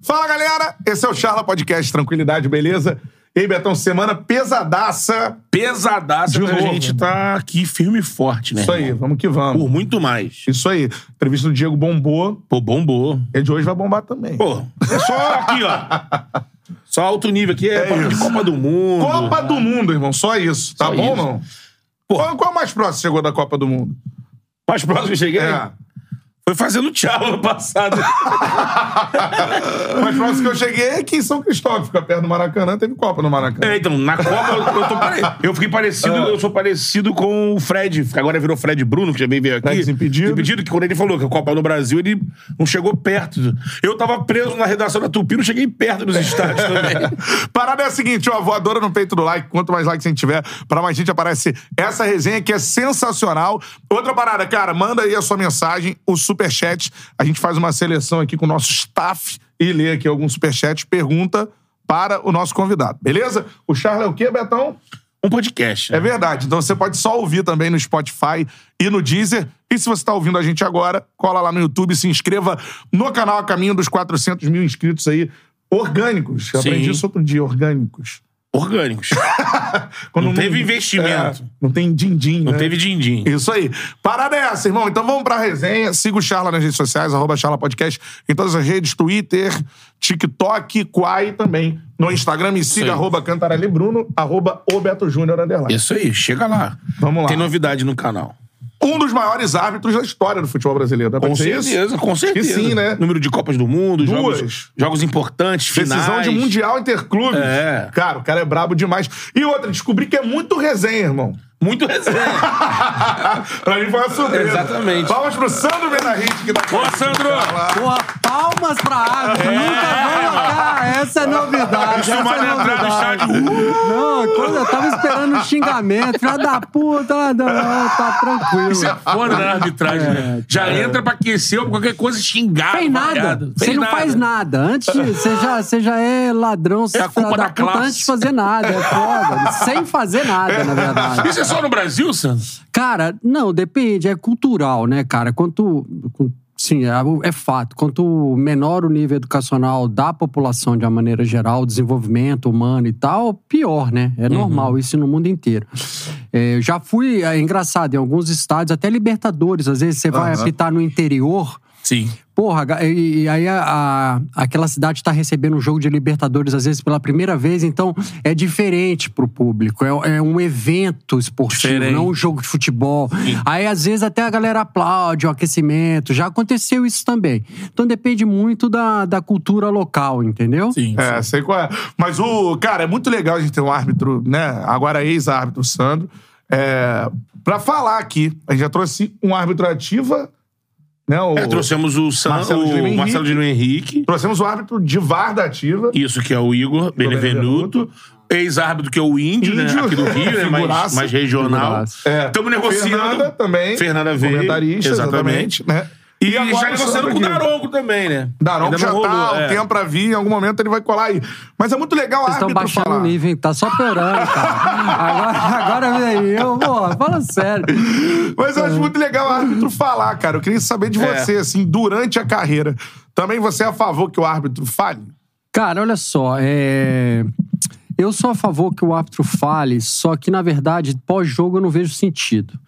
Fala, galera! Esse é o Charla Podcast Tranquilidade, beleza? E aí, Betão, semana pesadaça. Pesadaça, De mas a novo. gente tá aqui firme e forte, né? Isso aí, irmão? vamos que vamos. Por muito mais. Isso aí. Entrevista do Diego bombou. Pô, bombou. E de hoje vai bombar também. Pô, é só aqui, ó. Só alto nível aqui, é, É papo de isso. Copa do Mundo. Copa do Mundo, irmão. Só isso. Tá Só bom isso. não? Pô. Qual, qual é o mais próximo chegou da Copa do Mundo? Mais próximo que eu cheguei, É. foi fazendo tchau ano passado. O mais próximo que eu cheguei é aqui em São Cristóvão, fica perto do Maracanã. Teve Copa no Maracanã. É, então, na Copa eu, tô pare... eu fiquei parecido, Ah. eu sou parecido com o Fred, que agora virou Fred Bruno, que também veio aqui. Fred Desimpedido. Desimpedido, que quando ele falou que a Copa no Brasil, ele não chegou perto. Eu tava preso na redação da Tupi, não cheguei perto dos estádios também. Parada é a seguinte, ó, voadora no peito do like. Quanto mais likes a gente tiver, pra mais gente aparece essa resenha que é sensacional. Outra parada, cara, manda aí a sua mensagem, o superchat. A gente faz uma seleção aqui com o nosso staff e lê aqui algum superchat, pergunta para o nosso convidado, beleza? O Charles é o quê, Betão? Um podcast. É verdade. Então você pode só ouvir também no Spotify e no Deezer. E se você está ouvindo a gente agora, cola lá no YouTube, se inscreva no canal a caminho dos 400 mil inscritos aí. Orgânicos. Eu Sim. aprendi isso outro dia, orgânicos. Orgânicos. Quando Não teve investimento. É, não tem din-din, Não né? teve din-din. Isso aí. Parada é essa, irmão. Então vamos pra resenha. Siga o Charla nas redes sociais, arroba Charla Podcast, em todas as redes, Twitter, TikTok, Quai também. No Instagram, me siga, arroba Cantarelli Bruno, arroba o Beto Júnior, underline. Isso aí, chega lá. Vamos lá. Tem novidade no canal. Um dos maiores árbitros da história do futebol brasileiro. Pra Com dizer isso? certeza, com certeza. Que sim, né? Número de Copas do Mundo, Duas. jogos, jogos importantes, finais. Decisão de Mundial Interclubes. É. Cara, o cara é brabo demais. E outra, descobri que é muito resenha, irmão. Muito resenha. pra mim foi uma surpresa. Exatamente. Palmas pro Sandro Benarrit, que tá Boa, Sandro! Porra, palmas pra árbitro. Nunca vou cá. Essa é novidade. Isso essa vai é entrar no novidade. estádio. Uh! Não, quando eu tava esperando um xingamento. Filha da puta, não, tá tranquilo. Isso é foda na arbitragem, né? Já entra pra aquecer ou qualquer coisa xingar. Fez nada. Você não faz nada. Antes de. Você já, você já é ladrão, você É a culpa da da puta classe. antes de fazer nada. É foda. Sem fazer nada, na verdade. Isso é só no Brasil, Sandro? Cara, não, depende, é cultural, né, cara? Quanto. Sim, é, é fato. Quanto menor o nível educacional da população de uma maneira geral, desenvolvimento humano e tal, pior, né? É normal isso no mundo inteiro. É, já fui, é engraçado, em alguns estádios, até Libertadores, às vezes você vai Aham. apitar no interior. Sim. Porra, e, e aí a, a- aquela cidade tá recebendo um jogo de Libertadores, às vezes, pela primeira vez, então é diferente pro público. É, é um evento esportivo, Diferente. não um jogo de futebol. Aí, às vezes, até a galera aplaude o aquecimento. Já aconteceu isso também. Então depende muito da, da cultura local, entendeu? Sim. É, sei qual é. Mas o. Cara, é muito legal a gente ter um árbitro, né? Agora ex-árbitro Sandro. É, pra falar aqui, a gente já trouxe um árbitro ativa, né? O, É, trouxemos o, San, Marcelo de Lima o Marcelo Lima Henrique. Trouxemos o árbitro de VAR da ativa. Isso que é o Igor Benevenuto. Ex-árbitro que é o Índio, né? Índio. Aqui do Rio, né? Mais, mais regional. Figuraça. É, Estamos negociando. Fernanda também. Fernanda veio. Comentarista, exatamente. né? E, agora já o negociando com o. Daronco também, né? Daronco Ainda já tá, rolou, o é. tempo pra vir, em algum momento ele vai colar aí. Mas é muito legal o Vocês estão baixando falar. o nível, hein? Tá só piorando, cara. Agora, agora vem aí. Eu, pô, fala sério. Mas eu acho muito legal o árbitro falar, cara. Eu queria saber de É. você, assim, durante a carreira. Também você é a favor que o árbitro fale? Cara, olha só, é... eu sou a favor que o árbitro fale, só que, na verdade, pós-jogo eu não vejo sentido.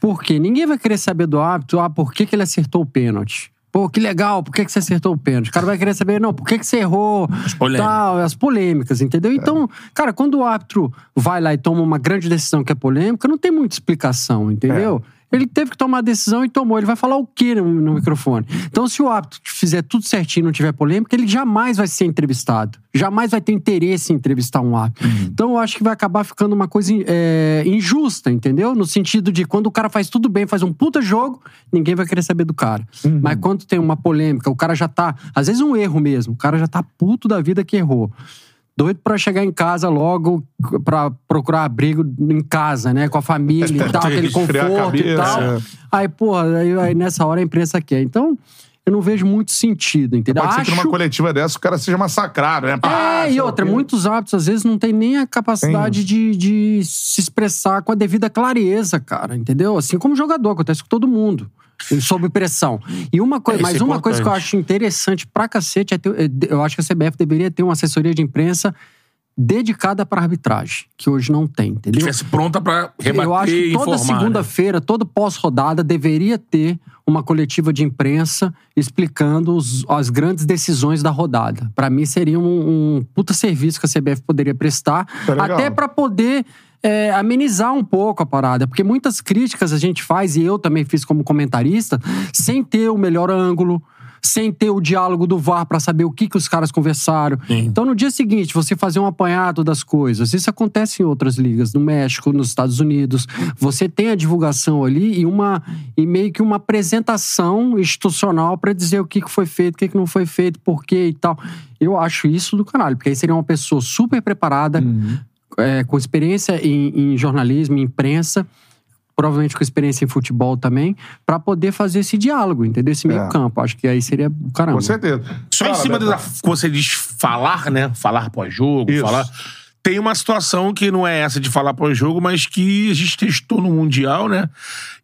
Por quê? Ninguém vai querer saber do árbitro, ah, por que, que ele acertou o pênalti? Pô, que legal, por que, que você acertou o pênalti? O cara vai querer saber, não, por que, que você errou? As polêmicas. Tal, as polêmicas, entendeu? Então, cara, quando o árbitro vai lá e toma uma grande decisão que é polêmica, não tem muita explicação, entendeu? Ele teve que tomar a decisão e tomou. Ele vai falar o quê no, no microfone? Então, se o árbitro fizer tudo certinho e não tiver polêmica, ele jamais vai ser entrevistado. Jamais vai ter interesse em entrevistar um árbitro. Então, eu acho que vai acabar ficando uma coisa é, injusta, entendeu? No sentido de quando o cara faz tudo bem, faz um puta jogo, ninguém vai querer saber do cara. Mas quando tem uma polêmica, o cara já tá. Às vezes um erro mesmo, o cara já tá puto da vida que errou. Doido pra chegar em casa logo, pra procurar abrigo em casa, né? Com a família e tal, aquele conforto e tal. é. Aí, porra, aí, aí nessa hora a imprensa quer. Então, eu não vejo muito sentido, entendeu? Pode ser que numa coletiva dessa o cara seja massacrado, né? Pá, É, e outra, o quê. muitos hábitos às vezes não tem nem a capacidade de, de se expressar com a devida clareza, cara, entendeu? Assim como jogador, acontece com todo mundo. Sob pressão. E uma coisa, É, mas é uma coisa que eu acho interessante pra cacete é ter, é, eu acho que a CBF deveria ter uma assessoria de imprensa dedicada para arbitragem, que hoje não tem, entendeu? Estivesse pronta pra rebater Eu acho que toda né? segunda-feira, todo pós-rodada, deveria ter uma coletiva de imprensa explicando os- as grandes decisões da rodada. Pra mim, seria um, um puta serviço que a CBF poderia prestar, Tá até pra poder é, amenizar um pouco a parada. Porque muitas críticas a gente faz, e eu também fiz como comentarista, sem ter o melhor ângulo. Sem ter o diálogo do VAR pra saber o que, que os caras conversaram. Sim. Então, no dia seguinte, você fazer um apanhado das coisas. Isso acontece em outras ligas, no México, nos Estados Unidos. Você tem a divulgação ali e uma e meio que uma apresentação institucional para dizer o que, que foi feito, o que, que não foi feito, por quê e tal. Eu acho isso do caralho, porque aí seria uma pessoa super preparada, é, com experiência em, em jornalismo, em imprensa. Provavelmente com experiência em futebol também, para poder fazer esse diálogo, entendeu? Esse meio É. campo. Acho que aí seria caramba. Com certeza. Só em Fala, cima Beto. da que você diz falar, né? Falar pós-jogo, falar. Tem uma situação que não é essa de falar pós-jogo, mas que a gente testou no Mundial, né?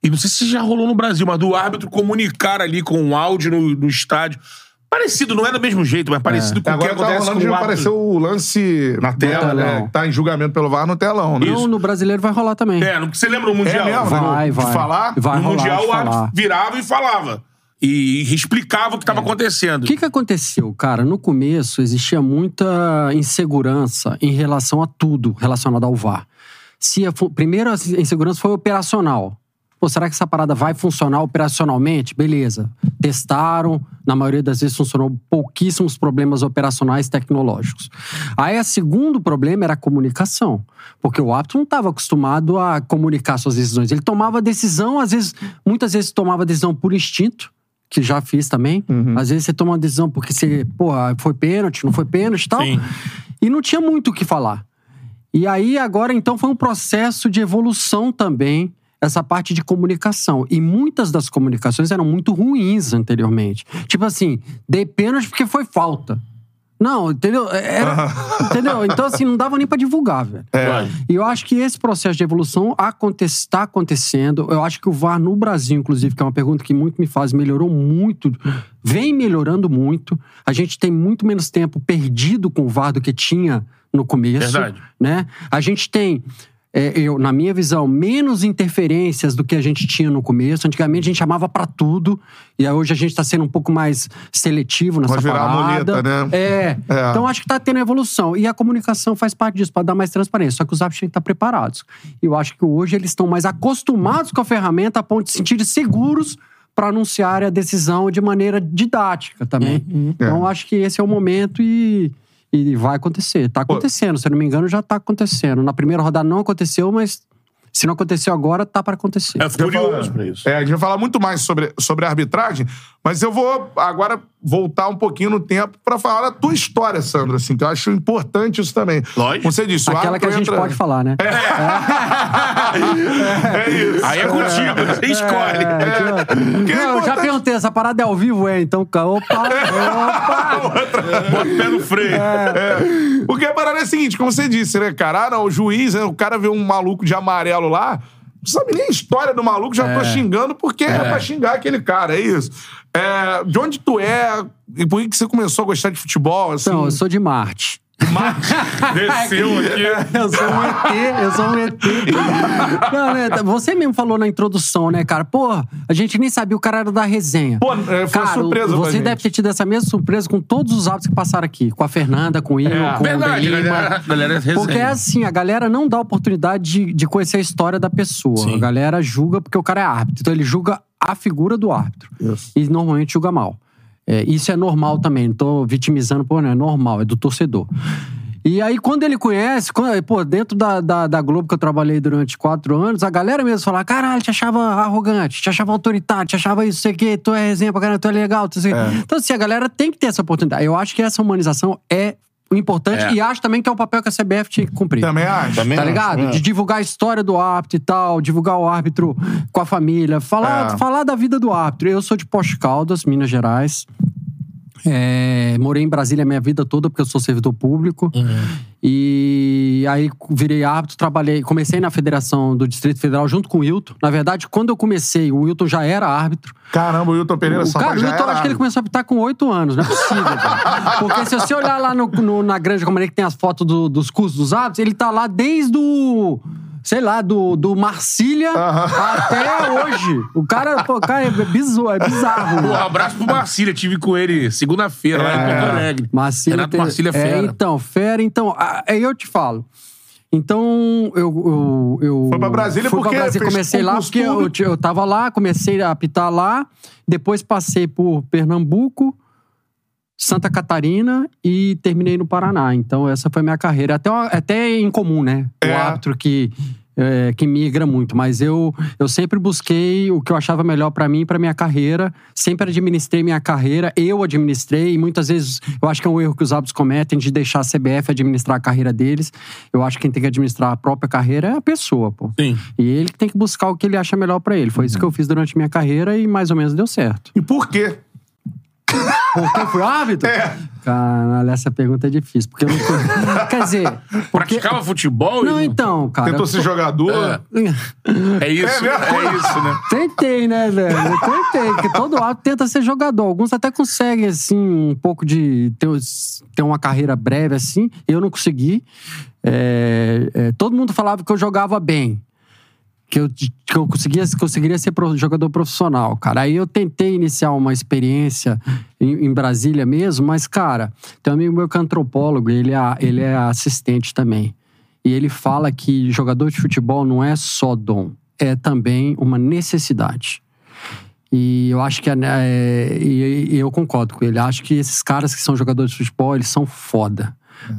E não sei se já rolou no Brasil, mas do árbitro comunicar ali com o áudio no, no estádio. Parecido, não é do mesmo jeito, mas parecido com o que tá acontece rolando com de o árbitro. aparecer o lance Na tela, né? né? Tá em julgamento pelo VAR no telão, né? Não, no brasileiro vai rolar também. É, não- você lembra no Mundial? É mesmo? Vai, de vai. falar? Vai no rolar Mundial de o árbitro virava e falava. E explicava o que estava acontecendo. O que, que aconteceu, cara? No começo existia muita insegurança em relação a tudo relacionado ao VAR. Se a fu- primeiro a insegurança foi operacional. Pô, será que essa parada vai funcionar operacionalmente? Beleza. Testaram, na maioria das vezes funcionou pouquíssimos problemas operacionais tecnológicos. Aí o segundo problema era a comunicação. Porque o árbitro não estava acostumado a comunicar suas decisões. Ele tomava decisão, às vezes, muitas vezes tomava decisão por instinto, que já fiz também. Às vezes você toma uma decisão porque você, pô, foi pênalti, não foi pênalti e tal. Sim. E não tinha muito o que falar. E aí, agora, então, foi um processo de evolução também, essa parte de comunicação. E muitas das comunicações eram muito ruins anteriormente. Tipo assim, dei pênalti porque foi falta. Não, entendeu? Era- entendeu? Então, assim, não dava nem pra divulgar, velho. É. E eu acho que esse processo de evolução está acontecendo. Eu acho que o VAR no Brasil, inclusive, que é uma pergunta que muito me faz, melhorou muito, vem melhorando muito. A gente tem muito menos tempo perdido com o VAR do que tinha no começo. Verdade. Né? A gente tem. É, eu, na minha visão, menos interferências do que a gente tinha no começo. Antigamente a gente chamava pra tudo, e aí hoje a gente tá sendo um pouco mais seletivo nessa Pode virar a parada. muleta, né? É. É. Então acho que tá tendo evolução. E a comunicação faz parte disso, para dar mais transparência. Só que os árbitros têm que estar preparados. E eu acho que hoje eles estão mais acostumados com a ferramenta a ponto de se sentirem seguros para anunciar a decisão de maneira didática também. Então É. acho que esse é o momento e, e vai acontecer. Tá acontecendo, se eu não me engano, já tá acontecendo. Na primeira rodada não aconteceu, mas se não aconteceu agora, tá para acontecer. Falar- curioso pra isso. É, a gente vai falar muito mais sobre, sobre a arbitragem, mas eu vou agora voltar um pouquinho no tempo pra falar da tua história, Sandro, assim, que eu acho importante isso também. Lógico. Como você disse, o Aquela que a gente entra- pode falar, né? É isso. Aí é contigo, você escolhe. É, é não, eu já importante- perguntei, essa parada é ao vivo? É, então, opa, opa. Bota o pé no freio. É. Porque a parada é a seguinte, como você disse, né, cara? Ah, não, o juiz, né, o cara vê um maluco de amarelo lá, não sabe nem a história do maluco, já tô xingando porque é. pra xingar aquele cara, é isso. É, de onde tu é e por que que você começou a gostar de futebol, assim? Então, eu sou de Marte. Desceu aqui. Eu sou um ET, eu sou um ET. Não, né, você mesmo falou na introdução, né, cara? Pô, a gente nem sabia, o cara era da resenha. Pô, é, foi cara, surpresa Você gente. deve ter tido essa mesma surpresa com todos os áudios que passaram aqui. Com a Fernanda, com o Igor, É. com Verdade, o Delima. galera, galera é resenha. Porque é assim, a galera não dá oportunidade de, de conhecer a história da pessoa. Sim. A galera julga porque o cara é árbitro. Então ele julga a figura do árbitro. Isso. E normalmente julga mal. É, isso é normal também, não tô vitimizando, pô, não é normal, é do torcedor. E aí, quando ele conhece, quando- pô, dentro da, da, da Globo que eu trabalhei durante quatro anos, a galera mesmo falava: caralho, te achava arrogante, te achava autoritário, te achava isso, sei o quê, tu é resenha pra caralho, tu é legal, tu sei. o quê. Então, assim, a galera tem que ter essa oportunidade. Eu acho que essa humanização é importante É. e acho também que é o papel que a CBF tinha que cumprir. Também acho. Também Tá acho, ligado? é. De divulgar a história do árbitro e tal, divulgar o árbitro com a família, falar, É. falar da vida do árbitro. Eu sou de Poste Caldas, Minas Gerais. É, morei em Brasília a minha vida toda porque eu sou servidor público. Uhum. E E aí virei árbitro, trabalhei, comecei na Federação do Distrito Federal junto com o Wilton. Na verdade, quando eu comecei, o Wilton já era árbitro. Caramba, o Wilton Pereira O Sampaio cara, o já Wilton, era acho que ele começou a apitar com oito anos, não é possível, cara. Porque se você olhar lá no, no- na Grande Companhia que tem as fotos do- dos cursos dos árbitros, ele tá lá desde o. Sei lá, do, do Marcília até hoje. O cara, pô, cara é, bizarro, é bizarro. Pô, abraço pro Marcília. Tive com ele segunda-feira lá em Porto Alegre. Marcília Renato tem- Marcília É, Fera. então, fera. Então, aí eu te falo. Então, eu. eu, eu Foi pra Brasília fui porque pra Brasília, comecei lá porque eu, eu tava lá, comecei a apitar lá, depois passei por Pernambuco, Santa Catarina e terminei no Paraná. Então, essa foi a minha carreira. Até, até incomum, né? O É. árbitro que. é, que migra muito, mas eu, eu sempre busquei o que eu achava melhor pra mim, pra minha carreira. Sempre administrei minha carreira, eu administrei, e muitas vezes eu acho que é um erro que os árbitros cometem de deixar a CBF administrar a carreira deles. Eu acho que quem tem que administrar a própria carreira é a pessoa, pô. Sim. E ele que tem que buscar o que ele acha melhor pra ele. Foi isso que eu fiz durante minha carreira e mais ou menos deu certo. E por quê? Porque eu fui árbitro? É. Caralho, essa pergunta é difícil. Porque eu não. tô- Quer dizer. Porque... Praticava futebol? Não, e- então, cara. Tentou ser jogador? É isso, É é isso, né? Tentei, né, velho? Eu tentei, porque todo árbitro tenta ser jogador. Alguns até conseguem, assim, um pouco de ter, ter uma carreira breve, assim. Eu não consegui. É, é, todo mundo falava que eu jogava bem. Que eu, que eu conseguia, conseguiria ser pro- jogador profissional, cara. Aí eu tentei iniciar uma experiência em, em Brasília mesmo, mas, cara, tem um amigo meu que é antropólogo, ele é, ele é assistente também. E ele fala que jogador de futebol não é só dom, é também uma necessidade. E eu acho que. é, é, e, e eu concordo com ele. Acho que esses caras que são jogadores de futebol, eles são foda.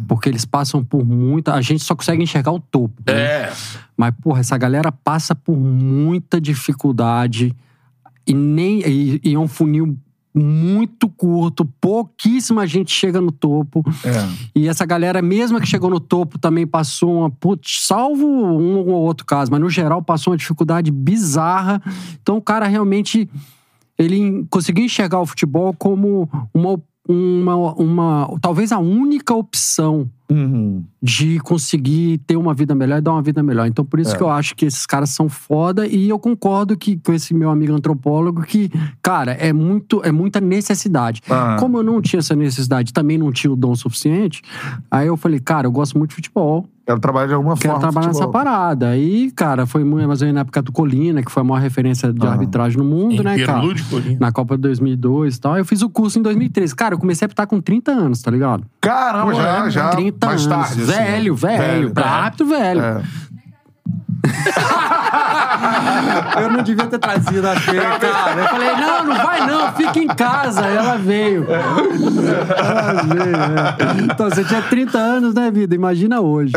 Porque eles passam por muita. A gente só consegue enxergar o topo. né? É. Mas, porra, essa galera passa por muita dificuldade e nem. E, e é um funil muito curto, pouquíssima gente chega no topo. É. E essa galera, mesmo que chegou no topo, também passou uma. Putz, salvo um ou outro caso, mas no geral passou uma dificuldade bizarra. Então o cara realmente. Ele conseguiu enxergar o futebol como uma. Uma, uma, talvez a única opção Uhum. de conseguir ter uma vida melhor e dar uma vida melhor. Então, por isso É. que eu acho que esses caras são foda e eu concordo que, com esse meu amigo antropólogo que, cara, é muito é muita necessidade. Ah. Como eu não tinha essa necessidade, também não tinha o dom suficiente, aí eu falei, cara, eu gosto muito de futebol, Quero trabalhar de alguma quero forma. trabalhar nessa parada. Aí, cara, foi muito, mais ou menos na época do Colina, que foi a maior referência de Ah. arbitragem no mundo, né, cara? Na Copa de 2002 e tal. Eu fiz o curso em 2013. Cara, eu comecei a apitar com 30 anos, tá ligado? Caramba, já, já. 30 mais anos. tarde. assim. velho, velho, Pra é. árbitro, velho. É. Eu não devia ter trazido a Fê, cara. Eu falei, não, não vai não, fica em casa. Aí ela veio. Ela veio, é. Então, você tinha 30 anos, né, vida? Imagina hoje.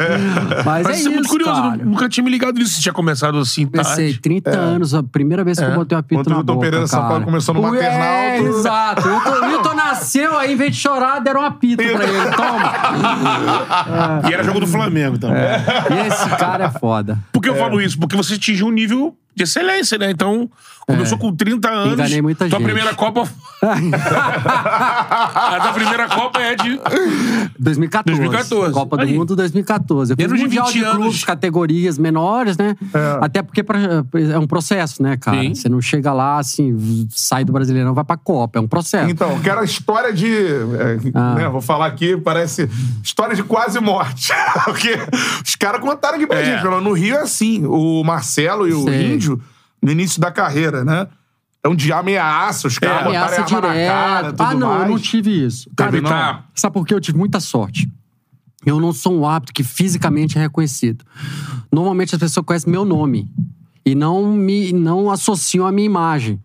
Mas, Mas é isso é muito curioso. cara. Nunca tinha me ligado nisso. Você tinha começado assim, Comecei tarde. 30 anos, a primeira vez que eu botei o apito Quando o na boca, Pereira cara. Sampaio começou no O- maternal, É, tu- exato. O o Wilton nasceu, aí em vez de chorar, deram um apito pra ele. Toma. E era jogo do Flamengo também. E esse cara é foda. Por que eu falo isso? Porque você atingiu um nível de excelência, né? Então, começou com 30 anos. Enganei muita tua gente. primeira Copa. a da primeira Copa é de. 2014. 2014. Copa do Aí. Mundo 2014. Eu fiz Menos de mundial 20 de anos. clubes, categorias menores, né? Até porque pra- é um processo, né, cara? Sim. Você não chega lá, assim, sai do Brasileirão, vai pra Copa. É um processo. Então, que era a história de. é, Ah. né, vou falar aqui, parece. História de quase morte. Porque os caras contaram aqui pra É. gente. No Rio é assim. O Marcelo e o Sei. Índio, no início da carreira, né? É um de ameaça, os caras botarem Ameaça arma na cara, tudo Ah, não, mais. eu não tive isso. Cara, tá- Sabe por quê? Eu tive muita sorte. Eu não sou um hábito que fisicamente é reconhecido. Normalmente as pessoas conhecem meu nome e não me não associam a minha imagem.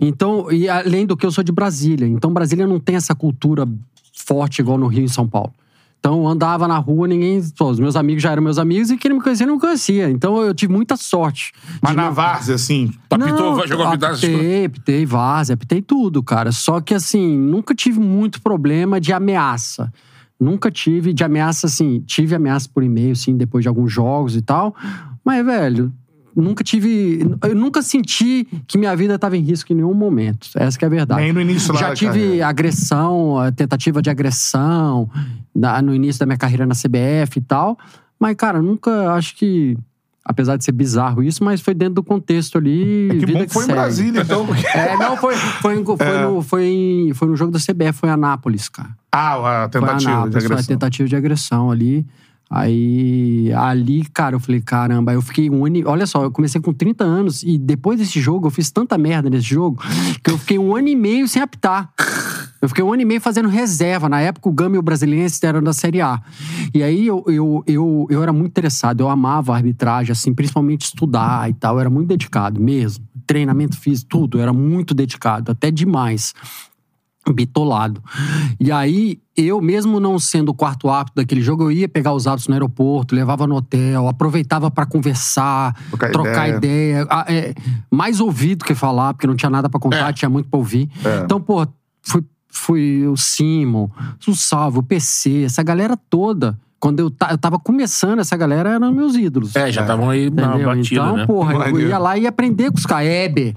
Então, e além do que eu sou de Brasília, então Brasília não tem essa cultura forte igual no Rio e em São Paulo. Então eu andava na rua, ninguém. os meus amigos já eram meus amigos e quem não me conhecia não me conhecia. Então eu tive muita sorte. Mas na não- várzea, assim. Tu apitou, vai jogar apitar coisas? apitei, apitei várzea, apitei tudo, cara. Só que, assim, nunca tive muito problema de ameaça. Nunca tive de ameaça, assim. Tive ameaça por e-mail, sim, depois de alguns jogos e tal. Mas, velho, nunca tive. Eu nunca senti que minha vida estava em risco em nenhum momento. Essa que é a verdade. Nem no início lá Já tive carreira. agressão, eh, tentativa de agressão na- no início da minha carreira na CBF e tal. Mas, cara, nunca acho que. Apesar de ser bizarro isso, mas foi dentro do contexto ali. Que vida bom que foi em. Brasília, então. porque- É, não, foi, foi, foi, É. no, foi, em- foi no jogo da CBF, foi em Anápolis, cara. Ah, a Foi tentativa de Anápolis, foi a agressão. tentativa de agressão ali. Aí, ali, cara, eu falei, caramba, eu fiquei um ano. Olha só, eu comecei com 30 anos e depois desse jogo, eu fiz tanta merda nesse jogo que eu fiquei um ano e meio sem apitar. Eu fiquei um ano e meio fazendo reserva. Na época, o Gama e o Brasiliense eram da Série A. E aí, eu, eu, eu, eu era muito interessado. Eu amava a arbitragem, assim, principalmente estudar e tal. Eu era muito dedicado mesmo. Treinamento físico, tudo. Eu era muito dedicado, até demais bitolado. E aí, eu, mesmo não sendo o quarto árbitro daquele jogo, eu ia pegar os árbitros no aeroporto, levava no hotel, aproveitava pra conversar, Trocar trocar ideia. ideia. Ah, é, mais ouvir do que falar, porque não tinha nada pra contar, tinha muito pra ouvir. É. Então, pô, fui, fui o Simon, o Salvo, o PC, essa galera toda. Quando eu, eu tava começando, essa galera eram meus ídolos. É, já estavam aí na batida, então, né? porra, eu ia lá e ia aprender com os caras. Heber.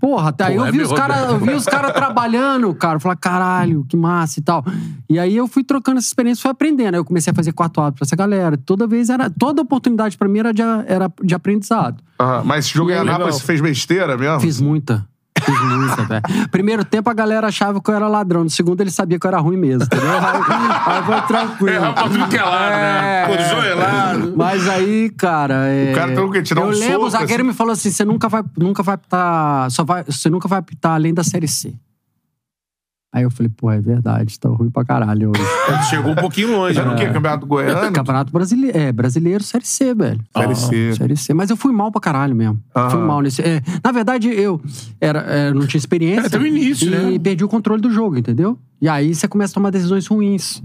Porra, até aí eu vi Heber os caras Roberto. eu vi os caras trabalhando, cara. Falei, caralho, que massa e tal. E aí eu fui trocando essa experiência, fui aprendendo. Aí eu comecei a fazer quarto árbitro pra essa galera. Toda vez era. Toda oportunidade pra mim era de, era de aprendizado. Ah, mas esse jogo E em Anápolis você fez besteira mesmo? Fiz muita. Fiz muita, velho. Primeiro tempo a galera achava que eu era ladrão. No segundo ele sabia que eu era ruim mesmo, entendeu? Aí, aí foi tranquilo. Erra pra tudo que é lado, né? É. Cruzou errado. Mas aí, cara. É... O cara tem que te dar Eu um lembro, soco, o zagueiro assim. me falou assim: você nunca vai, nunca vai apitar. Só vai, você nunca vai apitar além da série C. Aí eu falei, pô, é verdade, tá ruim pra caralho hoje. Chegou um pouquinho longe. Era o quê? né? Campeonato Goiano? Campeonato brasileiro, é, brasileiro, série C, velho. Série C. Série C. Mas eu fui mal pra caralho mesmo. Aham. Fui mal nesse. é, na verdade, eu era, é, não tinha experiência. Era teu início, e né? perdi o controle do jogo, entendeu? E aí você começa a tomar decisões ruins.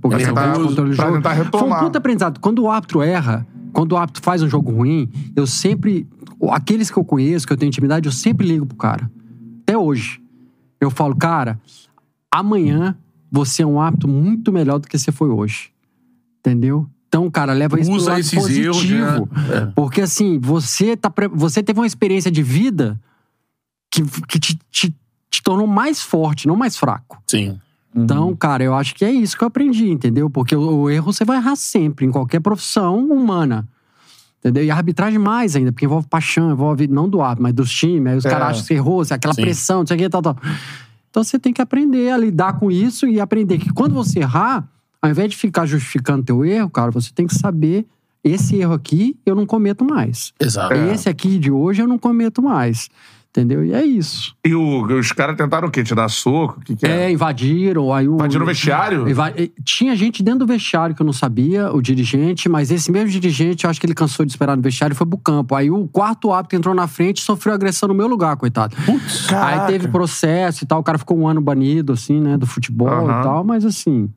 Porque você perde o controle do jogo. tentar Foi retomar. um puta aprendizado. Quando o árbitro erra, quando o árbitro faz um jogo ruim, eu sempre. Aqueles que eu conheço, que eu tenho intimidade, eu sempre ligo pro cara. Até hoje. Eu falo, cara, amanhã você é um árbitro muito melhor do que você foi hoje. Entendeu? Então, cara, leva isso pro Usa lado esses positivo. erros, né? É. Porque, assim, você, tá, você teve uma experiência de vida que, que te, te, te tornou mais forte, não mais fraco. Sim. Então, cara, eu acho que é isso que eu aprendi, entendeu? Porque o, o erro você vai errar sempre, em qualquer profissão humana. Entendeu? E a arbitragem mais ainda, porque envolve paixão, envolve não do árbitro, mas dos times. Aí os É. caras acham que você errou, aquela Sim. pressão, não sei o que, tal, tal. Então você tem que aprender a lidar com isso e aprender que quando você errar, ao invés de ficar justificando teu erro, cara, você tem que saber esse erro aqui eu não cometo mais. Exato. É. Esse aqui de hoje eu não cometo mais. Entendeu? E é isso. E o- os caras tentaram o quê? Te dar soco? Que, que É, é? invadiram, aí o. Invadiram o vestiário? Tinha gente dentro do vestiário que eu não sabia, o dirigente, mas esse mesmo dirigente, eu acho que ele cansou de esperar no vestiário e foi pro campo. Aí o quarto árbitro entrou na frente e sofreu agressão no meu lugar, coitado. Caraca. Aí teve processo e tal, o cara ficou um ano banido, assim, né, do futebol Aham. e tal, mas assim.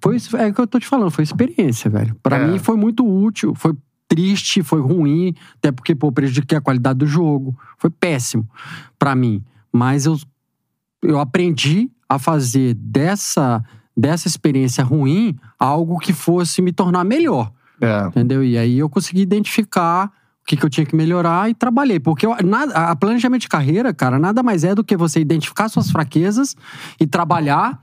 Foi, é o que eu tô te falando, foi experiência, velho. Pra É. mim foi muito útil, foi triste, foi ruim, até porque, pô, prejudiquei a qualidade do jogo. Foi péssimo pra mim. Mas eu, eu aprendi a fazer dessa, dessa experiência ruim algo que fosse me tornar melhor. É. Entendeu? E aí eu consegui identificar o que, que eu tinha que melhorar e trabalhei. Porque eu, nada, a planejamento de carreira, cara, nada mais é do que você identificar suas fraquezas e trabalhar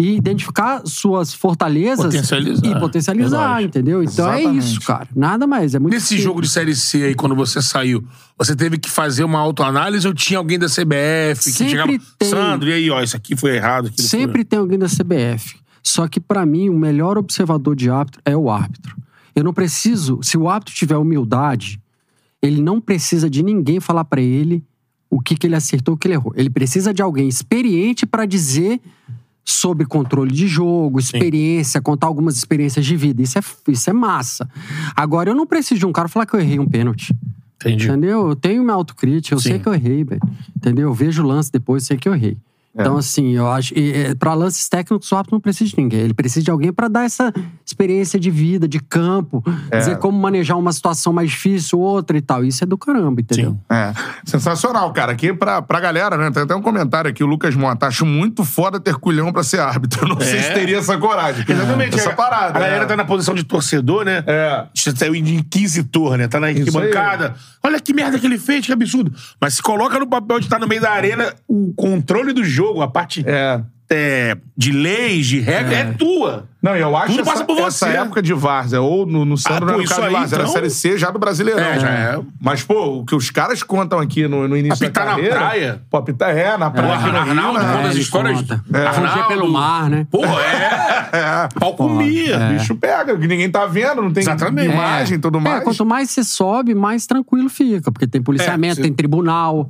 e identificar suas fortalezas Potencializar. e potencializar, Verdade. entendeu? Então é Exatamente. isso, cara. Nada mais. É muito Nesse simples. jogo de Série C aí, quando você saiu, você teve que fazer uma autoanálise ou tinha alguém da CBF que Sempre chegava... tem. Sandro, e aí, ó, isso aqui foi errado. aquilo foi- Sempre tem alguém da CBF. Só que, pra mim, o melhor observador de árbitro é o árbitro. Eu não preciso. Se o árbitro tiver humildade, ele não precisa de ninguém falar pra ele o que, que ele acertou, o que ele errou. Ele precisa de alguém experiente pra dizer sobre controle de jogo, experiência, contar algumas experiências de vida. Isso é, isso é massa. Agora, eu não preciso de um cara falar que eu errei um pênalti. Entendi. Entendeu? Eu tenho minha autocrítica, eu Sim. sei que eu errei, velho. Entendeu? Eu vejo o lance depois, sei que eu errei. Então, assim, eu acho. É, pra lances técnicos, o árbitro não precisa de ninguém. Ele precisa de alguém pra dar essa experiência de vida, de campo, dizer como manejar uma situação mais difícil, outra e tal. Isso é do caramba, entendeu? Sim. É. Sensacional, cara. Aqui pra, pra galera, né? Tem até um comentário aqui, o Lucas Mota. Acho muito foda ter culhão pra ser árbitro. Não sei É. se teria essa coragem. Exatamente. Essa a, parada. A galera né? tá na posição de torcedor, né? É. Saiu de inquisitor, né? Tá na arquibancada. Olha que merda que ele fez, que absurdo. Mas se coloca no papel de estar no meio da arena, o controle do jogo, a parte É. é, de leis, de regras, é, tua. Não, eu acho Tudo essa, passa por essa você. época de Várzea, ou no, no Sandro Ah, não era isso caso de aí, Várzea, era a então- Série C já do Brasileirão. É, já é. Mas, pô, o que os caras contam aqui no, no início Apitar da na carreira... praia. Pô, apitar, é, na O praia. aqui no Rio, Arnaldo né? conta as histórias. conta. É. Arnaldo. pelo mar, né? Pô, é. É. Pau comia. O bicho pega, que ninguém tá vendo, não tem Exatamente. imagem e tudo É, mais. quanto mais você sobe, mais tranquilo fica, porque tem policiamento, É, você- tem tribunal.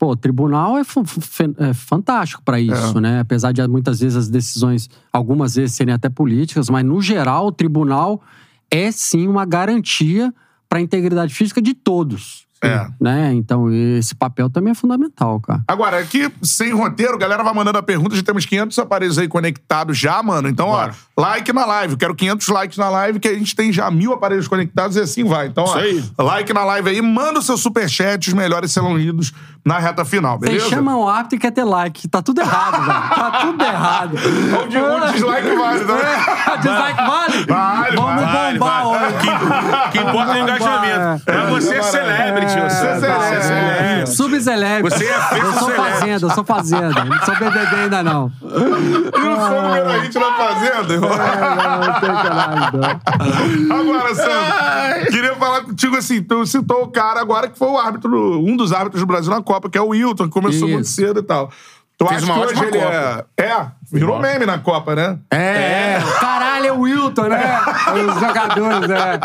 Pô, tribunal é, é fantástico pra isso, É. né? Apesar de muitas vezes as decisões, algumas vezes serem até políticas, mas no geral o tribunal é sim uma garantia pra integridade física de todos. É. Né? Então esse papel também é fundamental, cara. Agora, aqui, sem roteiro, a galera vai mandando a pergunta. Já temos 500 aparelhos aí conectados já, mano. Então, Bora. ó, like na live. Quero 500 likes na live, que a gente tem já mil aparelhos conectados e assim vai. Então, ó, like na live aí. Manda o seu superchat, os melhores serão lidos na reta final, Vocês beleza? chamam o árbitro e quer ter like. Tá tudo errado, velho. Tá tudo errado. O, de- o dislike vale, né? Dislike vale? Vale, Vamos vale, bombar vale. hoje. Que, que importa é o engajamento. É. Mas você é celebrity, É, você é, é é, celebrity. Subcelebre. Você é feito Eu sou fazenda, eu sou fazenda. Não sou BBB ainda não. E não sou número a gente na fazenda, irmão. Não tem caralho, não. Agora, Sandro, queria falar contigo assim, tu citou o cara agora que foi o árbitro, um dos árbitros do Brasil na Copa, que é o Wilton, que começou Isso. muito cedo e tal. Tu Fez acha uma que hoje ele Copa. é... É, virou meme na Copa, né? É, caralho, é o Wilton, né? Os jogadores, né?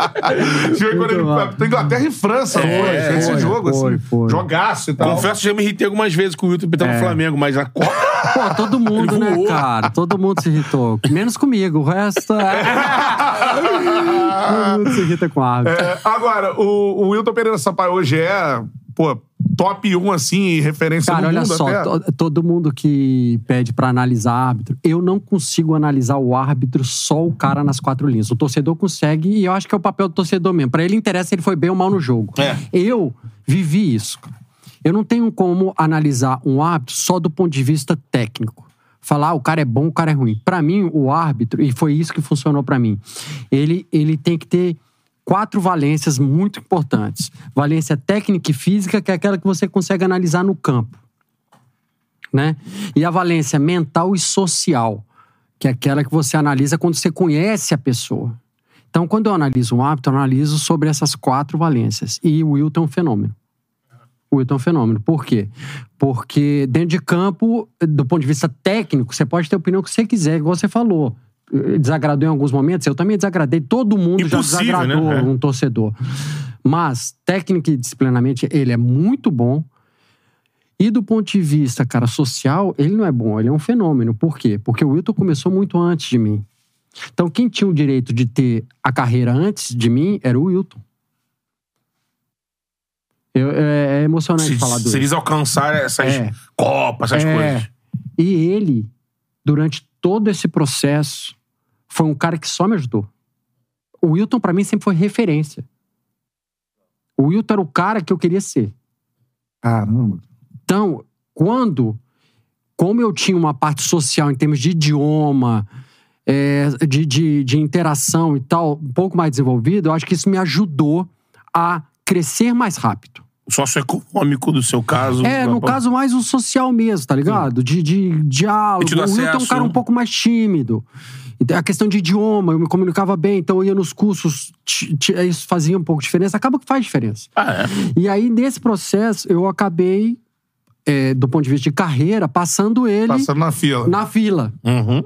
Foi quando ele apitou Inglaterra e França, não foi? É, Esse foi, jogo, foi, assim. foi. Jogaço e tal. Confesso que já me irritei algumas vezes com o Wilton pitando É. Flamengo, mas a Copa. Pô, todo mundo, né, cara? Todo mundo se irritou. Menos comigo, o resto é... Todo mundo se irrita com a árbitro. É, agora, o, o Wilton Pereira Sampaio hoje é, pô, top 1, assim, referência Cara, olha só, até. to- todo mundo que pede pra analisar árbitro, eu não consigo analisar o árbitro só o cara nas quatro linhas. O torcedor consegue e eu acho que é o papel do torcedor mesmo. Pra ele interessa se ele foi bem ou mal no jogo. É. Eu vivi isso. Eu não tenho como analisar um árbitro só do ponto de vista técnico. Falar, ah, o cara é bom, o cara é ruim. Pra mim, o árbitro, e foi isso que funcionou pra mim, ele, ele tem que ter quatro valências muito importantes. Valência técnica e física, que é aquela que você consegue analisar no campo. Né? E a valência mental e social, que é aquela que você analisa quando você conhece a pessoa. Então, quando eu analiso um árbitro, eu analiso sobre essas quatro valências. E o Wilton é um fenômeno. O Wilton é um fenômeno. Por quê? Porque dentro de campo, do ponto de vista técnico, você pode ter a opinião que você quiser, igual você falou. Desagradou em alguns momentos, eu também desagradei. Todo mundo Impossível, já desagradou né? É. um torcedor. Mas, técnica e disciplinamente, ele é muito bom. E do ponto de vista, cara, social, ele não é bom, ele é um fenômeno. Por quê? Porque o Wilton começou muito antes de mim. Então, quem tinha o direito de ter a carreira antes de mim era o Wilton. Eu- é, é emocionante Se, falar do se eles alcançarem essas É. copas, essas É. coisas. E ele, durante todo esse processo, foi um cara que só me ajudou. O Wilton, pra mim, sempre foi referência. O Wilton era o cara que eu queria ser. Caramba. Então, quando, como eu tinha uma parte social em termos de idioma, é, de, de, de interação e tal, um pouco mais desenvolvido, eu acho que isso me ajudou a crescer mais rápido. O socioeconômico do seu caso. É, no caso, mais o social mesmo, tá ligado? De, de diálogo. O Wilton é um acesso. cara um pouco mais tímido. Então, A questão de idioma, eu me comunicava bem, então eu ia nos cursos, ti- isso fazia um pouco de diferença. Acaba que faz diferença. Ah, é. E aí, nesse processo, eu acabei, é, do ponto de vista de carreira, passando ele Passando na fila. na fila. Uhum.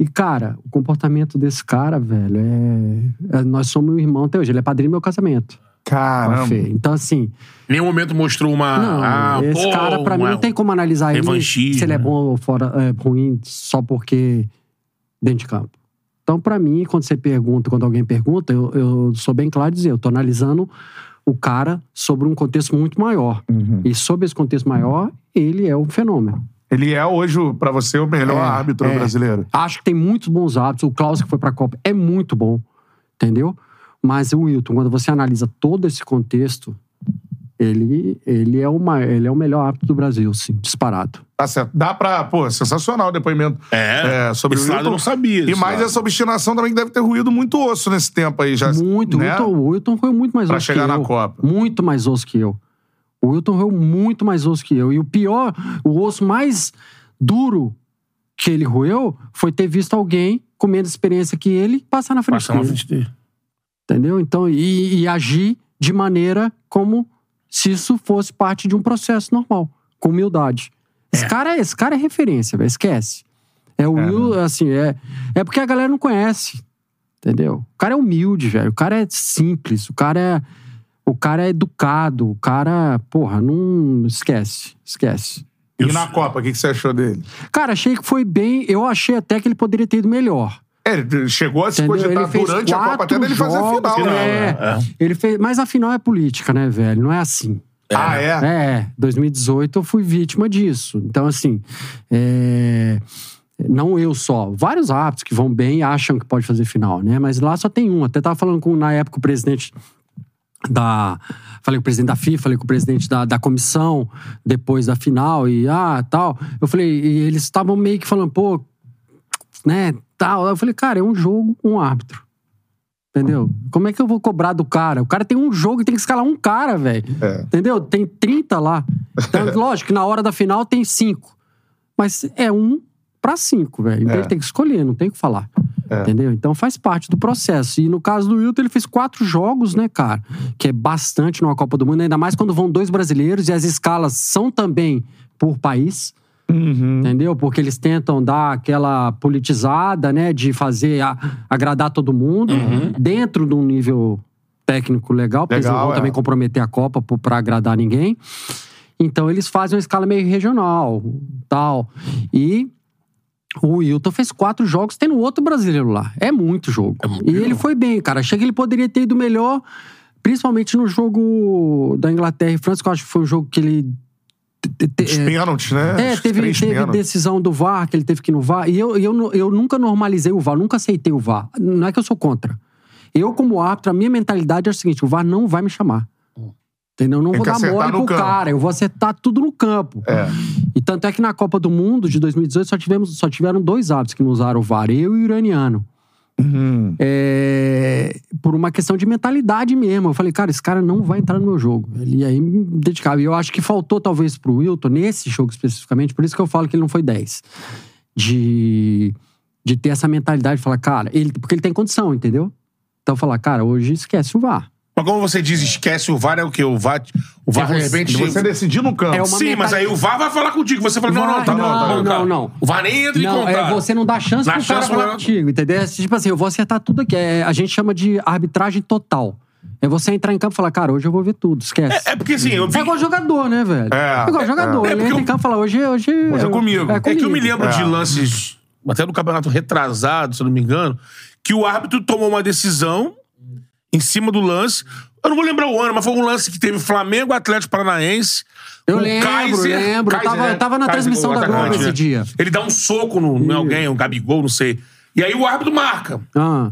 E, cara, o comportamento desse cara, velho, é... é- Nós somos um irmão até hoje. Ele é padrinho do meu casamento. Com a Caramba. Fê. Então, assim... Nenhum momento mostrou uma. Não, ah, esse pô, cara, pra mim, não tem como analisar ele se ele é né? bom ou fora, é, ruim só porque dentro de campo. Então, pra mim, quando você pergunta, quando alguém pergunta, eu, eu sou bem claro dizer, eu tô analisando o cara sobre um contexto muito maior. Uhum. E sobre esse contexto maior, ele é um fenômeno. Ele é hoje, pra você, o melhor É, árbitro é. brasileiro. Acho que tem muitos bons hábitos. O Klaus, que foi pra Copa, é muito bom, entendeu? Mas o Wilton, quando você analisa todo esse contexto, ele, ele, é, uma, ele é o melhor árbitro do Brasil, sim, disparado. Tá certo. Dá pra. Pô, sensacional o depoimento. É, É, sobre esse o lado eu Wilton. não sabia. E mais lado. essa obstinação também que deve ter ruído muito osso nesse tempo aí já. Muito. né? O, Wilton, o Wilton foi muito mais Pra osso chegar que na eu. Copa. Muito mais osso que eu. O Wilton roeu muito mais osso que eu. E o pior, o osso mais duro que ele roeu foi ter visto alguém com menos experiência que ele, passar na frente Passar na dele. frente dele. Entendeu? Então, e, e agir de maneira como se isso fosse parte de um processo normal, com humildade. Esse, cara, é- esse cara é referência, velho. Esquece. É humilde, assim, é, é porque a galera não conhece. Entendeu? O cara é humilde, velho. O cara é simples. O cara é. O cara é educado. O cara, porra, não. Esquece. Esquece. E na Copa, o que, que você achou dele? Cara, achei que foi bem. Eu achei até que ele poderia ter ido melhor. É, ele chegou a se Entendeu? cogitar Ele fez durante a Copa até dele fazer a final, né? é. É. Ele fez, mas a final é política, né, velho? Não é assim. Ah, é? É, 2018 eu fui vítima disso. Então, assim, é, não eu só. Vários árbitros que vão bem acham que pode fazer final, né? Mas lá só tem um. Até tava falando com, na época, o presidente da. Falei com o presidente da FIFA, falei com o presidente da, da comissão depois da final e ah, tal. Eu falei, e eles estavam meio que falando, pô, né, tal. Eu falei, cara, é um jogo, um árbitro. Entendeu? Como é que eu vou cobrar do cara? O cara tem um jogo e tem que escalar um cara, velho. É. Entendeu? Tem 30 lá. Então, lógico que na hora da final tem cinco. Mas é um pra cinco, velho. Então É. ele tem que escolher, não tem o que falar. É. Entendeu? Então faz parte do processo. E no caso do Wilton, ele fez quatro jogos, né, cara? Que é bastante numa Copa do Mundo, ainda mais quando vão dois brasileiros e as escalas são também por país. Uhum. Entendeu? Porque eles tentam dar aquela politizada, né? De fazer a- agradar todo mundo dentro de um nível técnico legal, porque eles não Legal, vão é. também comprometer a Copa pra agradar ninguém. Então eles fazem uma escala meio regional, tal. E o Wilton fez quatro jogos, tem no outro brasileiro lá. É muito jogo. muito e ele jogo. foi bem, cara. Achei que ele poderia ter ido melhor, principalmente no jogo da Inglaterra e França, que eu acho que foi um jogo que ele. Os pênaltis, né? é, Os teve, teve pênaltis. decisão do VAR, que ele teve que ir no VAR. E eu, eu, eu nunca normalizei o VAR, nunca aceitei o VAR. Não é que eu sou contra. Eu, como árbitro, a minha mentalidade é a seguinte: o VAR não vai me chamar. Entendeu? Eu não Tem vou dar mole pro campo. cara, eu vou acertar tudo no campo. É. E tanto é que na Copa do Mundo de 2018 só, tivemos, só tiveram dois árbitros que não usaram o VAR, eu e o iraniano. Uhum. É, por uma questão de mentalidade mesmo. Eu falei, cara, esse cara não vai entrar no meu jogo. Ele aí me dedicava. E eu acho que faltou, talvez, pro Wilton, nesse jogo especificamente, por isso que eu falo que ele não foi 10. De, de ter essa mentalidade de falar, cara, ele, porque ele tem condição, entendeu? Então falar, cara, hoje esquece o VAR. Mas como você diz, esquece o VAR é o quê? O VAR, o VAR de É, repente. De você decidir no campo. É Sim, mas aí o VAR vai falar contigo. Você fala, não, não, tá bom, não, tá bom, tá. não, não. O VAR nem entra em Não, contato. é você não dá chance Dá pro cara chance falar pra- contigo, entendeu? É Tipo assim, eu vou acertar tudo aqui. É, a gente chama de arbitragem total. É você entrar em campo e falar, cara, hoje eu vou ver tudo, esquece. É, é porque assim, eu vi. É igual jogador, né, velho? É, igual jogador. é Ele porque entra eu- em campo e fala, hoje, hoje, Hoje é comigo. É que eu me lembro É. de lances, até no campeonato retrasado, se eu não me engano, que o árbitro tomou uma decisão em cima do lance. Eu não vou lembrar o ano, mas foi um lance que teve Flamengo, Atlético Paranaense. Eu lembro, Kaiser, lembro. Eu Kaiser, tava- né? tava na Kaiser, transmissão da Globo esse né? dia. Ele dá um soco no, em alguém, um Gabigol, não sei. E aí o árbitro marca. Ah,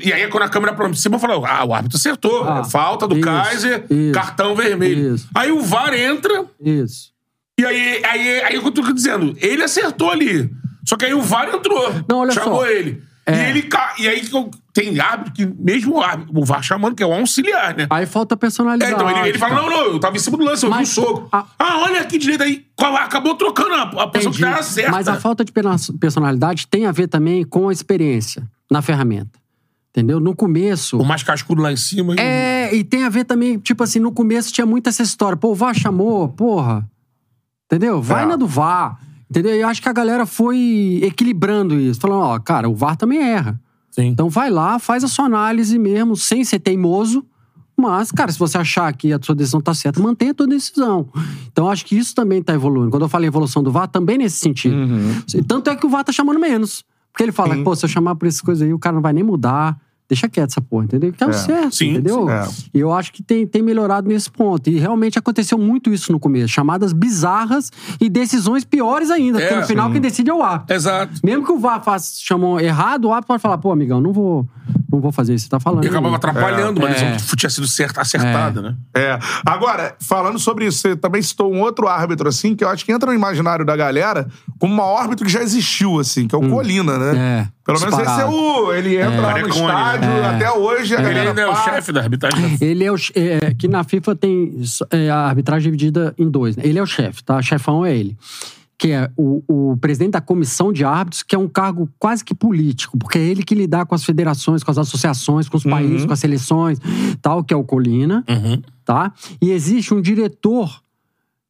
E aí, quando a câmera aproxima, fala: Ah, o árbitro acertou. Ah, É falta do isso, Kaiser, isso, cartão vermelho. isso. Aí o VAR entra, isso. e aí, aí, aí eu tô dizendo, ele acertou ali. Só que aí o VAR entrou. Não, olha chamou só. ele. É. E ele E aí tem árbitro que, mesmo o árbitro, o VAR chamando, que é o auxiliar, né? Aí falta É, personalidade. então ele, ele fala: não, não, eu tava em cima do lance, eu vi um Mas- soco. a- Ah, olha aqui direito aí. Acabou trocando a, a posição que tava certa. Mas a falta de personalidade tem a ver também com a experiência na ferramenta. Entendeu? No começo. O mais cascudo lá em cima. É, e tem a ver também, tipo assim, no começo tinha muito essa história. Pô, o VAR chamou, porra. Entendeu? Vai É. na do VAR. Entendeu? E eu acho que a galera foi equilibrando isso. Falando, ó, cara, o VAR também erra. Sim. Então vai lá, faz a sua análise mesmo, sem ser teimoso. Mas, cara, se você achar que a sua decisão tá certa, mantenha a tua decisão. Então, acho que isso também tá evoluindo. Quando eu falei evolução do VAR, também nesse sentido. Tanto é que o VAR tá chamando menos. Porque ele fala, Sim. pô, se eu chamar por essas coisas aí, o cara não vai nem mudar. Deixa quieto essa porra, entendeu? Que é o É. certo, Sim, entendeu? sim. É. E eu acho que tem, tem melhorado nesse ponto. E realmente aconteceu muito isso no começo. Chamadas bizarras e decisões piores ainda. É, porque no final sim. quem decide é o árbitro. Exato. Mesmo que o VAR faça, chamou errado, o árbitro pode falar, pô, amigão, não vou, não vou fazer isso que você tá falando. E acabava atrapalhando, uma É. decisão que tinha sido certa, acertada, né? É. Agora, falando sobre isso, você também citou um outro árbitro, assim, que eu acho que entra no imaginário da galera como um árbitro que já existiu, assim, que é o Colina, né? É, Pelo menos esse é o. Ele entra lá no estádio, né? até hoje a Ele galera. ainda é o chefe da arbitragem. Ele é o. É, que na FIFA tem é, a arbitragem dividida em dois. Né? Ele é o chefe, tá? Chefão é ele. Que é o, o presidente da comissão de árbitros, que é um cargo quase que político, porque é ele que lidar com as federações, com as associações, com os países, Uhum. com as seleções, tal, que é o Colina, Uhum. tá? E existe um diretor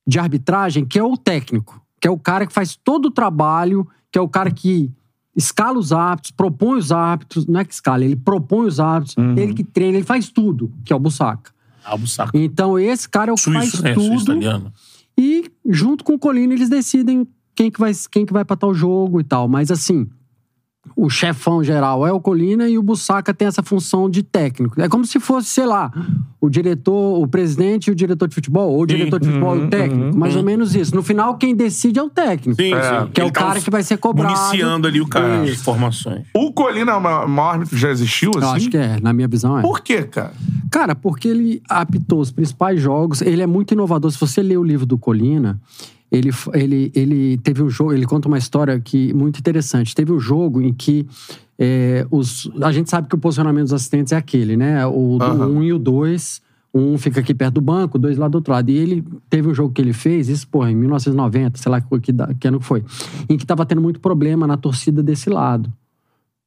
de arbitragem que é o técnico, que é o cara que faz todo o trabalho, que é o cara que escala os árbitros, propõe os árbitros, não é que escala, ele propõe os árbitros, Uhum. ele que treina, ele faz tudo, que é o Bussaca. Albo saco. Então esse cara é o que Suíço, faz? Suíço tudo italiano. E junto com o Colina eles decidem quem que vai quem que vai para tal jogo e tal, mas assim, o chefão geral é o Colina e o Bussaca tem essa função de técnico. É como se fosse, sei lá, o diretor, o presidente e o diretor de futebol, ou o diretor de futebol e Uhum, o técnico, mais ou menos isso. No final quem decide é o técnico. Sim, É. sim. Que é o tá cara que vai ser cobrado. Municiando ali o cara, as informações. O Colina é o maior maior árbitro que já existiu, assim? Eu acho que é, na minha visão é. Por quê, cara? Cara, porque ele apitou os principais jogos, ele é muito inovador. Se você ler o livro do Colina, ele, ele, ele teve um jogo, ele conta uma história que muito interessante. Teve um jogo em que é, os, a gente sabe que o posicionamento dos assistentes é aquele, né? O do Aham. um e o dois. Um fica aqui perto do banco, dois lá do outro lado. E ele teve um jogo que ele fez, isso, porra, em 1990, sei lá que, que ano que foi, em que tava tendo muito problema na torcida desse lado.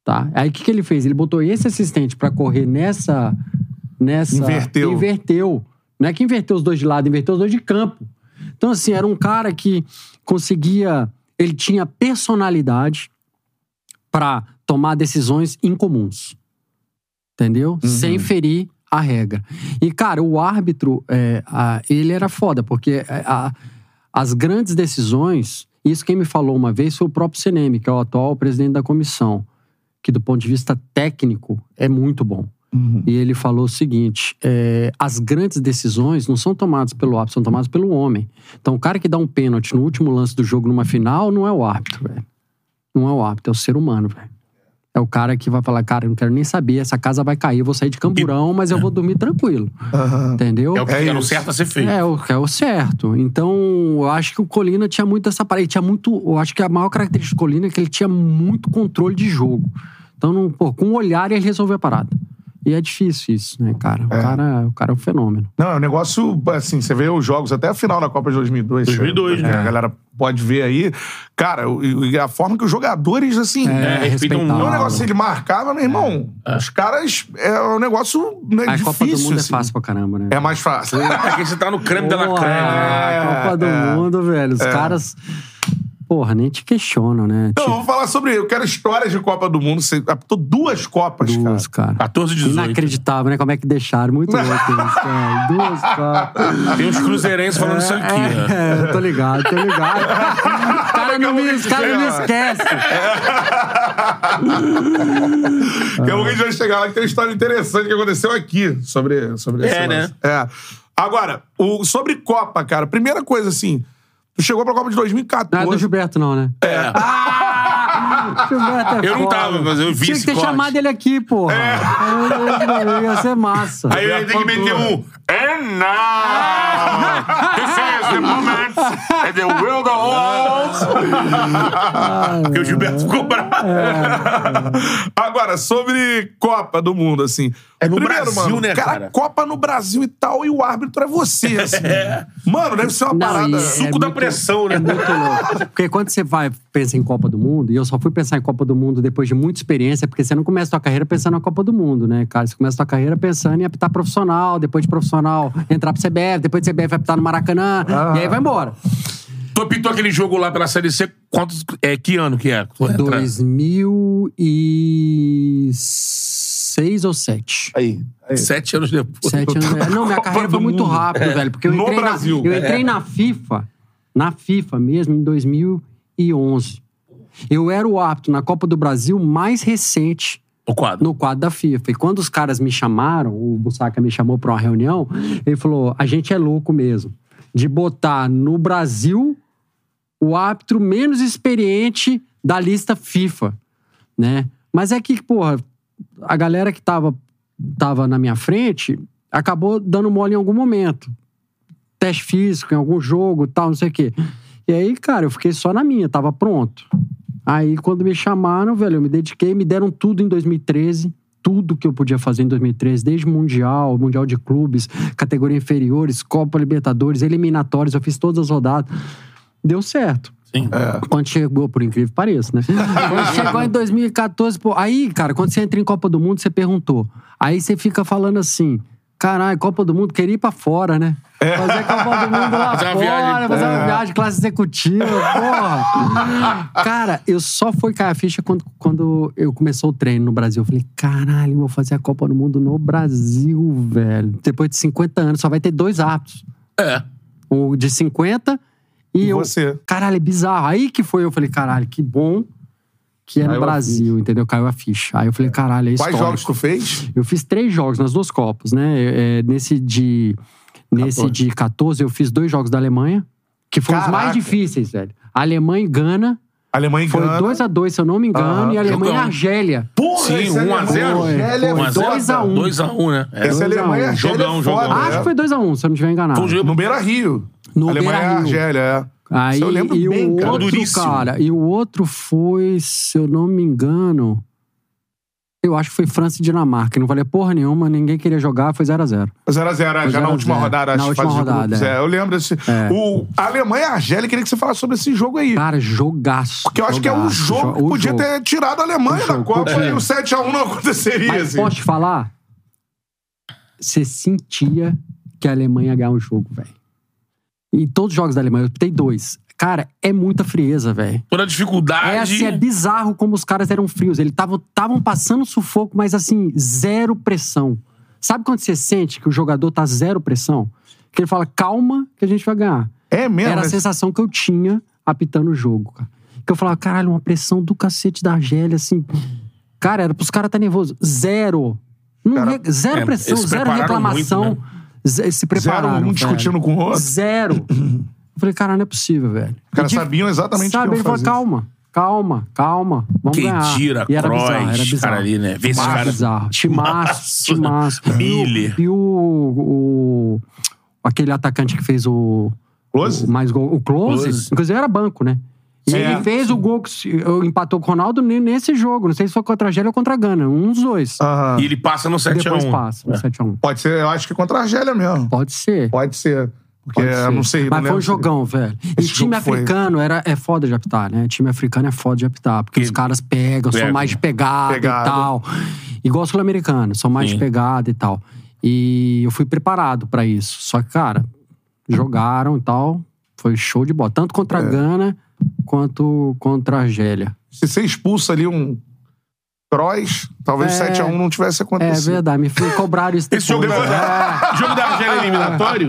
Tá? Aí o que, que ele fez? Ele botou esse assistente pra correr nessa. nessa Inverteu. Inverteu. Não é que inverteu os dois de lado, inverteu os dois de campo. Então, assim, era um cara que conseguia. Ele tinha personalidade pra tomar decisões incomuns. Entendeu? Sem ferir a regra. E, cara, o árbitro, é, a- ele era foda, porque é, a- as grandes decisões. Isso quem me falou uma vez foi o próprio Seneme, que é o atual presidente da comissão, que do ponto de vista técnico é muito bom. E ele falou o seguinte: é, as grandes decisões não são tomadas pelo árbitro, são tomadas pelo homem. Então, o cara que dá um pênalti no último lance do jogo numa final não é o árbitro, velho. Não é o árbitro, é o ser humano, velho. É o cara que vai falar, cara, eu não quero nem saber, essa casa vai cair, eu vou sair de camburão, mas eu vou dormir tranquilo. Entendeu? É o que É era o certo a ser feito. É, o, é o certo. Então, eu acho que o Colina tinha muito essa parede. Tinha muito. Eu acho que a maior característica do Colina é que ele tinha muito controle de jogo. Então, não, pô, com um olhar ele resolveu a parada. E é difícil isso, né, cara? O, cara, o cara é um fenômeno. Não, é um negócio, assim, você vê os jogos até a final da Copa de 2002. 2002, que né? A galera pode ver aí. Cara, e a forma que os jogadores, assim... É, É, respeitam respeitava. muito. um negócio assim, ele marcava, meu irmão. Os caras... É um negócio né, A difícil, Copa do Mundo assim. é fácil pra caramba, né? É mais fácil. É que você tá no creme dela Pô, creme. é, né? a Copa do é. Mundo, velho. Os caras. Porra, nem te questionam, né? Então, Tipo, vamos falar sobre... Eu quero histórias de Copa do Mundo. Você apitou duas Copas, duas, cara. 14, 18. Inacreditável, né? Como é que deixaram? Muito louco isso, cara. Duas Copas. Tem uns cruzeirenses falando isso aqui, né? É, tô ligado, tô ligado. Os caras não me, cara não me esquecem. Daqui a pouco a gente vai chegar lá que tem uma história interessante que aconteceu aqui sobre, sobre esse É, lance. É. Agora, o, sobre Copa, cara, primeira coisa assim, tu chegou pra Copa de Não é 2014. do Gilberto, não, né? É. Gilberto é Eu não foda. tava, mas eu vi Tinha que ter corte. chamado ele aqui, porra. É. Ia ser massa. Aí eu ia ter que meter um. And now, this is the moment and the will the holds. Porque o Gilberto ficou bravo. Agora, sobre Copa do Mundo, assim. É no Primeiro, Brasil, mano, né, cara? cara? Copa no Brasil e tal, e o árbitro é você, assim. Mano, deve ser uma Não, parada. É, suco é da muito, pressão, né? É muito louco. Porque quando você vai pensa em Copa do Mundo, e eu só fui pensar em Copa do Mundo depois de muita experiência, porque você não começa a sua carreira pensando na Copa do Mundo, né, cara? Você começa a sua carreira pensando em apitar profissional, depois de profissional entrar pro CBF, depois de CBF apitar no Maracanã, ah. e aí vai embora. Tu apitou aquele jogo lá pela Série C, quantos, é, que ano que é? 2006 seis ou sete. Aí. aí. Sete anos depois. Sete anos depois. Não, minha carreira foi muito rápido, velho. Porque eu no entrei, Brasil. Na, eu entrei é. na FIFA, na FIFA mesmo, em 2011. Eu era o árbitro na Copa do Brasil mais recente no quadro. No quadro da FIFA. E quando os caras me chamaram, o Bussaca me chamou para uma reunião, ele falou: a gente é louco mesmo. De botar no Brasil o árbitro menos experiente da lista FIFA. Né? Mas é que, porra, a galera que tava, tava na minha frente acabou dando mole em algum momento. Teste físico, em algum jogo tal, não sei o quê. E aí, cara, eu fiquei só na minha, tava pronto. Aí, quando me chamaram, velho, eu me dediquei, me deram tudo em 2013. Tudo que eu podia fazer em 2013, desde Mundial, Mundial de Clubes, categoria inferiores, Copa Libertadores, eliminatórios, eu fiz todas as rodadas. Deu certo. Sim. Quando chegou, por incrível que pareça, né? Quando chegou em 2014, pô, aí, cara, quando você entra em Copa do Mundo, você perguntou. Aí você fica falando assim, caralho, Copa do Mundo, queria ir pra fora, né? Fazer Copa do Mundo lá Fazer uma fora, viagem, fazer uma é. viagem classe executiva, porra. Cara, eu só fui cair a ficha quando, quando eu começou o treino no Brasil. Eu falei, caralho, eu vou fazer a Copa do Mundo no Brasil, velho. Depois de 50 anos, só vai ter dois aptos. É. O de 50 e, E eu. você? Caralho, é bizarro. Aí que foi, eu falei, caralho, que bom que é no Caiu Brasil, entendeu? Caiu a ficha. Aí eu falei, caralho, é Quais histórico. jogos tu fez? Eu fiz três jogos nas duas Copas, né? É, nesse de. Nesse 14. de 14, eu fiz dois jogos da Alemanha, que foram os Caraca. mais difíceis, velho. Alemanha e Gana. Alemanha e Foi Gana. 2x2, se eu não me engano, Aham. e Alemanha e. Argélia. Porra, Sim, esse 1 a Alemanha 0. e Argélia é Foi foda. 2 a 1. 2x1, né? É. Esse 2 a 1. Alemanha e Argélia Jogão, é jogão. Acho que foi 2x1, se eu não estiver enganado. Foi um jogo- No Beira Rio. No Alemanha e Beira-Rio. Argélia, é. Aí, eu lembro e bem, o cara. outro, Duríssimo. cara, e o outro foi, se eu não me engano, eu acho que foi França e Dinamarca. Não valia porra nenhuma, ninguém queria jogar, foi 0x0. 0x0, Foi já 0 na a última 0. rodada, Na acho que rodada, é. É, eu lembro desse. É. O Alemanha e Argélia, queria que você falasse sobre esse jogo aí. Cara, jogaço. Porque eu acho que é um jogaço, jogo que podia jogo. ter tirado a Alemanha da Copa podia. e o 7x1 não aconteceria. Mas assim. posso te falar? Você sentia que a Alemanha ia ganhar o jogo, velho. E todos os jogos da Alemanha, eu tenho dois. Cara, é muita frieza, velho. Toda a dificuldade. É assim, é bizarro como os caras eram frios. Eles estavam passando sufoco, mas assim, zero pressão. Sabe quando você sente que o jogador tá zero pressão? Que ele fala, calma, que a gente vai ganhar. É mesmo. Era a né? sensação que eu tinha apitando o jogo, cara. Que eu falava, caralho, uma pressão do cacete da Argélia, assim. Cara, era pros caras tá nervoso. Zero. Cara, re- zero é, pressão, zero reclamação. muito, Ze- Se prepararam. Zero, um velho. discutindo com o outro. Zero. Eu falei, caralho, não é possível, velho. Os caras sabiam exatamente o que falou, fazer. calma, calma, calma. Vamos ganhar. Kedira, E era bizarro, era bizarro. cara ali, né? Vê Bizarro, caras- bizarro. Timaço, timaço. E o-. E o, o- Aquele atacante que fez o... Close? O mais gol. O Close, Close. inclusive era banco, né? Sim. ele fez o gol que se- empatou com o Ronaldo ne- nesse jogo. Não sei se foi contra a Argélia ou contra a Gana. Um dos dois. Aham. E ele passa no 7x1. Depois passa, no É. 7x1. Pode ser, eu acho que contra a Argélia mesmo. Pode ser. Pode ser. Porque Pode eu ser. não sei. não Mas foi lembro um jogão, velho. E Esse time jogo foi. africano era, é foda de apitar, né? Time africano é foda de apitar. Porque Que- os caras pegam, são Pegam. mais de pegada, Pegada. e tal. Igual os sul-americanos, são mais Sim. de pegada e tal. E eu fui preparado pra isso. Só que, cara, jogaram e tal. Foi show de bola. Tanto contra a É. Gana quanto contra a Argélia. Se você expulsa ali um Kroos, talvez o É. 7x1 não tivesse É acontecido. verdade, me fui cobraram isso Esse jogo, depois. é... jogo da Argélia eliminatório?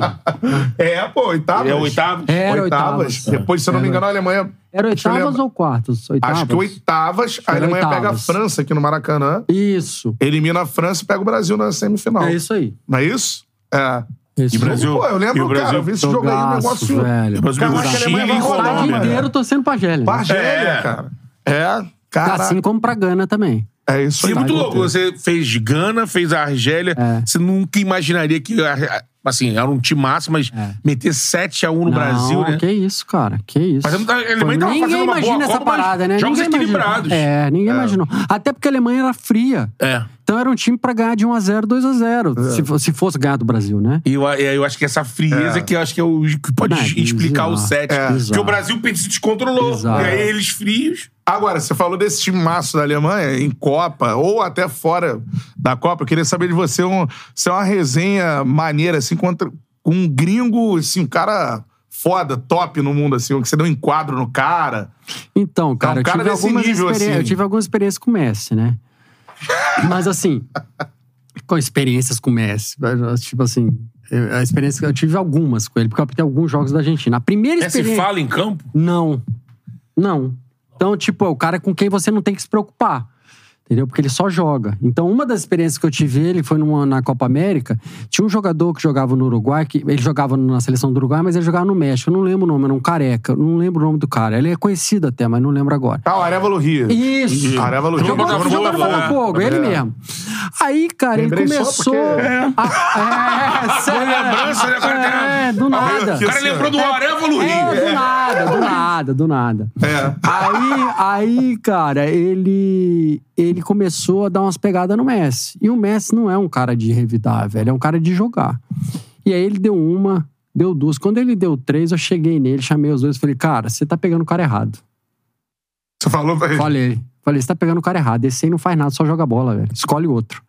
É, pô, oitavas. É o oitavo? Era oitavas. oitavas. Depois, se eu não me engano, a Alemanha. Era oitavas ou quartos? Oitavas? Acho que oitavas. A Alemanha pega a oitavas. França aqui no Maracanã. Isso. Elimina a França e pega o Brasil na semifinal. É isso aí. Não é isso? É. Esse E o Brasil- Pô, eu e lembro, o Brasil- cara, eu vi esse jogo aí, um negócio. velho. O Brasil Cara, pegou acho que Chile Alemanha e vai O rodar, inteiro torcendo pra Argélia. Pra Argélia, É. cara. É, cara. Assim como pra Gana também. É isso Sim, aí. é muito louco. Você fez Gana, fez a Argélia. É. Você nunca imaginaria que, a- assim, era um time massa, mas É. meter 7x1 no Não, Brasil, né? Que isso, cara. Que isso. Mas a Alemanha Pô, tava ninguém fazendo uma boa imagina essa Copa, parada, né? jogos ninguém imagina. equilibrados. É, ninguém imaginou. Até porque a Alemanha era fria. É. Então era um time pra ganhar de 1x0, 2x0. É. Se, fo- se fosse ganhar do Brasil, né? E eu, eu acho que essa frieza É. que eu acho que é o que pode Não, é explicar o bizarro. 7. É. Porque o Brasil se descontrolou. Bizarro. E aí eles frios. Agora, você falou desse time maço da Alemanha em Copa, ou até fora da Copa. Eu queria saber de você um, se é uma resenha maneira, assim, contra com um gringo, assim, um cara foda, top no mundo, assim, que você deu um enquadro no cara. Então, cara, um cara eu, tive algumas nível, assim. eu tive algumas experiências com o Messi, né? Mas assim, com experiências com o Messi. Tipo assim, a experiência, eu tive algumas com ele, porque eu apitei alguns jogos da Argentina. A primeira se experiência. fala em campo. Não. Não. Então, tipo, é o cara com quem você não tem que se preocupar. Entendeu? Porque ele só joga. Então, uma das experiências que eu tive ele foi numa, na Copa América. Tinha um jogador que jogava no Uruguai, que ele jogava na seleção do Uruguai, mas ele jogava no México. Eu não lembro o nome, era um careca. Eu não lembro o nome do cara. Ele é conhecido até, mas não lembro agora. Ah, o Arevalo Rio. Isso! Arevalo Rio. Jogou, Botafogo, jogou no é. Botafogo, ele É. mesmo. Aí, cara, Lembrei ele começou. porque- a- é, sério. lembrança, né? É, do nada. O cara lembrou do Arevalo É, Rio. do nada, do nada, do nada. É. Aí, aí, cara, ele ele começou a dar umas pegadas no Messi. E o Messi não é um cara de revidar, velho, é um cara de jogar. E aí ele deu uma, Deu duas. Quando ele deu três, eu cheguei nele, chamei os dois e falei, cara, você tá pegando o cara errado. Você falou pra ele. Falei. Falei, você tá pegando o cara errado. Esse aí não faz nada, só joga bola, velho. Escolhe outro.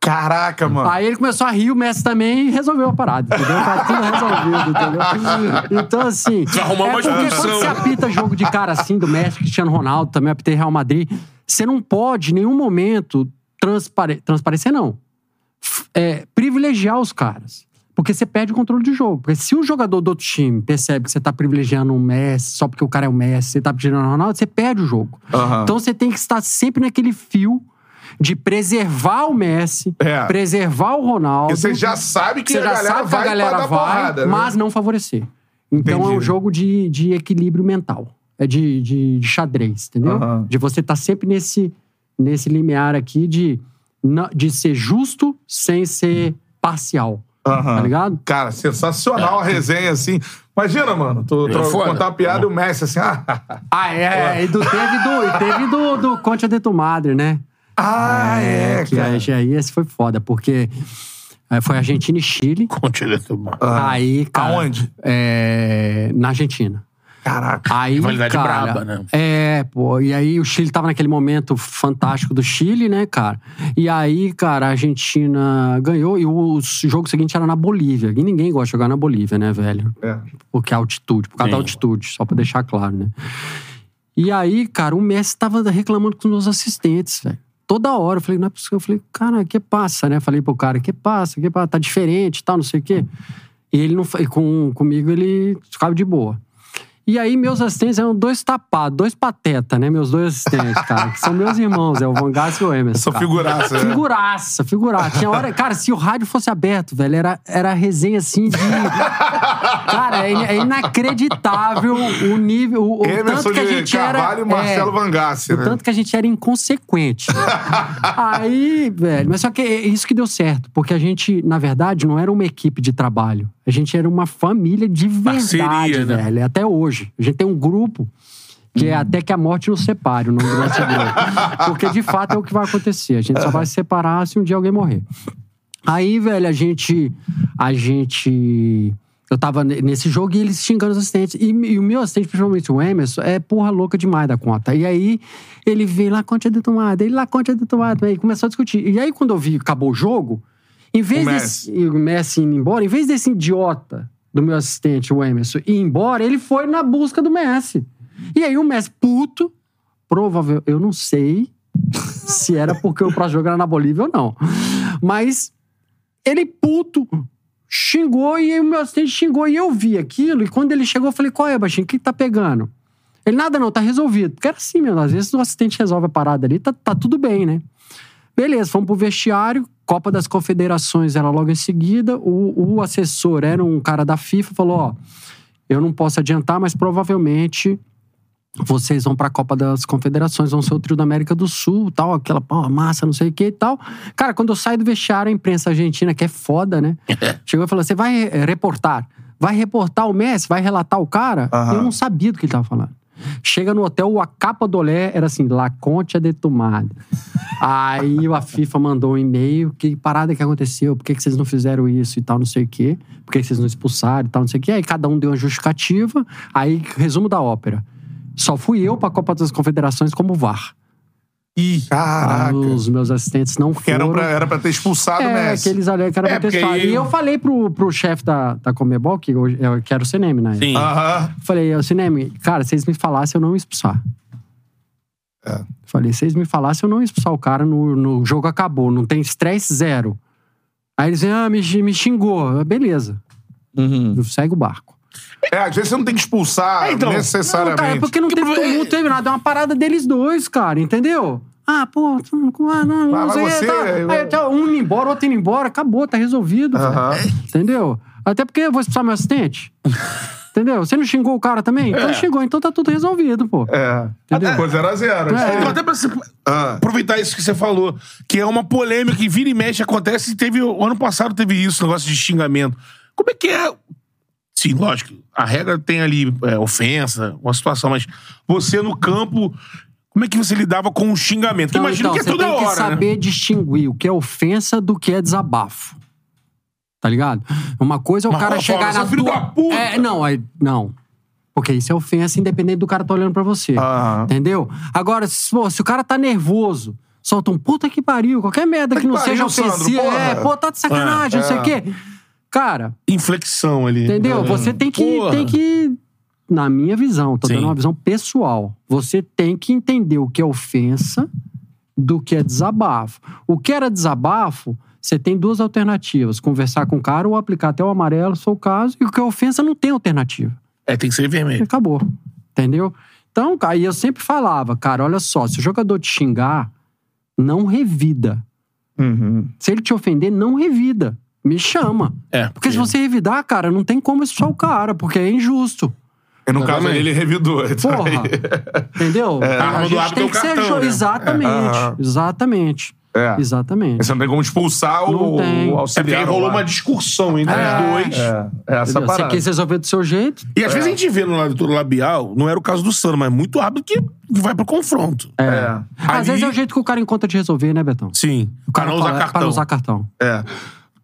Caraca, mano. Aí ele começou a rir, o Messi também resolveu a parada, entendeu? Tá tudo resolvido, entendeu? Então, assim. Arrumar é uma porque quando você apita jogo de cara assim, do Messi, Cristiano Ronaldo, também apitei Real Madrid, você não pode, em nenhum momento, transpare... transparecer, não. É, privilegiar os caras. Porque você perde o controle do jogo. Porque se o jogador do outro time percebe que você tá privilegiando o Messi só porque o cara é o Messi, você tá privilegiando o Ronaldo, você perde o jogo. Aham. Então você tem que estar sempre naquele fio de preservar o Messi, É. preservar o Ronaldo. Porque você já sabe que Você a já galera sabe que a vai galera vai, porrada, né? mas não favorecer. Então é um Entendi. jogo de, de equilíbrio mental. É de, de, de xadrez, entendeu? Aham. De você estar sempre nesse, nesse limiar aqui de, de ser justo sem ser parcial. Aham. Tá ligado? Cara, sensacional a resenha, assim. Imagina, mano, tu, tu É contar uma piada e o Messi assim, ah, Ah, é. E do, teve do, e teve do, do Conte de tu Madre, né? ah é, que cara. aí, aí esse foi foda, porque é, foi Argentina e Chile. Continua tomando. Ah. Aí, cara, Aonde? É, na Argentina. Caraca. Aí, Rivalidade cara, braba, né? É, pô. E aí o Chile tava naquele momento fantástico do Chile, né, cara? E aí, cara, a Argentina ganhou e o jogo seguinte era na Bolívia. E ninguém gosta de jogar na Bolívia, né, velho? É. Porque a altitude, por causa da Sim. altitude, só pra deixar claro, né? E aí, cara, o Messi tava reclamando com os meus assistentes, velho. Toda hora, eu falei, não é possível. Eu falei, cara, que passa, né? Falei pro cara, que passa, que passa, tá diferente e tal, não sei o quê. E ele não com comigo ele ficava de boa. E aí, meus assistentes eram dois tapados, dois patetas, né? Meus dois assistentes, cara, que são meus irmãos, é o Van Gass e o Emerson. Sou cara. figuraça, né? Figuraça, figuraça. Tinha hora. Cara, se o rádio fosse aberto, velho, era, era resenha assim de. Cara, é, é inacreditável o nível. O, o Emerson tanto que a gente Carvalho era. e Marcelo é, Vangassi, o né? tanto que a gente era inconsequente. Aí, velho, mas só que é isso que deu certo, porque a gente, na verdade, não era uma equipe de trabalho. A gente era uma família de verdade, Parceria, né? velho. Até hoje. A gente tem um grupo que é até que a morte nos separe, o nome do nosso grupo. Porque de fato é o que vai acontecer. A gente só vai se separar se um dia alguém morrer. Aí, velho, a gente. A gente. Eu tava ne- nesse jogo e eles xingando os assistentes. E, e o meu assistente, principalmente o Emerson, é porra louca demais da conta. E aí ele veio lá, conta de tomada, ele lá, conta de tomada. E começou a discutir. E aí, quando eu vi acabou o jogo, em vez O desse. e O Messi indo embora, em vez desse idiota do meu assistente, o Emerson, ir embora, ele foi na busca do Messi. E aí o Messi, puto, provável, eu não sei se era porque o próximo jogo era na Bolívia ou não. Mas ele puto xingou e aí o meu assistente xingou e eu vi aquilo. E quando ele chegou, eu falei: qual é, baixinho? O que, que tá pegando? Ele, nada não, tá resolvido. Porque era assim mesmo, às vezes o assistente resolve a parada ali, tá, tá tudo bem, né? Beleza, fomos pro vestiário, Copa das Confederações era logo em seguida. O, o assessor era um cara da FIFA, falou: ó, eu não posso adiantar, mas provavelmente vocês vão pra Copa das Confederações, vão ser o trio da América do Sul, tal, aquela pô, massa, não sei o que e tal. Cara, quando eu saio do vestiário, a imprensa argentina, que é foda, né? Chegou e falou: você vai reportar? Vai reportar o Messi? Vai relatar o cara? Aham. Eu não sabia do que ele tava falando. Chega no hotel, a capa do olé era assim, La Concha de Tomada. Aí a FIFA mandou um e-mail, que parada que aconteceu, por que, que vocês não fizeram isso e tal, não sei o quê, por que, que vocês não expulsaram e tal, não sei o quê. Aí cada um deu uma justificativa, aí resumo da ópera. Só fui eu pra Copa das Confederações como VAR. Ih, caraca. Os meus assistentes não Que era foram. pra, era pra ter expulsado o É, Messi. que eles ali que era É, pra porque testar. aí- E eu falei pro, pro chefe da, da Comebol, que, hoje, eu, que era o Cineme, né? Sim. Aham. Falei, ô Cineme, cara, se vocês me falassem, eu não ia expulsar. É. Falei, se vocês me falassem, eu não ia expulsar o cara no, no jogo acabou, não tem estresse zero. Aí eles ah, me, me xingou. Beleza. Uhum. Segue o barco. É, às vezes você não tem que expulsar É, então. Não, necessariamente. cara, é porque não teve tumulto, teve nada. É uma parada deles dois, cara, entendeu? Ah, pô, tu- ah, não, não sei, você, tá. eu- Aí, tá, um indo embora, outro indo embora, acabou, tá resolvido, velho. Aham. Entendeu? Até porque eu vou expulsar meu assistente. Entendeu? Você não xingou o cara também? Então É. xingou, então tá tudo resolvido, pô. É. Entendeu? Ficou 0 a 0 É. Então, até pra você Ah. aproveitar isso que você falou, que é uma polêmica que vira e mexe acontece, e teve o ano passado teve isso, negócio de xingamento. Como é que é? Sim, lógico, a regra tem ali é, ofensa, uma situação, mas você no campo, como é que você lidava com o xingamento? Porque Não, imagina então, que é você toda tem que hora, né? saber distinguir o que é ofensa do que é desabafo. Tá ligado? Uma coisa é o Mas cara chegar "Você é na filho tua... da puta!" É, não, aí, não. Porque isso é ofensa independente do cara tá olhando pra você. Aham. Entendeu? Agora, se, pô, se o cara tá nervoso, solta um puta que pariu, qualquer merda que, que não pariu, seja ofensiva. É, pô, tá de sacanagem, É, não sei é. o quê. Cara, Inflexão ali. Entendeu? Hum. Você tem que, Porra. tem que. Na minha visão, tô Sim. dando uma visão pessoal. Você tem que entender o que é ofensa do que é desabafo. O que era desabafo, você tem duas alternativas: conversar com o cara ou aplicar até o amarelo, se for o caso. E o que é ofensa não tem alternativa. É, tem que ser vermelho. acabou. Entendeu? Então, aí eu sempre falava, cara, olha só, se o jogador te xingar, não revida. Uhum. Se ele te ofender, não revida. Me chama. É. Porque se você revidar, cara, não tem como expulsar o cara, porque é injusto. E no caso Exatamente. ele revidou. Porra. Entendeu? A arma a do é tem o que ser cartão, jo- né? Exatamente. Aham. Exatamente. É. Exatamente. Você não tem como expulsar Não o, tem. o É porque auxiliar. aí rolou lá. uma discussão entre É. os dois. É, é essa Entendeu? Você parada. quis resolver do seu jeito. E às vezes a gente vê no leitura labial, não era o caso do Sano, mas muito rápido que vai pro confronto. É. Às Ali- vezes é o jeito que o cara encontra de resolver, né, Betão? Sim. O Pra cara não usar fala- cartão. Para não usar cartão. É.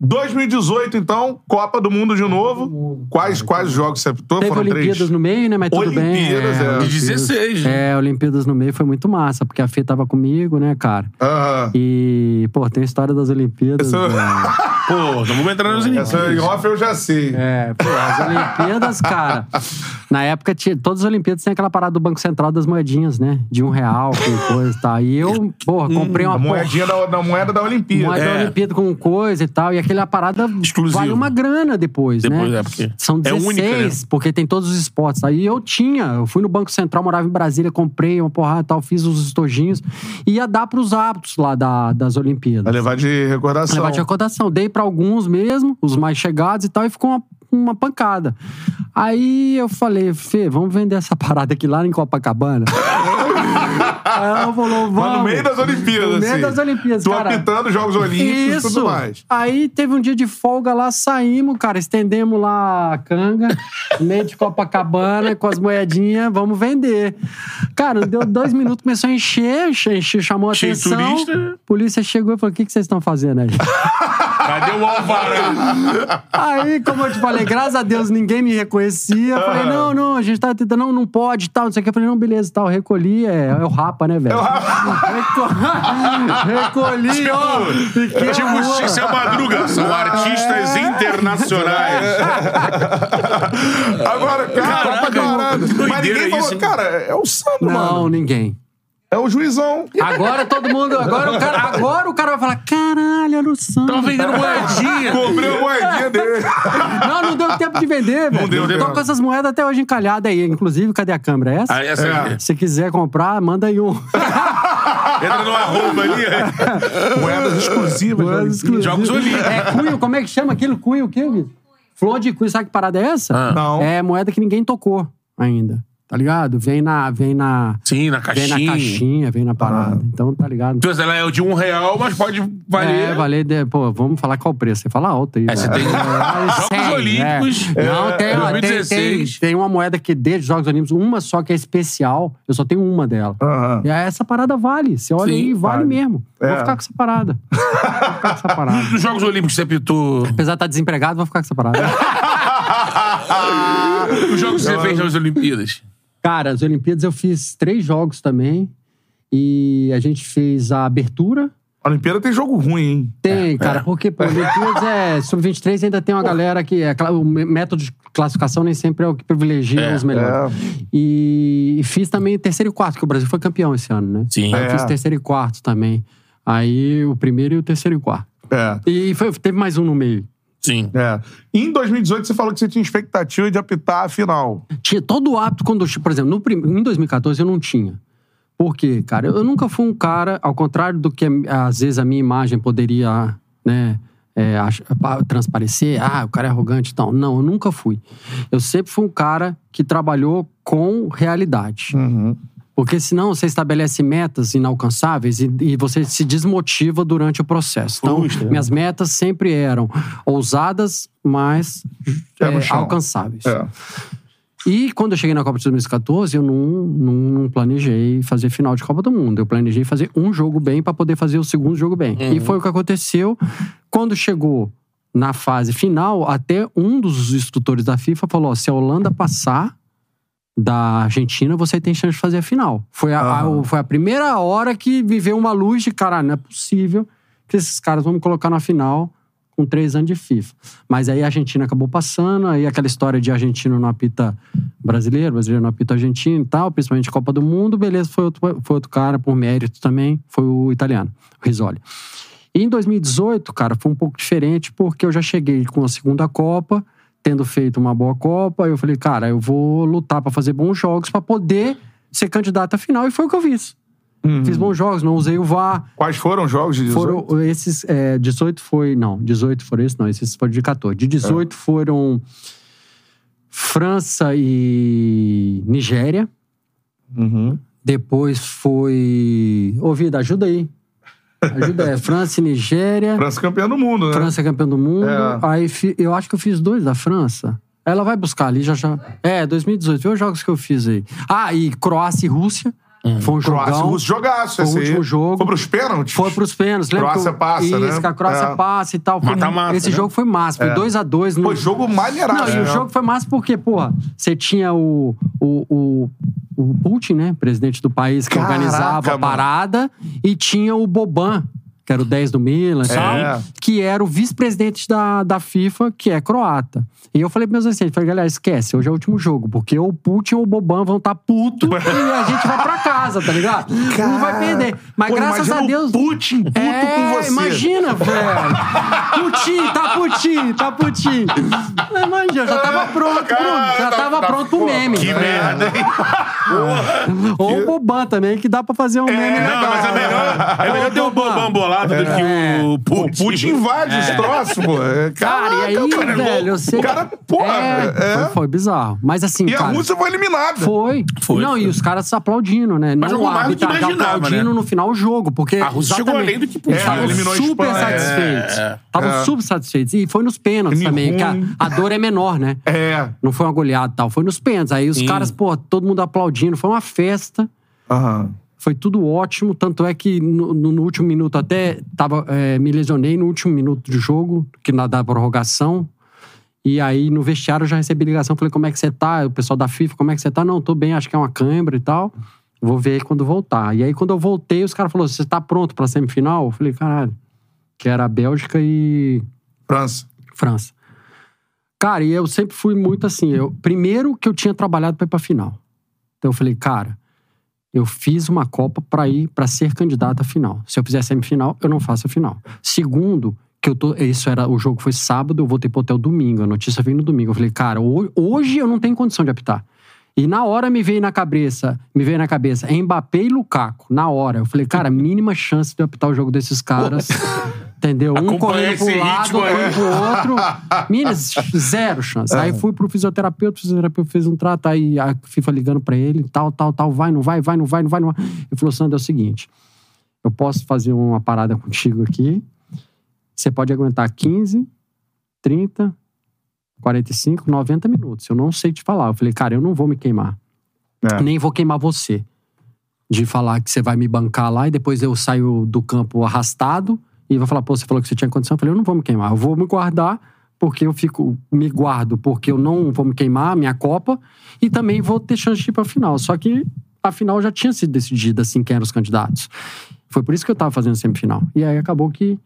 2018, então, Copa do Mundo de novo. Quais, quais jogos você apitou? Teve Foram Olimpíadas três? no meio, né? Mas tudo bem. Olimpíadas, é. De 16. É, Olimpíadas no meio foi muito massa, porque a Fê tava comigo, né, cara? Aham. E, pô, tem a história das Olimpíadas. Essa- né? Pô, então vamos entrar nas Essa em Olimpíadas. off eu já sei. É, pô, as Olimpíadas, cara. Na época, tinha, todas as Olimpíadas tem aquela parada do Banco Central das moedinhas, né? De um real, com coisa e tal. E eu, porra, comprei uma A moedinha da, da moeda da Olimpíada. moeda da É. Olimpíada com coisa e tal. E aquela parada Exclusivo. vale uma grana depois, Depois, né? é, porque São é 16, única, né? porque tem todos os esportes. Aí eu tinha, eu fui no Banco Central, morava em Brasília, comprei uma porrada e tal, fiz os estojinhos. E ia dar pros hábitos lá da, das Olimpíadas. Vai levar de recordação. Levar de recordação. Dei pra alguns mesmo, os mais chegados e tal, e ficou uma, uma pancada. Aí eu falei, Fê, vamos vender essa parada aqui lá em Copacabana? Aí ela falou, vamos. Mas no meio das Olimpíadas, No meio assim. das Olimpíadas, Tu cara. apitando Jogos Olímpicos e Isso. tudo mais. Aí teve um dia de folga lá, saímos, cara, estendemos lá a canga, meio de Copacabana, com as moedinhas, vamos vender. Cara, deu dois minutos, começou a encher, encher, encher, chamou a Cheio de atenção. turista. Polícia chegou e falou: o que, que vocês estão fazendo aí? Cadê o Alvará? Aí, como eu te falei, graças a Deus ninguém me reconhecia. Eu falei, não, não, a gente tá tentando, não, não pode, tal, não sei o que. Eu falei, não, beleza, tal. Recolhi, é, é o rapa, né, velho? Reco- Recolhi, ó. fiquei tipo, na rua. seu Madruga. São artistas internacionais. Agora, cara, Caraca, Mas ninguém falou, isso, cara, é o Sandro, Não, mano. ninguém. É o juizão. Agora todo mundo. Agora o cara, agora o cara vai falar: caralho, era o Sandro. Tava vendendo moedinha. Comprei a moedinha dele. Não, não deu tempo de vender, velho. deu Tô tempo. com essas moedas até hoje encalhadas aí. Inclusive, cadê a câmera? É essa? Ah, essa É. Se quiser comprar, manda aí um. Entra no arroba ali. Moedas exclusivas. Moedas né? exclusivas. Jogos Olímpicos. É cunho, como é que chama aquilo? Cunho o quê, Vitor? Flor de cunho, sabe que parada é essa? Ah. Não. É moeda que ninguém tocou ainda. Tá ligado? Vem na. Vem na. Sim, na Vem caixinha. na caixinha, vem na parada. Então, tá ligado? Então, ela é de um real, mas pode valer. É, valer. de- Pô, vamos falar qual o preço. Você fala alto aí. É, você tem É, Jogos cem, Olímpicos. é. Não, tem, ó, tem, tem, 2016. tem uma moeda que desde os Jogos Olímpicos, uma só que é especial. Eu só tenho uma dela. E aí essa parada vale. Você olha Sim, aí, vale, vale. mesmo. É. Vou ficar com essa parada. Vou ficar com essa parada. Nos Jogos Olímpicos você apitou. Apesar de estar desempregado, vou ficar com essa parada. Os jogos que você fez nas Olimpíadas. Cara, as Olimpíadas eu fiz três jogos também. E a gente fez a abertura. A Olimpíada tem jogo ruim, hein? Tem, cara, porque, pô, Olimpíadas é. Sub-23 ainda tem uma galera que. É, o mé- método de classificação nem sempre é o que privilegia É, os melhores. E, e fiz também terceiro e quarto, que o Brasil foi campeão esse ano, né? Sim. Aí eu É. fiz terceiro e quarto também. Aí o primeiro e o terceiro e quarto. É. E foi- teve mais um no meio. Sim. É. Em 2018, você falou que você tinha expectativa de apitar a final. Tinha todo o hábito quando. Por exemplo, no prim- em 2014 eu não tinha. Por quê, cara? Eu nunca fui um cara, ao contrário do que às vezes a minha imagem poderia, né, é, transparecer. Ah, o cara é arrogante e tal. Não, eu nunca fui. Eu sempre fui um cara que trabalhou com realidade. Uhum. Porque senão você estabelece metas inalcançáveis e, e você se desmotiva durante o processo. Então, Frustra. minhas metas sempre eram ousadas, mas é, alcançáveis. É. E quando eu cheguei na Copa de 2014, eu não, não, não planejei fazer final de Copa do Mundo. Eu planejei fazer um jogo bem para poder fazer o segundo jogo bem. E foi o que aconteceu. Quando chegou na fase final, até um dos instrutores da FIFA falou: ó, se a Holanda passar da Argentina, você tem chance de fazer a final. Foi a, a- foi a primeira hora que viveu uma luz de caralho, não é possível que esses caras vão me colocar na final com três anos de FIFA. Mas aí a Argentina acabou passando, aí aquela história de argentino não apita brasileiro, brasileiro não apita argentino e tal, principalmente Copa do Mundo, beleza, foi outro, foi outro cara, por mérito também, foi o italiano, o Risoli. E em 2018, cara, foi um pouco diferente, porque eu já cheguei com a segunda Copa, tendo feito uma boa Copa, eu falei, cara, eu vou lutar pra fazer bons jogos pra poder ser candidato à final, e foi o que eu fiz. Fiz bons jogos, não usei o VAR, Quais foram os jogos de 18? foram esses. É, 18 foi. Não, 18 foram esses, não. Esses foram de 14. De 18 foram França e Nigéria. Uhum. Depois foi. Ô, Vida, ajuda aí. Ajuda aí. França e Nigéria. França campeã do mundo, né? França é campeão do mundo. É. Aí eu acho que eu fiz dois da França. Ela vai buscar ali já já. É, 2018. Vê os jogos que eu fiz aí. Ah, e Croácia e Rússia. Foi um Croácia, jogão. Russo, jogaço Foi o último jogo. Foi pros pênaltis? Foi pros pênaltis. Lembra Croácia que eu- passa, Isso, né? que a Croácia É. passa e tal. Foi- Mata-mata, Esse né? jogo foi massa. Foi É. 2x2. Foi jogo maneiraço. Não, e o né? jogo foi massa porque, porra, você tinha o, o, o, o Putin, né? Presidente do país que Caraca, organizava a mano. parada. E tinha o Boban, que era o 10 do Milan e É. tal, que era o vice-presidente da, da FIFA, que é croata. E eu falei pros meus assistentes, falei, galera, esquece, hoje é o último jogo, porque ou o Putin ou o Boban vão estar puto e a gente vai pra casa, tá ligado? Não vai perder. Mas Pô, graças a Deus... O Putin puto É, com você. imagina, velho. Putin, tá putin, tá putin. Imagina, eu já tava pronto, pro, já Cara, tava tá- pronto pro pô, meme. Que merda, hein? Ou o Boban também, que dá pra fazer um meme legal. Não, mas é melhor, é melhor ter o bobão bolado do que o O Putin. Putin invade os troços, pô. É, Cara, e aí, cara, velho, eu sei. O cara, porra, é, é. Foi, foi bizarro. Mas assim, E a cara. Rússia foi eliminada. Foi. Foi, Não, foi. e os caras aplaudindo, né? Mas Não o mais do que árbitro imaginava, aplaudindo né? no final do jogo, porque. A Rússia chegou além do que podia. Eles estavam eliminou a super satisfeitos. é, Estavam é. super satisfeitos. E foi nos pênaltis também, que a, a dor é menor, né? É. Não foi uma goleada e tal, foi nos pênaltis. Aí os caras, pô, todo mundo aplaudindo. Foi uma festa. Aham. Foi tudo ótimo, tanto é que no, no- último minuto até tava, é, me lesionei no último minuto de jogo, que na da prorrogação. E aí no vestiário eu já recebi ligação, falei, como é que você tá? O pessoal da FIFA, como é que você tá? Não, tô bem, acho que é uma câimbra e tal. Vou ver quando voltar. E aí quando eu voltei, os caras falaram, você tá pronto pra semifinal? Eu falei, caralho, que era Bélgica e França. França. Cara, e eu sempre fui muito assim. Eu, primeiro que eu tinha trabalhado pra ir pra final. Então eu falei, cara, eu fiz uma Copa pra ir pra ser candidato à final. Se eu fizer semifinal, eu não faço a final. Segundo, que eu tô. Isso era. O jogo foi sábado, eu voltei pro hotel domingo. A notícia veio no domingo. Eu falei, cara, ho- hoje eu não tenho condição de apitar. E na hora me veio na cabeça, me veio na cabeça Mbappé e Lukaku. Na hora. Eu falei, cara, mínima chance de eu apitar o jogo desses caras. Entendeu? Um correndo pro lado, ritmo aí. pro outro. Minas, zero chance. Aí fui pro fisioterapeuta, o fisioterapeuta fez um trato, aí a FIFA ligando pra ele, tal, tal, tal, vai, não vai, vai, não vai, não vai, não vai. Ele falou, Sandro, é o seguinte, eu posso fazer uma parada contigo aqui, você pode aguentar 15, 30, 45, 90 minutos. Eu não sei te falar. Eu falei, cara, eu não vou me queimar. É. Nem vou queimar você. De falar que você vai me bancar lá e depois eu saio do campo arrastado e vai falar, pô, você falou que você tinha condição. Eu falei, eu não vou me queimar. Eu vou me guardar porque eu fico, me guardo porque eu não vou me queimar, minha Copa, e também vou ter chance de ir pra final. Só que a final já tinha sido decidida, assim, quem eram os candidatos. Foi por isso que eu tava fazendo semifinal. E aí acabou que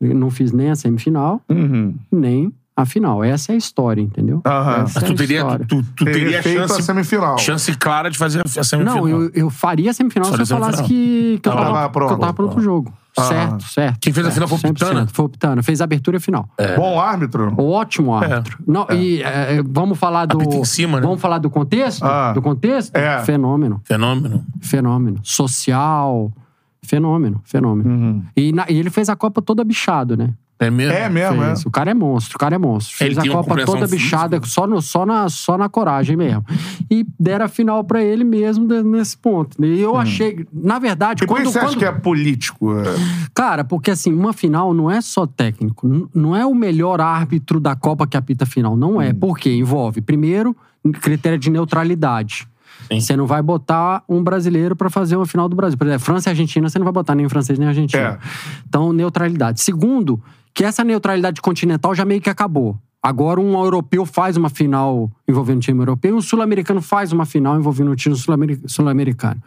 eu não fiz nem a semifinal, Uhum. nem a final. Essa é a história, entendeu? Aham. Essa Mas é tu a teria, história. tu, tu teria feito a chance, semifinal. chance clara de fazer a semifinal. Não, eu, eu faria a semifinal se eu falasse que, que, eu Tava pronto. que eu tava pronto pro jogo. Ah. Certo, certo. Quem fez a final foi o 100%. Pitana? Foi o Pitana. Fez a abertura e a final. Bom árbitro. Ótimo árbitro. Não, E é, vamos falar do. Apita em cima, né? Vamos falar do contexto? Ah. Do contexto? É. Fenômeno. Fenômeno. Fenômeno. Social. Fenômeno. Fenômeno. Uhum. E, na- e ele fez a Copa toda bichado, né? É mesmo? É mesmo, é. O cara é monstro, o cara é monstro. Ele Fez a tem uma Copa toda bichada, física. só, no, só, na, só na coragem mesmo. E deram a final pra ele mesmo nesse ponto. E eu achei, na verdade, E por quando, você acha quando- que é político? Cara, porque assim, uma final não é só técnico. Não é o melhor árbitro da Copa que apita a final. Não Hum. é. Porque envolve, primeiro, critério de neutralidade. Sim. Você não vai botar um brasileiro pra fazer uma final do Brasil. Por exemplo, França e Argentina, você não vai botar nem francês nem argentino. É. Então, neutralidade. Segundo, que essa neutralidade continental já meio que acabou. Agora um europeu faz uma final envolvendo o time europeu e um sul-americano faz uma final envolvendo o time sul-ameri- sul-americano.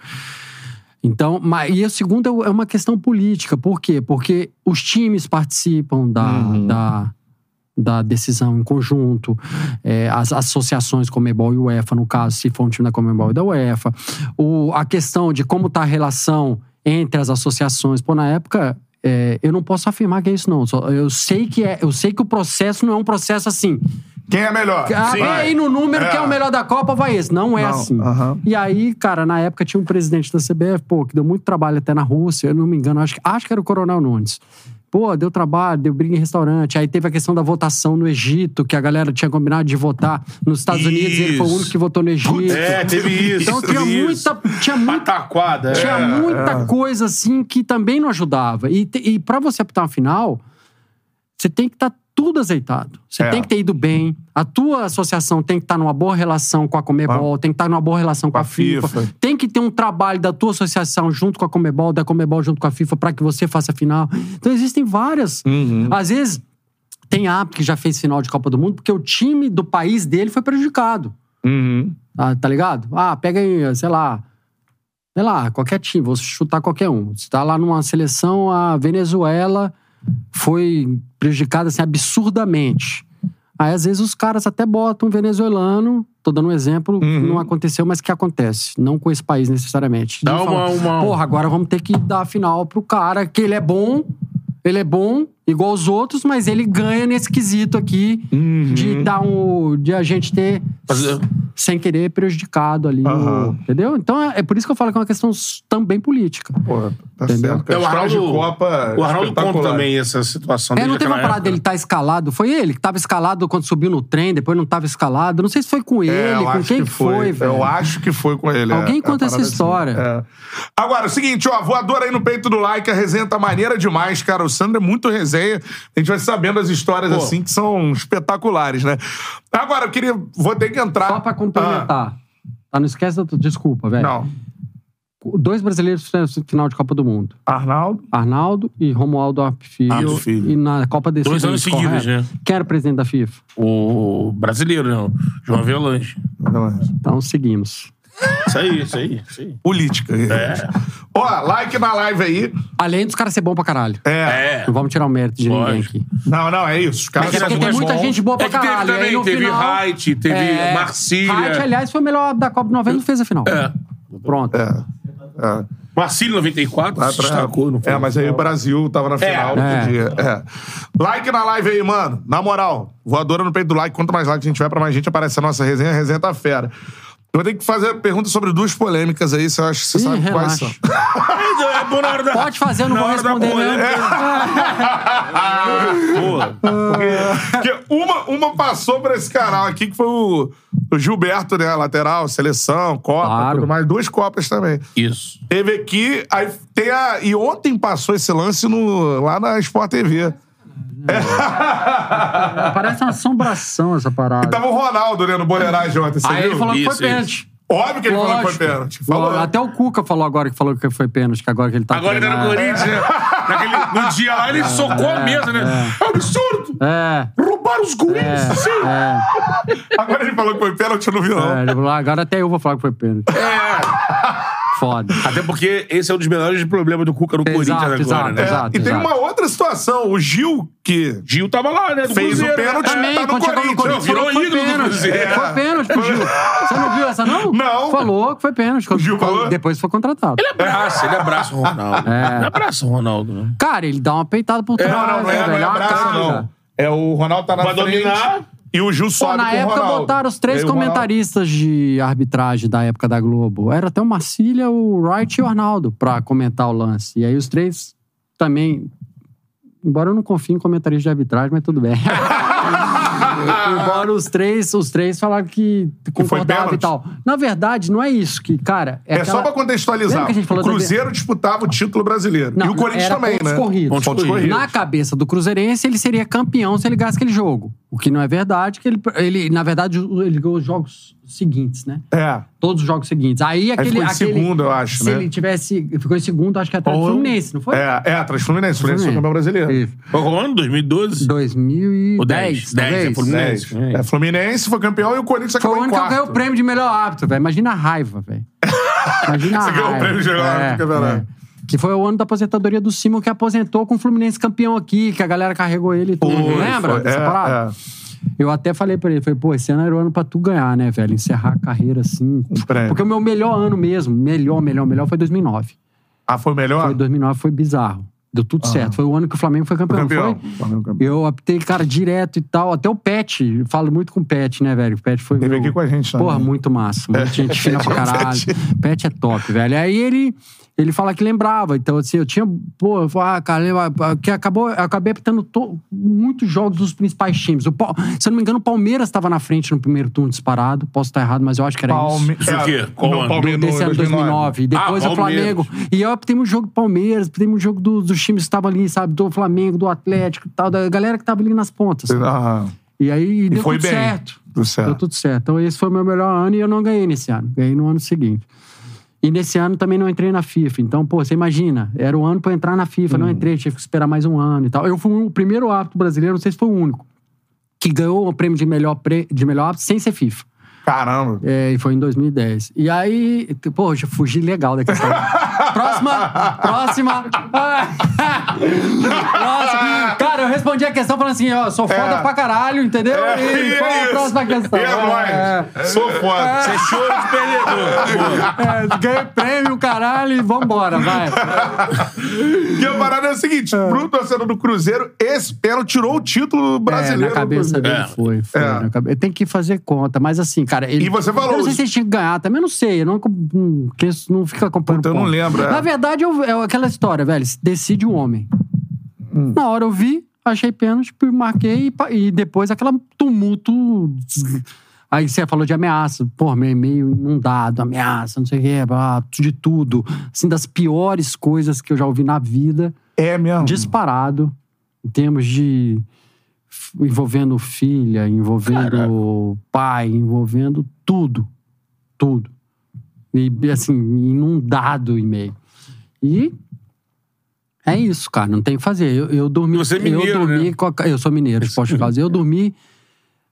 Então, mas, e a segunda é uma questão política. Por quê? Porque os times participam da, da, da decisão em conjunto, é, as associações Comebol e UEFA, no caso, se for um time da Comebol e da UEFA. O, a questão de como está a relação entre as associações. Pô, na época, é, eu não posso afirmar que é isso, não. Só- eu, sei que é, eu sei que o processo não é um processo assim. Quem é melhor? Ah, vem aí no número, É. quem é o melhor da Copa, vai esse. Não é Não, assim. aham. E aí, cara, na época tinha um presidente da CBF, pô, que deu muito trabalho até na Rússia, eu não me engano, acho, que- acho que era o Coronel Nunes. Pô, deu trabalho, deu briga em restaurante. Aí teve a questão da votação no Egito, que a galera tinha combinado de votar nos Estados Unidos, e ele foi o Isso. único que votou no Egito. É, teve isso. Então tinha isso. muita, tinha muita Pataquada. tinha é. muita coisa assim que também não ajudava. E, e para você apitar uma final, você tem que estar tudo azeitado. Você É. tem que ter ido bem. A tua associação tem que estar numa boa relação com a Comebol, tem que estar numa boa relação com, Com a a FIFA. FIFA. Tem que ter um trabalho da tua associação junto com a Comebol, da Comebol junto com a FIFA para que você faça a final. Então existem várias. Uhum. Às vezes tem árbitro que já fez final de Copa do Mundo porque o time do país dele foi prejudicado. Uhum. Ah, tá ligado? Ah, pega aí, sei lá. Sei lá, qualquer time, vou chutar qualquer um. Você tá lá numa seleção, a Venezuela foi prejudicada assim, absurdamente. Aí, às vezes, os caras até botam um venezuelano, tô dando um exemplo, Uhum. não aconteceu, mas que acontece. Não com esse país necessariamente. Dá uma- uma- Porra, agora vamos ter que dar a final pro cara, que ele é bom, ele é bom, igual os outros, mas ele ganha nesse quesito aqui Uhum. de dar um. de a gente ter Fazer- sem querer prejudicado ali. o- Aham. entendeu? Então é, é por isso que eu falo que é uma questão também política. Pô, tá Entendeu? certo. É, o Arnaldo, Copa o Arnaldo conta também essa situação É, não teve uma parada dele estar escalado. Foi ele que tava escalado quando subiu no trem, depois não tava escalado. Não sei se foi com É, ele, eu com quem que foi, velho. Eu acho que foi com ele. Alguém é, conta é uma essa parada história. é. Agora, é o seguinte, ó, voador aí no peito do like, a resenha tá maneira demais, cara. O Sandro é muito resenha. A gente vai sabendo as histórias Pô. assim que são espetaculares, né? Agora, eu queria. Vou ter que entrar. Só pra complementar. Tá, não esquece da tua. Desculpa, Ah, velho. não. Dois brasileiros fizeram final de Copa do Mundo. Arnaldo. Arnaldo e Romualdo Arp Filho. Arp Filho. E na Copa desse Dois anos seguidos, né? Quem era o presidente da FIFA? O brasileiro, né? João Avelange. Então seguimos. Isso aí, isso aí, isso aí. Política. É. Ó, like na live aí. Além dos caras ser bom pra caralho. É. É. Não vamos tirar o mérito de ninguém Lógico. aqui. Não, não, é isso. Os caras Porque são tem muita gente boa pra É que teve caralho. também, Aí no teve final, Haidt, teve Marcília. Haidt, aliás, foi o melhor da Copa 90 não fez a final. É. Pronto. É. É. Marcílio 94 Vai se destacou, não foi? É, mas aí o Brasil tava na final, não É. podia. É. Like na live aí, mano. Na moral, voadora no peito do like. Quanto mais like a gente tiver, pra mais gente aparecer a nossa resenha. A resenha tá fera. Eu vou ter que fazer pergunta sobre duas polêmicas aí, você acha que você Ih, sabe quais são. É bom na hora da... Pode fazer, eu não na vou responder polêmica. Pô, Porque uma, uma passou pra esse canal aqui, que foi o, o Gilberto, né? Lateral, seleção, Copa, Claro. tudo mais. Duas Copas também. Isso. Teve aqui, aí tem a. E ontem passou esse lance no, lá na Sport TV. Parece uma assombração essa parada. Tava o Ronaldo, né, no boleiragem ontem, você Aí viu? ele falou que Isso, foi isso. pênalti. Óbvio que ele falou que Lógico. foi pênalti. Falou. Lógico. Até o Cuca falou agora que falou que foi pênalti, que agora que ele tá Agora ele tá no. Corinthians, né? Naquele- no dia lá ele socou a mesa, né? É um absurdo! É, Roubaram os gols! é, é, Agora ele falou que foi pênalti, eu não vi, não. é. Ele falou, agora até eu vou falar que foi pênalti. Foda. Até porque esse é um dos menores problemas do Cuca no Exato, Corinthians agora, exato, né? É, exato. e tem uma outra situação. O Gil, que Gil tava lá, né? Do Fez o Cruzeiro, pênalti. né? Também, tá no chegou no Corinthians, Corinthians, virou foi ídolo do pênalti. Cruzeiro. Foi pênalti pro Gil. Você não viu essa, não? Não. Falou que foi pênalti. Quando- Gil falou? Depois foi contratado. Ele abraça, ele abraça o Ronaldo. É. Ele abraça o Ronaldo, né? Cara, ele dá uma peitada por trás. Não, não, não é, não é abraço, não. É o Ronaldo tá na Vai frente. dominar. E o Gil Pô, sobe na com o época Ronaldo. botaram os E três aí o Ronaldo- comentaristas de arbitragem da época da Globo. Era até o Marcília, o Wright e o Arnaldo pra comentar o lance. E aí os três também. Embora eu não confie em comentaristas de arbitragem, mas tudo bem. Embora os três, os três falaram que concordavam e pênalti? tal. Na verdade, não é isso que, cara. É, É só aquela- pra contextualizar. Que a gente falou o Cruzeiro disputava o título brasileiro. Não, e o Corinthians era também, pontos né? corridos. Pontos corridos. Na cabeça do Cruzeirense, ele seria campeão se ele ganhasse aquele jogo. O que não é verdade, que ele, ele na verdade, ele ganhou os jogos seguintes, né? É. Todos os jogos seguintes. Aí aquele. ficou em aquele- segundo, eu acho, Se né? ele tivesse. Ficou em segundo, acho que atrás do Fluminense, não foi? É, é, atrás do Fluminense. Fluminense foi Fluminense. campeão brasileiro. Isso. É o ano? 2012? 2010. Ou 10, 10, é. Fluminense. Dez. É, Fluminense foi campeão e o Corinthians Foi acabou o em ano que eu quarto. ganhei o prêmio de melhor hábito, velho. Imagina a raiva, velho. Imagina a Você raiva. ganhou o prêmio de melhor hábito É, campeonato. é. Que foi o ano da aposentadoria do Simon, que aposentou com o Fluminense campeão aqui, que a galera carregou ele e tudo. Lembra foi. dessa É, parada? é. Eu até falei pra ele, falei, pô, esse ano era o ano pra tu ganhar, né, velho? Encerrar a carreira assim. prêmio. Porque o meu melhor ano mesmo, melhor, melhor, melhor, foi 2009. Ah, foi melhor? Foi 2009, foi bizarro. Deu tudo certo. Foi o ano que o Flamengo foi campeão, campeão. foi? Flamengo campeão. Eu optei, cara, direto e tal. Até o Pet. Falo muito com o Pet, né, velho? O Pet foi. Teve meu- aqui com a gente também. Porra, muito massa. Muita gente fina pra caralho. Pet é top, velho. Aí ele. Ele fala que lembrava. Então, assim, eu tinha. Pô, eu falo, ah, cara, lembra- que acabou, eu acabei apitando to- muitos jogos dos principais times. O se eu não me engano, o Palmeiras estava na frente no primeiro turno disparado. Posso estar errado, mas eu acho que era isso. Palme... Isso o quê? Qual ano? Palmeiras Desse no ano 2009. E depois Ah, o Flamengo. Palmeiras. E eu optei um jogo do Palmeiras, optei um jogo do- dos times que estavam ali, sabe? Do Flamengo, do Atlético e tal, da galera que tava ali nas pontas. Aham. E aí deu foi tudo bem. certo. Tudo certo. Deu tudo certo. Então esse foi o meu melhor ano e eu não ganhei nesse ano. Ganhei no ano seguinte. E nesse ano também não entrei na FIFA. Então, pô, você imagina, era o ano pra eu entrar na FIFA, Hum. não entrei, tive que esperar mais um ano e tal. Eu fui o primeiro árbitro brasileiro, não sei se foi o único, que ganhou o prêmio de melhor, pre... de melhor árbitro sem ser FIFA. Caramba. É, e foi em 2010. E aí, pô, já fugi legal da questão. próxima, próxima. próxima. Cara, eu respondi a questão falando assim, ó, sou foda É. pra caralho, entendeu? e qual é a isso. próxima questão? E é nóis. Sou foda. Você é choro de perdedor. É, ganhei prêmio, caralho, e vambora, vai. E a parada é a seguinte: pro torcedor do Cruzeiro, esse pênalti tirou o título É, brasileiro. na do cabeça Cruzeiro. dele É. foi. foi É. na cabe- Tem que fazer conta, mas assim, cara. Ele, E você falou Eu não sei os- se ele tinha que ganhar, também não sei. Eu não, não, não fica acompanhando. Puta, eu não ponto. lembro, é. Na verdade, eu- é aquela história, velho. Decide o homem. Hum. Na hora eu vi, achei pênalti, marquei e, e depois aquela tumulto. Aí você falou de ameaça, pô, meio, meio inundado, ameaça, não sei o quê, de tudo. Assim, das piores coisas que eu já ouvi na vida É mesmo. disparado em termos de envolvendo filha, envolvendo pai, envolvendo tudo, tudo. E assim, inundado e meio. E é isso, cara, não tem o que fazer. Eu, eu dormi, Você é mineiro, eu dormi né? a- eu sou mineiro, de Posto de Caldas. Eu dormi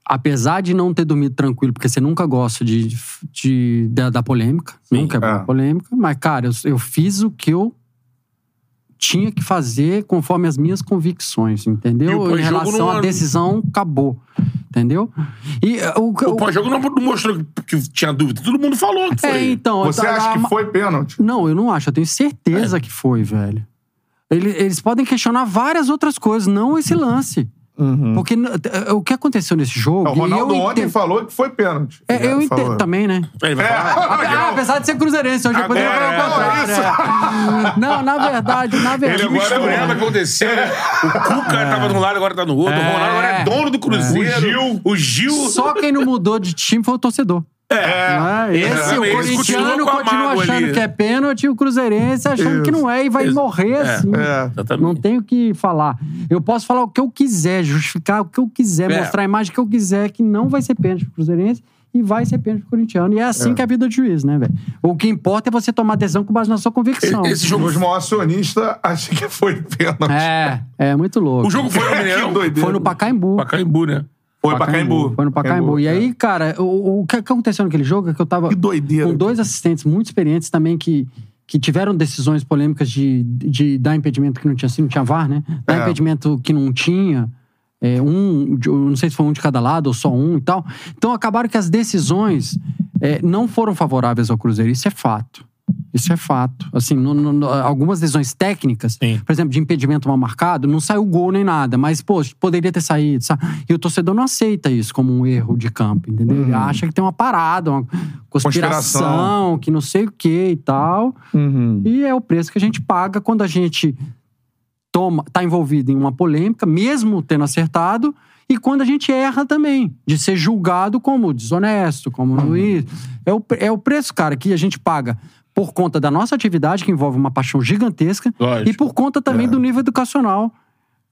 apesar de não ter dormido tranquilo, porque você nunca gosta de, de- da, da polêmica, nunca é é. polêmica, mas, cara, eu, eu fiz o que eu tinha que fazer conforme as minhas convicções, E entendeu? o Em relação não- à decisão, acabou. Entendeu? E uh, o, O pós-jogo não, mostrou que, tinha dúvida. Todo mundo falou que foi. É, então. Você tá- acha a- que foi pênalti? Não, eu não acho. Eu tenho certeza que foi, velho. Ele- Eles podem questionar várias outras coisas, não esse lance. Porque n- t- o que aconteceu nesse jogo. O Ronaldo eu ontem entendo- falou que foi pênalti. É, eu entendo também, né? Ele vai É. Ah, apesar de ser cruzeirense, hoje eu poderia Agora, falar o é, contrário. é. Não, na verdade, na Que verdade. agora é mistureba o- aconteceu, né? O Cuca tava de um lado, agora tá no outro. O É. Ronaldo agora é dono do Cruzeiro. O Gil. O Gil. Só quem não mudou de time foi o torcedor. É. Não é? Esse, o exatamente. Eles corintiano continua achando ali. que é pênalti e o cruzeirense achando que não é e vai Isso. morrer É, assim. é. Não tenho o que falar. Eu posso falar o que eu quiser, justificar o que eu quiser, É. mostrar a imagem que eu quiser, que não vai ser pênalti pro cruzeirense e vai ser pênalti pro corintiano. E é assim que é a vida de juiz, né, velho? O que importa é você tomar decisão com base na sua convicção. Esse jogo, Os maiores acionistas acham que foi pênalti. É, é muito louco. o jogo foi no Mineirão? Foi no Pacaembu. Pacaembu, né? Foi pra Caimbu. Foi no Pacaembu. E aí, cara, o, o que aconteceu naquele jogo é que eu tava Que doideira. com dois assistentes muito experientes também que, que tiveram decisões polêmicas de, de dar impedimento que não tinha assim, não tinha VAR, né? Dar É. impedimento que não tinha. é, um, não sei se foi um de cada lado ou só um e tal. Então acabaram que as decisões é, não foram favoráveis ao Cruzeiro. Isso é fato. Isso é fato. Assim, no- no- algumas decisões técnicas, Sim. por exemplo, de impedimento mal marcado, não saiu gol nem nada, mas, pô, poderia ter saído, sabe? E o torcedor não aceita isso como um erro de campo, entendeu? Ele acha que tem uma parada, uma conspiração, Conspiração. que não sei o que e tal. Uhum. E é o preço que a gente paga quando a gente toma, tá envolvido em uma polêmica, mesmo tendo acertado, e quando a gente erra também, de ser julgado como desonesto, como Uhum. isso. É o, é o preço, cara, que a gente paga por conta da nossa atividade, que envolve uma paixão gigantesca, Lógico. e por conta É. também do nível educacional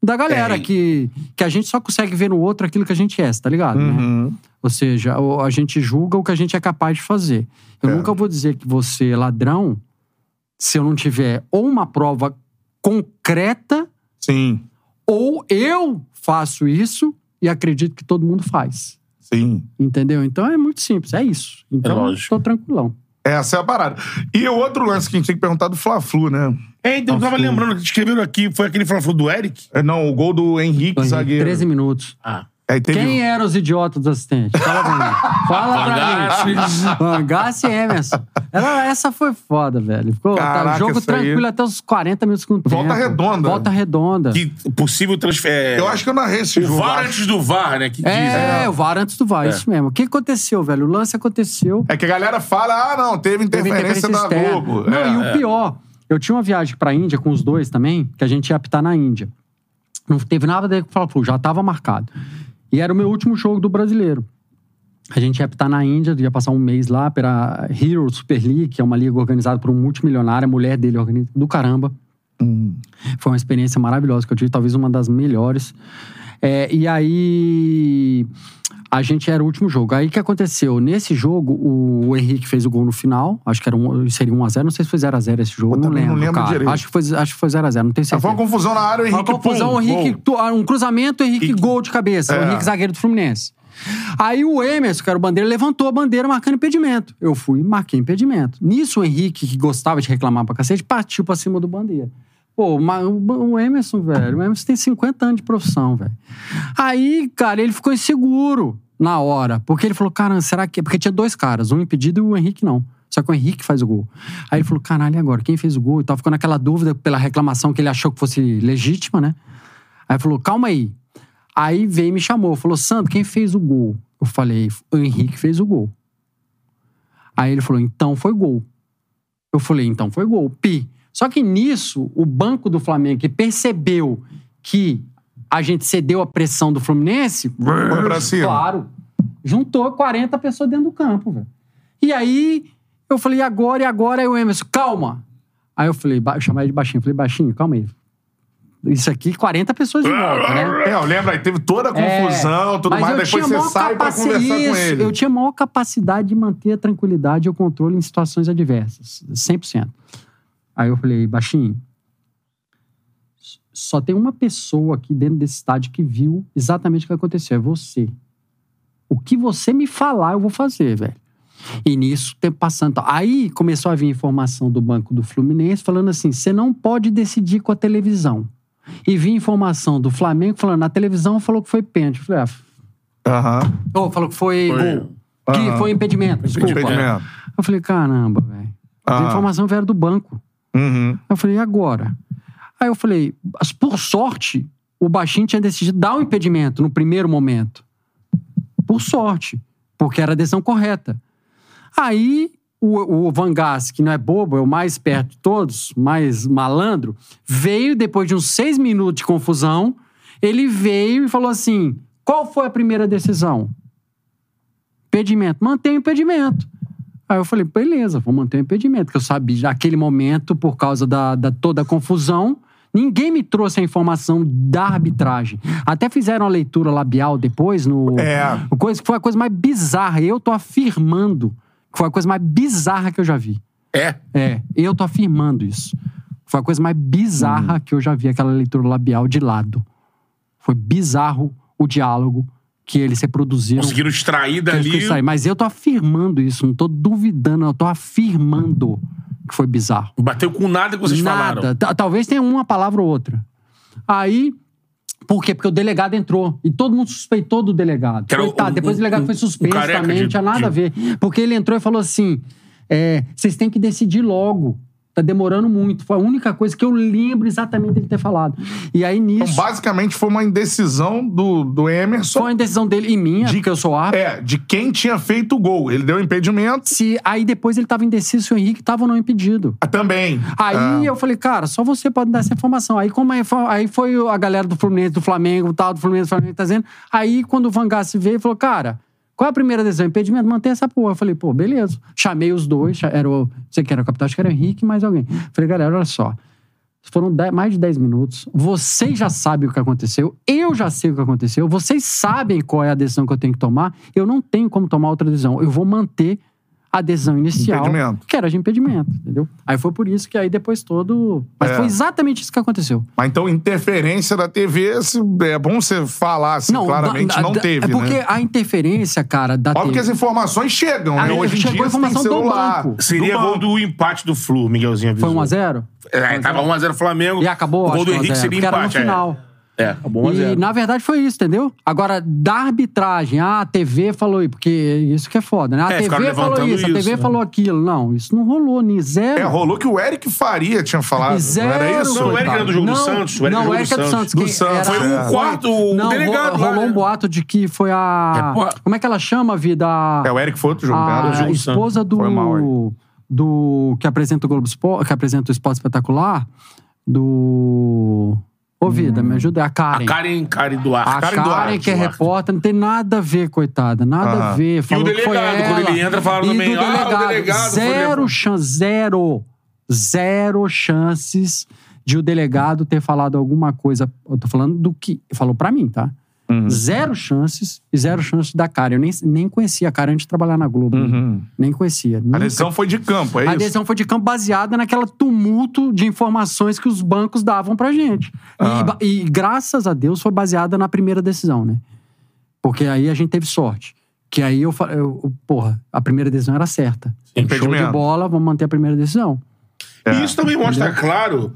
da galera, É. que, que a gente só consegue ver no outro aquilo que a gente é, tá ligado? né? Uhum. Ou seja, a gente julga o que a gente é capaz de fazer. Eu É. nunca vou dizer que você é ladrão se eu não tiver ou uma prova concreta Sim, ou eu faço isso e acredito que todo mundo faz. sim. Entendeu? Então é muito simples, é isso. Então, lógico. tô tranquilão. Essa é a parada. E o outro lance que a gente tem que perguntar do Fla-Flu, né? É, então eu tava lembrando que escreveram aqui, foi aquele Fla-Flu do Eric? É, Não, o gol do Henrique, Henrique, zagueiro. 13 minutos. Ah. Aí teve... Quem eram os idiotas dos assistentes? Fala pra mim. Fala pra mim. Vangassi e Emerson. Ela- essa foi foda, velho. Ficou tá, Caraca, jogo isso aí. tranquilo até os 40 minutos com o tempo. Volta redonda. Volta redonda. Que possível transfer. Eu acho que eu narrei esse O jogo. VAR acho. antes do VAR, né? Que dizem. É, o VAR antes do VAR, isso mesmo. O que aconteceu, velho? O lance aconteceu. É que a galera fala, ah, não, teve Teve interferência, da externa. Globo. Não, É. e o pior, eu tinha uma viagem pra Índia com os dois também, que a gente ia apitar na Índia. Não teve nada daí o Fla-Flu, já tava marcado. E era o meu último jogo do brasileiro. A gente ia apitar na Índia, ia passar um mês lá pela Hero Super League, que é uma liga organizada por um multimilionário, a mulher dele organiza do caramba. Hum. Foi uma experiência maravilhosa que eu tive, talvez uma das melhores. É, e aí a gente era o último jogo. Aí o que aconteceu? Nesse jogo, o Henrique fez o gol no final. Acho que era um, seria 1x0. Não sei se foi 0x0 esse jogo. Não lembro. não lembro cara. direito. Acho que foi, acho que foi 0x0, não tenho Foi certeza. uma confusão na área, o Uma Henrique confusão, pum, o Henrique, ah, um cruzamento, o Henrique gol de cabeça. O É. Henrique zagueiro do Fluminense. Aí o Emerson, que era o bandeira, levantou a bandeira marcando impedimento. Eu fui e marquei impedimento. Nisso o Henrique, que gostava de reclamar pra cacete, partiu pra cima do bandeira. Pô, o o Emerson, velho, o Emerson tem 50 anos de profissão, velho. Aí, cara, ele ficou inseguro na hora. Porque ele falou, caramba, será que... Porque tinha dois caras, um impedido e o Henrique não. Só que o Henrique faz o gol. Aí ele falou, caralho, agora? Quem fez o gol? E tal, ficou naquela dúvida pela reclamação que ele achou que fosse legítima, né? Aí falou, calma aí. Aí veio e me chamou, falou, Sandro, quem fez o gol? Eu falei, o Henrique fez o gol. Aí ele falou, então foi gol. Eu falei, então foi gol. Pi. Só que nisso, o banco do Flamengo, que percebeu que a gente cedeu a pressão do Fluminense, pra cima. claro, juntou 40 pessoas dentro do campo, velho. E aí, eu falei, e agora, e agora? Aí o Emerson, calma. Aí eu falei, eu chamei ele de baixinho, eu falei, baixinho, calma aí. Isso aqui, 40 pessoas de volta, né? É, eu lembro, aí teve toda a confusão, É, tudo mais, depois você sai pra conversar com Isso, ele. Eu tinha maior capacidade de manter a tranquilidade e o controle em situações adversas. 100%. Aí eu falei, baixinho, só tem uma pessoa aqui dentro desse estádio que viu exatamente o que aconteceu. É você. O que você me falar, eu vou fazer, velho. E nisso, tempo passando. Aí começou a vir informação do Banco do Fluminense falando assim: você não pode decidir com a televisão. E vi informação do Flamengo falando: na televisão falou que foi pênalti. Eu falei, ah, Aham. Oh, falou que foi, Foi. gol. Que foi impedimento, desculpa. Impedimento. Eu falei, caramba, velho. As Ah. informações vieram do banco. Uhum. Eu falei, e agora? Aí eu falei, por sorte, o baixinho tinha decidido dar o impedimento no primeiro momento. Por sorte. Porque era a decisão correta. Aí o, o Van Gass, que não é bobo, é o mais perto de todos, mais malandro, veio depois de uns seis minutos de confusão. Ele veio e falou assim: qual foi a primeira decisão? Impedimento. Mantém o impedimento. Aí eu falei, beleza, vou manter o impedimento, que eu sabia, naquele momento, por causa da, da toda a confusão, ninguém me trouxe a informação da arbitragem. Até fizeram a leitura labial depois no. É. o Coisa que foi a coisa mais bizarra. Eu tô afirmando que foi a coisa mais bizarra que eu já vi. É. É, eu tô afirmando isso. Foi a coisa mais bizarra que eu já vi, aquela leitura labial de lado. Foi bizarro o diálogo que eles reproduziram. Conseguiram extrair dali. Mas eu tô afirmando isso, não tô duvidando, eu tô afirmando que foi bizarro. Bateu com nada que vocês Nada. falaram. Ta- Talvez tenha uma palavra ou outra. Aí. Por quê? Porque o delegado entrou. E todo mundo suspeitou do delegado. Era o- Coitado, o- depois o delegado o- foi suspenso também, não tinha nada de- a ver. Porque ele entrou e falou assim: é, vocês têm que decidir logo. Tá demorando muito. Foi a única coisa que eu lembro exatamente dele ter falado. E aí nisso. Então, basicamente, foi uma indecisão do, do Emerson. foi a decisão dele e minha, De- porque eu sou árbitro. É, de quem tinha feito o gol. Ele deu impedimento Se, aí depois ele tava indeciso se o Henrique tava ou não impedido. ah, também. Aí Ah. eu falei, cara, só você pode dar essa informação. Aí, como foi, aí foi a galera do Fluminense, do Flamengo, tal, do Fluminense, do Flamengo, tá dizendo. Aí, quando o Van Gass veio, falou, cara, qual é a primeira decisão? Impedimento? Mantém essa porra. Eu falei, pô, beleza. Chamei os dois, era o, não sei quem era o capitão, acho que era o Henrique e mais alguém. Falei, galera, olha só. Foram dez- mais de 10 minutos. Vocês já sabem o que aconteceu. Eu já sei o que aconteceu. Vocês sabem qual é a decisão que eu tenho que tomar. Eu não tenho como tomar outra decisão. Eu vou manter a decisão inicial, Impedimento. que era de impedimento, entendeu? Aí foi por isso que aí depois todo... Mas É. foi exatamente isso que aconteceu. Mas então, interferência da TV, se- é bom você falar assim, claramente, da- não da- teve, É porque né? a interferência, cara, da Óbvio que as TV... informações chegam, né? Aí Hoje em dia a você tem informação do celular. banco. Seria Do gol do empate do Flu, Miguelzinho avisou. Foi 1x0? É, tava 1x0 Flamengo. E acabou, O gol acho do que 1 a Henrique 0, seria porque era no empate. é. É, acabou E 1x0. na verdade foi isso, entendeu? Agora, da arbitragem, ah, a TV falou isso, porque isso que é foda, né? A É, ficaram TV falou levantando isso, a isso, TV né? falou aquilo. Não, isso não rolou, nem zero. É, rolou que o Eric Faria tinha falado. Zero, não era isso? Não, o Eric era do jogo do Não, Santos, o Eric não, do o Eric é do Santos. Santos. Do quem Santos, era- Foi o quarto, o Não, delegado ro- lá, rolou né? um boato de que foi a... É, porra. Como é que ela chama, vida? É, o Eric foi outro jogo, a né? jogo do esposa do, Foi mal, do que apresenta o Globo Esporte, que apresenta o Esporte Espetacular, do Ô vida, me ajuda, a Karen. A Karen, Karen Duarte. A Karen Karen, Duarte, que é Duarte. repórter, não tem nada a ver, coitada. Nada a Aham. ver. Falou o que foi delegado, quando ele entra, falaram E também, do ah, o delegado, delegado Zero chance, zero. Zero chances de o delegado ter falado alguma coisa. Eu tô falando do que. Falou pra mim, tá? Uhum. Zero chances e zero chances da Karen. Eu nem, nem conhecia a Karen antes de trabalhar na Globo. Uhum. Nem conhecia. A decisão foi de campo, é a isso? decisão foi de campo baseada naquela tumulto de informações que os bancos davam pra gente. E Ah. ba- E, graças a Deus foi baseada na primeira decisão, né? Porque aí a gente teve sorte. Que aí eu falei, eu- porra, a primeira decisão era certa. Show de bola, vamos manter a primeira decisão. É. E isso também mostra, claro,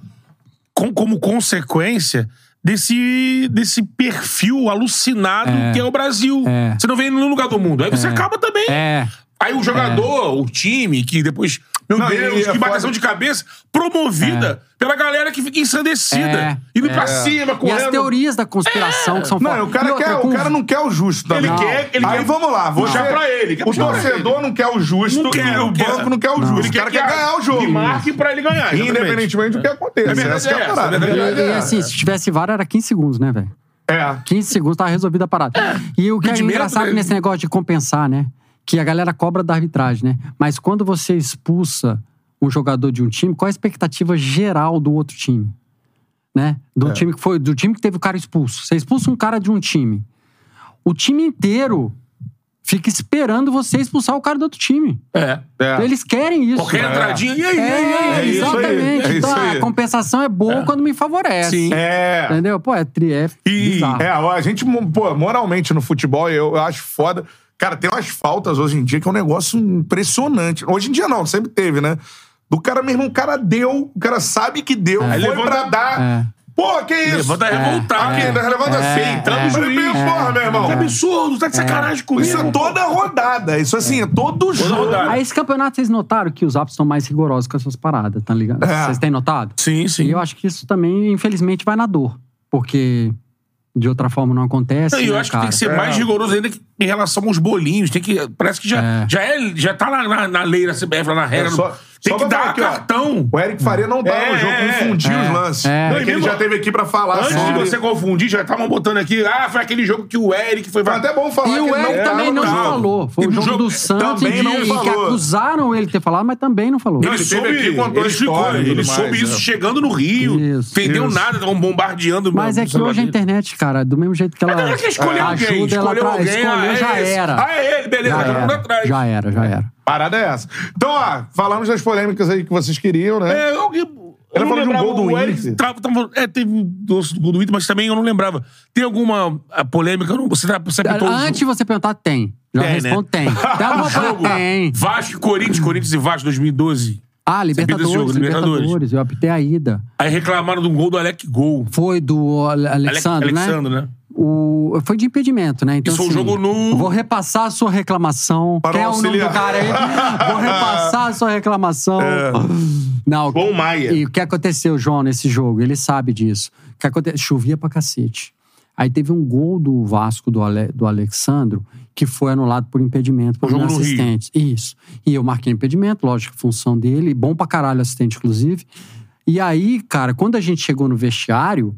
com- como consequência desse, desse perfil alucinado É. que é o Brasil. É. Você não vem em nenhum lugar do mundo. Aí você acaba também. É. Aí o jogador, o time, que depois. Meu Não, Deus, e é que bateção foda- de cabeça, promovida pela galera que fica ensandecida. É. Indo É. pra cima, E correndo. as teorias da conspiração que são Não, fodas. o cara, E outra, quer, com- o cara não quer o justo também. Ele quer- ele Aí quer vamos lá. Você, puxar pra ele, O torcedor não quer o justo Não quer, e o não quer. banco não quer o Não. justo. Ele o cara quer quer ganhar o jogo. Que marque pra ele ganhar. exatamente. Independentemente do que aconteça. É verdade, é é essa, é. E, e, É. assim, se tivesse VAR, era 15 segundos, né, velho? É. 15 segundos tava resolvida a parada. E o que é engraçado né? nesse negócio de compensar, né? Que a galera cobra da arbitragem, né? Mas quando você expulsa um jogador de um time, qual a expectativa geral do outro time? Né? Do É. time que foi, do time que teve o cara expulso. Você expulsa um cara de um time. O time inteiro fica esperando você expulsar o cara do outro time. É. É. Eles querem isso. Qualquer entradinha. E aí, aí, É? É exatamente. é então a compensação é boa quando me favorece. Sim. É. Entendeu? Pô, é, tri, é E-. É, a gente, pô, moralmente no futebol, eu, eu acho foda. Cara, tem umas faltas hoje em dia que é um negócio impressionante. Hoje em dia não, sempre teve, né? Do cara mesmo, o cara deu, o cara sabe que deu, Aí foi levanta- pra dar. É. Pô, que isso? Levanta revoltado. Aqui, né? levanta é, assim, tá é, juiz. Porra, meu irmão. Que absurdo, tá de sacanagem comigo. Isso é toda rodada. Isso assim, é todo jogo. rodada. Aí esse campeonato, vocês notaram que os árbitros estão mais rigorosos com essas paradas, tá ligado? É. Vocês têm notado? Sim, sim. E eu acho que isso também, infelizmente, vai na dor. Porque de outra forma não acontece. Não, e eu né, acho cara? que tem que ser É. mais rigoroso ainda que- em relação aos bolinhos. Tem que, parece que já, É. já, é, já tá na, na, na lei da CBF, lá na regra. É só- tem só que dar aqui, ó. cartão. O Eric Faria não tava É, no jogo, é, confundiu é. os lances. É. Não, que ele mesmo- já teve aqui pra falar Antes sobre... de você confundir, já estavam botando aqui. Ah, foi aquele jogo que o Eric foi. Foi até bom falar E que o Eric não também não jogo. falou. Foi E o jogo jogo do Santos também e, não e que falou. acusaram ele de ter falado, mas também não falou. Não, Ele ele soube, aqui, contou ele e ele soube mais, isso é. chegando no Rio. Isso. Entendeu Isso. nada, estavam bombardeando. Mas meu- é que hoje a internet, cara, do mesmo jeito que ela escolher alguém. ajuda, ela Escolheu tra- alguém. escolheu, ah, é já esse. era. Ah, é ele, beleza. Tá já era, já era. Parada é essa. Então, ó, falamos das polêmicas aí que vocês queriam, né? É, eu, eu, Ela não falou de um lembrava, gol do o Eric Inter. tava- tava- é, teve um doce do gol do Inter, mas também eu não lembrava. Tem alguma ah, polêmica? Eu não- Você, tá, você apitou o Antes de você perguntar, tem. Já Tem, né? respondo, tem. Tem alguma coisa? Tem. Vasco e Corinthians, Corinthians e Vasco 2012. Ah, Você apita esse Libertadores, jogo, Libertadores. Libertadores. Eu apitei a ida. Aí reclamaram de um gol do Alec Gol. Foi do Ale- Alexandre, né? Alexandre, né? O, foi de impedimento, né? Então, Isso foi um assim, jogo no- Vou repassar a sua reclamação. Para o é o nome do auxiliar. cara aí? Vou repassar a sua reclamação. Não, Bom Maia. E o que aconteceu, João, nesse jogo? Ele sabe disso. O que aconteceu? Chovia pra cacete. Aí teve um gol do Vasco, do, Ale, do Alexandro, que foi anulado por impedimento por um assistente. Isso. E eu marquei impedimento, lógico, função dele. Bom pra caralho assistente, inclusive. E aí, cara, quando a gente chegou no vestiário,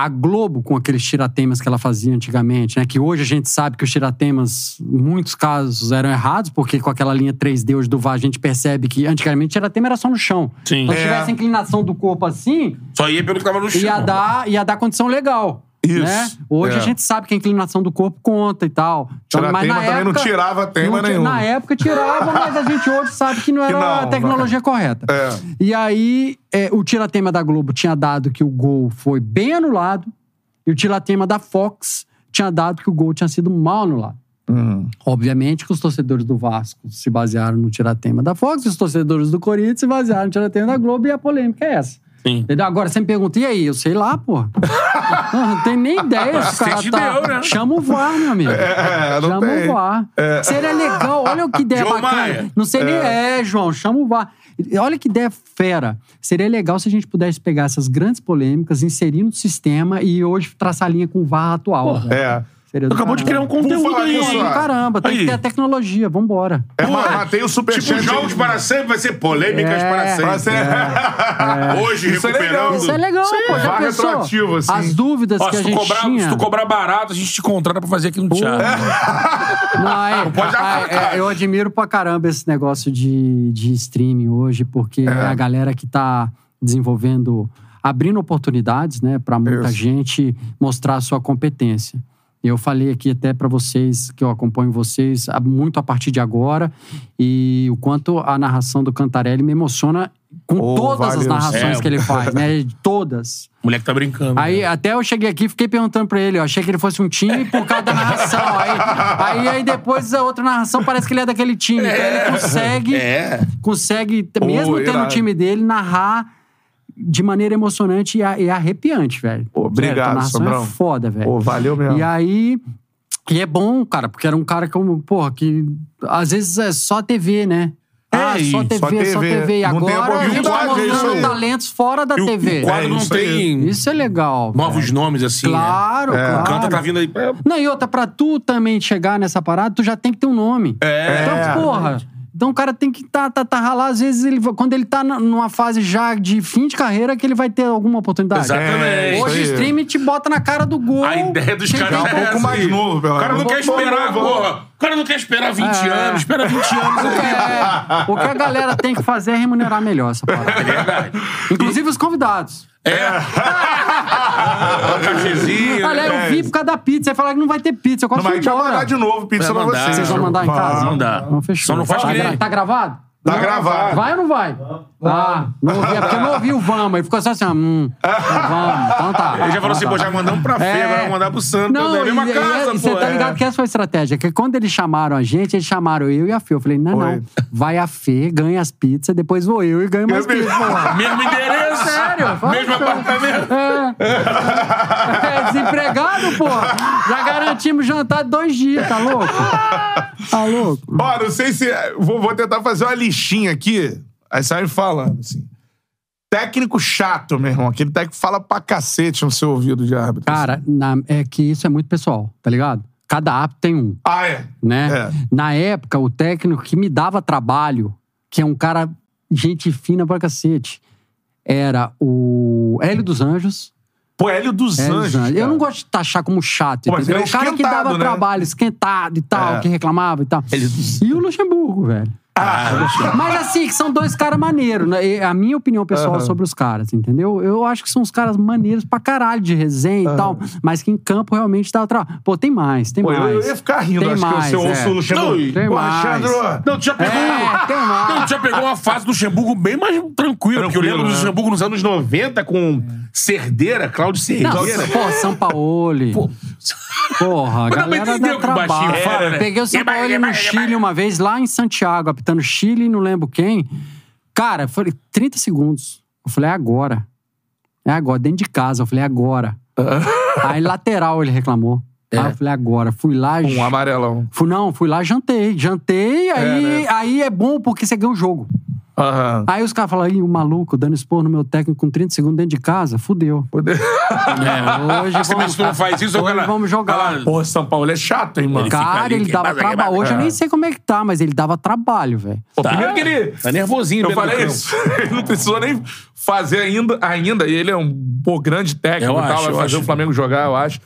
A Globo, com aqueles tiratemas que ela fazia antigamente, né? Que hoje a gente sabe que os tiratemas, em muitos casos, eram errados, porque com aquela linha 3D hoje do VAR, a gente percebe que antigamente tiratema era só no chão. Sim. Então, se É. tivesse a inclinação do corpo assim, Só ia pelo que tava no chão. ia dar, ia dar condição legal. Isso. Né? Hoje É. a gente sabe que a inclinação do corpo conta e tal. Então, Tiratema também não tirava tema não nenhum. Na época tirava, mas a gente hoje sabe que não era não, a tecnologia correta. É. E aí, é, o tiratema da Globo tinha dado que o gol foi bem anulado, e o tiratema da Fox tinha dado que o gol tinha sido mal anulado. Uhum. Obviamente que os torcedores do Vasco se basearam no tiratema da Fox, e os torcedores do Corinthians se basearam no tiratema da Globo, e a polêmica é essa. Sim. Entendeu? Agora você me pergunta, e aí? Eu sei lá, pô. Não, não tem nem ideia se o cara tá. deu, né? Chama o VAR, meu amigo. É, não chama tem. o VAR. Seria legal, olha o que ideia João bacana. Maia. Não sei nem. É, João, chama o VAR. Olha que ideia fera. Seria legal se a gente pudesse pegar essas grandes polêmicas, inserir no sistema e hoje traçar a linha com o VAR atual. É. Seria Acabou de criar um conteúdo falar aí. nisso, do caramba, tem Aí. que ter a tecnologia, vambora. É, mas tem o Tipo, superchat. jogos para sempre vai ser polêmicas É. para sempre. Pra ser- Hoje, Isso é recuperando. legal. Isso é legal, pô. Já pensou? retroativo, assim. As dúvidas Ó, que se a tu, gente cobrar, tinha... se tu cobrar barato, a gente te contrata pra fazer aqui no teatro. Não, é, pode ah, apagar. é, eu admiro pra caramba esse negócio de, de streaming hoje, porque é. a galera que tá desenvolvendo, abrindo oportunidades, né, pra muita Isso. gente mostrar a sua competência. Eu falei aqui até pra vocês, que eu acompanho vocês muito a partir de agora, e o quanto a narração do Cantarelli me emociona com Oh, todas as narrações É. que ele faz, né? Todas. O moleque tá brincando. Aí até eu cheguei aqui e fiquei perguntando pra ele, eu achei que ele fosse um time por causa da narração. Aí, aí, aí depois a outra narração parece que ele é daquele time. Então ele consegue, É. consegue mesmo tendo o time dele, narrar de maneira emocionante e, e arrepiante, velho. Pô, obrigado, Sério, Sobrão. é foda, velho. Pô, valeu mesmo. E aí. E é bom, cara, porque era um cara como, porra, que às vezes é só TV, né? Ah, É, só e TV, só só TV. TV. E Não tem agora a gente tá é mostrando talentos fora da E o, TV. o quadro É não isso tem Isso é legal. novos velho. nomes assim. Claro, né? claro. O Canta tá vindo aí. É, Não, e outra, pra tu também chegar nessa parada, tu já tem que ter um nome. É. Então, porra. Então o cara tem que tá, tá, tá lá, às vezes, ele, quando ele tá na- numa fase já de fim de carreira, que ele vai ter alguma oportunidade. Exatamente. É, Hoje o streaming te bota na cara do gol. A ideia dos caras é um pouco mais novo, pelo O cara não menos. quer esperar, porra. O cara não quer esperar 20 É. anos. Espera 20 anos. O que, é- o que a galera tem que fazer é remunerar melhor essa parada. É verdade. Inclusive os convidados. É. Um cachezinho. Olha, eu é vi por causa da pizza. Aí falaram que não vai ter pizza. Eu quase Não, mas a fui gente vai embora. mandar de novo pizza Vai pra mandar. vocês. Vocês vão mandar em casa? Não dá. Não, fechou. Só não faz tá, gra- tá gravado? Tá gravado. Vai ou não vai? Ah, não ouvi. É porque eu não ouvi o vamos. Ele ficou só assim, ó, hum, vamos. Então tá. Ele já falou assim, pô, já mandamos pra Fê, É. agora vamos mandar pro Santos. Não, é a mesma e, casa, e, você tá ligado é. que essa foi a estratégia. Que quando eles chamaram a gente, eles chamaram eu e a Fê. Eu falei, não, não. Vai a Fê, ganha as pizzas, depois vou eu e ganho mais pizzas. Mesmo endereço. Sério? Mesmo apartamento. É. É desempregado, pô. Já garantimos jantar dois dias, tá louco? Tá louco? Ó, não sei se. Vou, vou tentar fazer uma listinha aqui. Aí sai falando, assim. Técnico chato, meu irmão. Aquele técnico que fala pra cacete no seu ouvido de árbitro. Cara, na- é que isso é muito pessoal, tá ligado? Cada app tem um, Ah, é. né? É. Na época, o técnico que me dava trabalho, que é um cara gente fina pra cacete, era o Hélio dos Anjos. Pô, Hélio dos Hélio dos Anjos. Anjos. Eu cara. não gosto de taxar como chato, Pô, mas entendeu? ele é O cara que esquentado, dava né? trabalho, esquentado e tal, É. que reclamava e tal. Hélio dos- E o Luxemburgo, velho. Mas assim, que são dois caras maneiros, né? A minha opinião pessoal Aham. sobre os caras, entendeu? Eu acho que são uns caras maneiros pra caralho de resenha e tal, mas que em campo realmente dá trabalho. Pô, tem mais, tem Pô, eu, mais. eu ia ficar rindo, Tem acho mais, que se eu ouço é. o Luxemburgo. Não, tem Pô, mais. Alexandre. Não, tu já pegou. É, tem mais. Não, tu já pegou uma fase do Luxemburgo bem mais tranquila. Porque eu lembro do né? Luxemburgo nos anos 90 com Cerdeira, Cláudio Não, Cerdeira. pô, São Paulo. Porra, a Mas galera dá o que o baixinho trabalho. fala, né? Peguei o São eba, no. Chile uma vez, lá em Santiago, apitando Chile e não lembro quem. Cara, eu falei, 30 segundos. Eu falei, é agora. É agora, dentro de casa. Eu falei, é agora. Aí lateral ele reclamou. Aí eu falei, agora. Fui lá. Um amarelão. Fui, não, fui lá, jantei. Jantei, aí É, né? aí é bom porque você ganha o jogo. Aham. Aí os caras falam, Ih, o maluco dando expor no meu técnico com 30 segundos dentro de casa, fudeu. É. Hoje Você vamos, tu não faz isso, hoje cara, vamos jogar. fala, Porra, São Paulo é chato, hein, mano? Cara, ali, ele dava trabalho. Hoje eu nem sei como é que tá, mas ele dava trabalho, velho. Pô, Tá. Primeiro que ele. Tá nervosinho, Eu falei isso. Ele não precisou nem fazer ainda, ainda. E ele é um pô, grande técnico Eu e tal. acho, vai fazer acho. o Flamengo jogar, eu acho.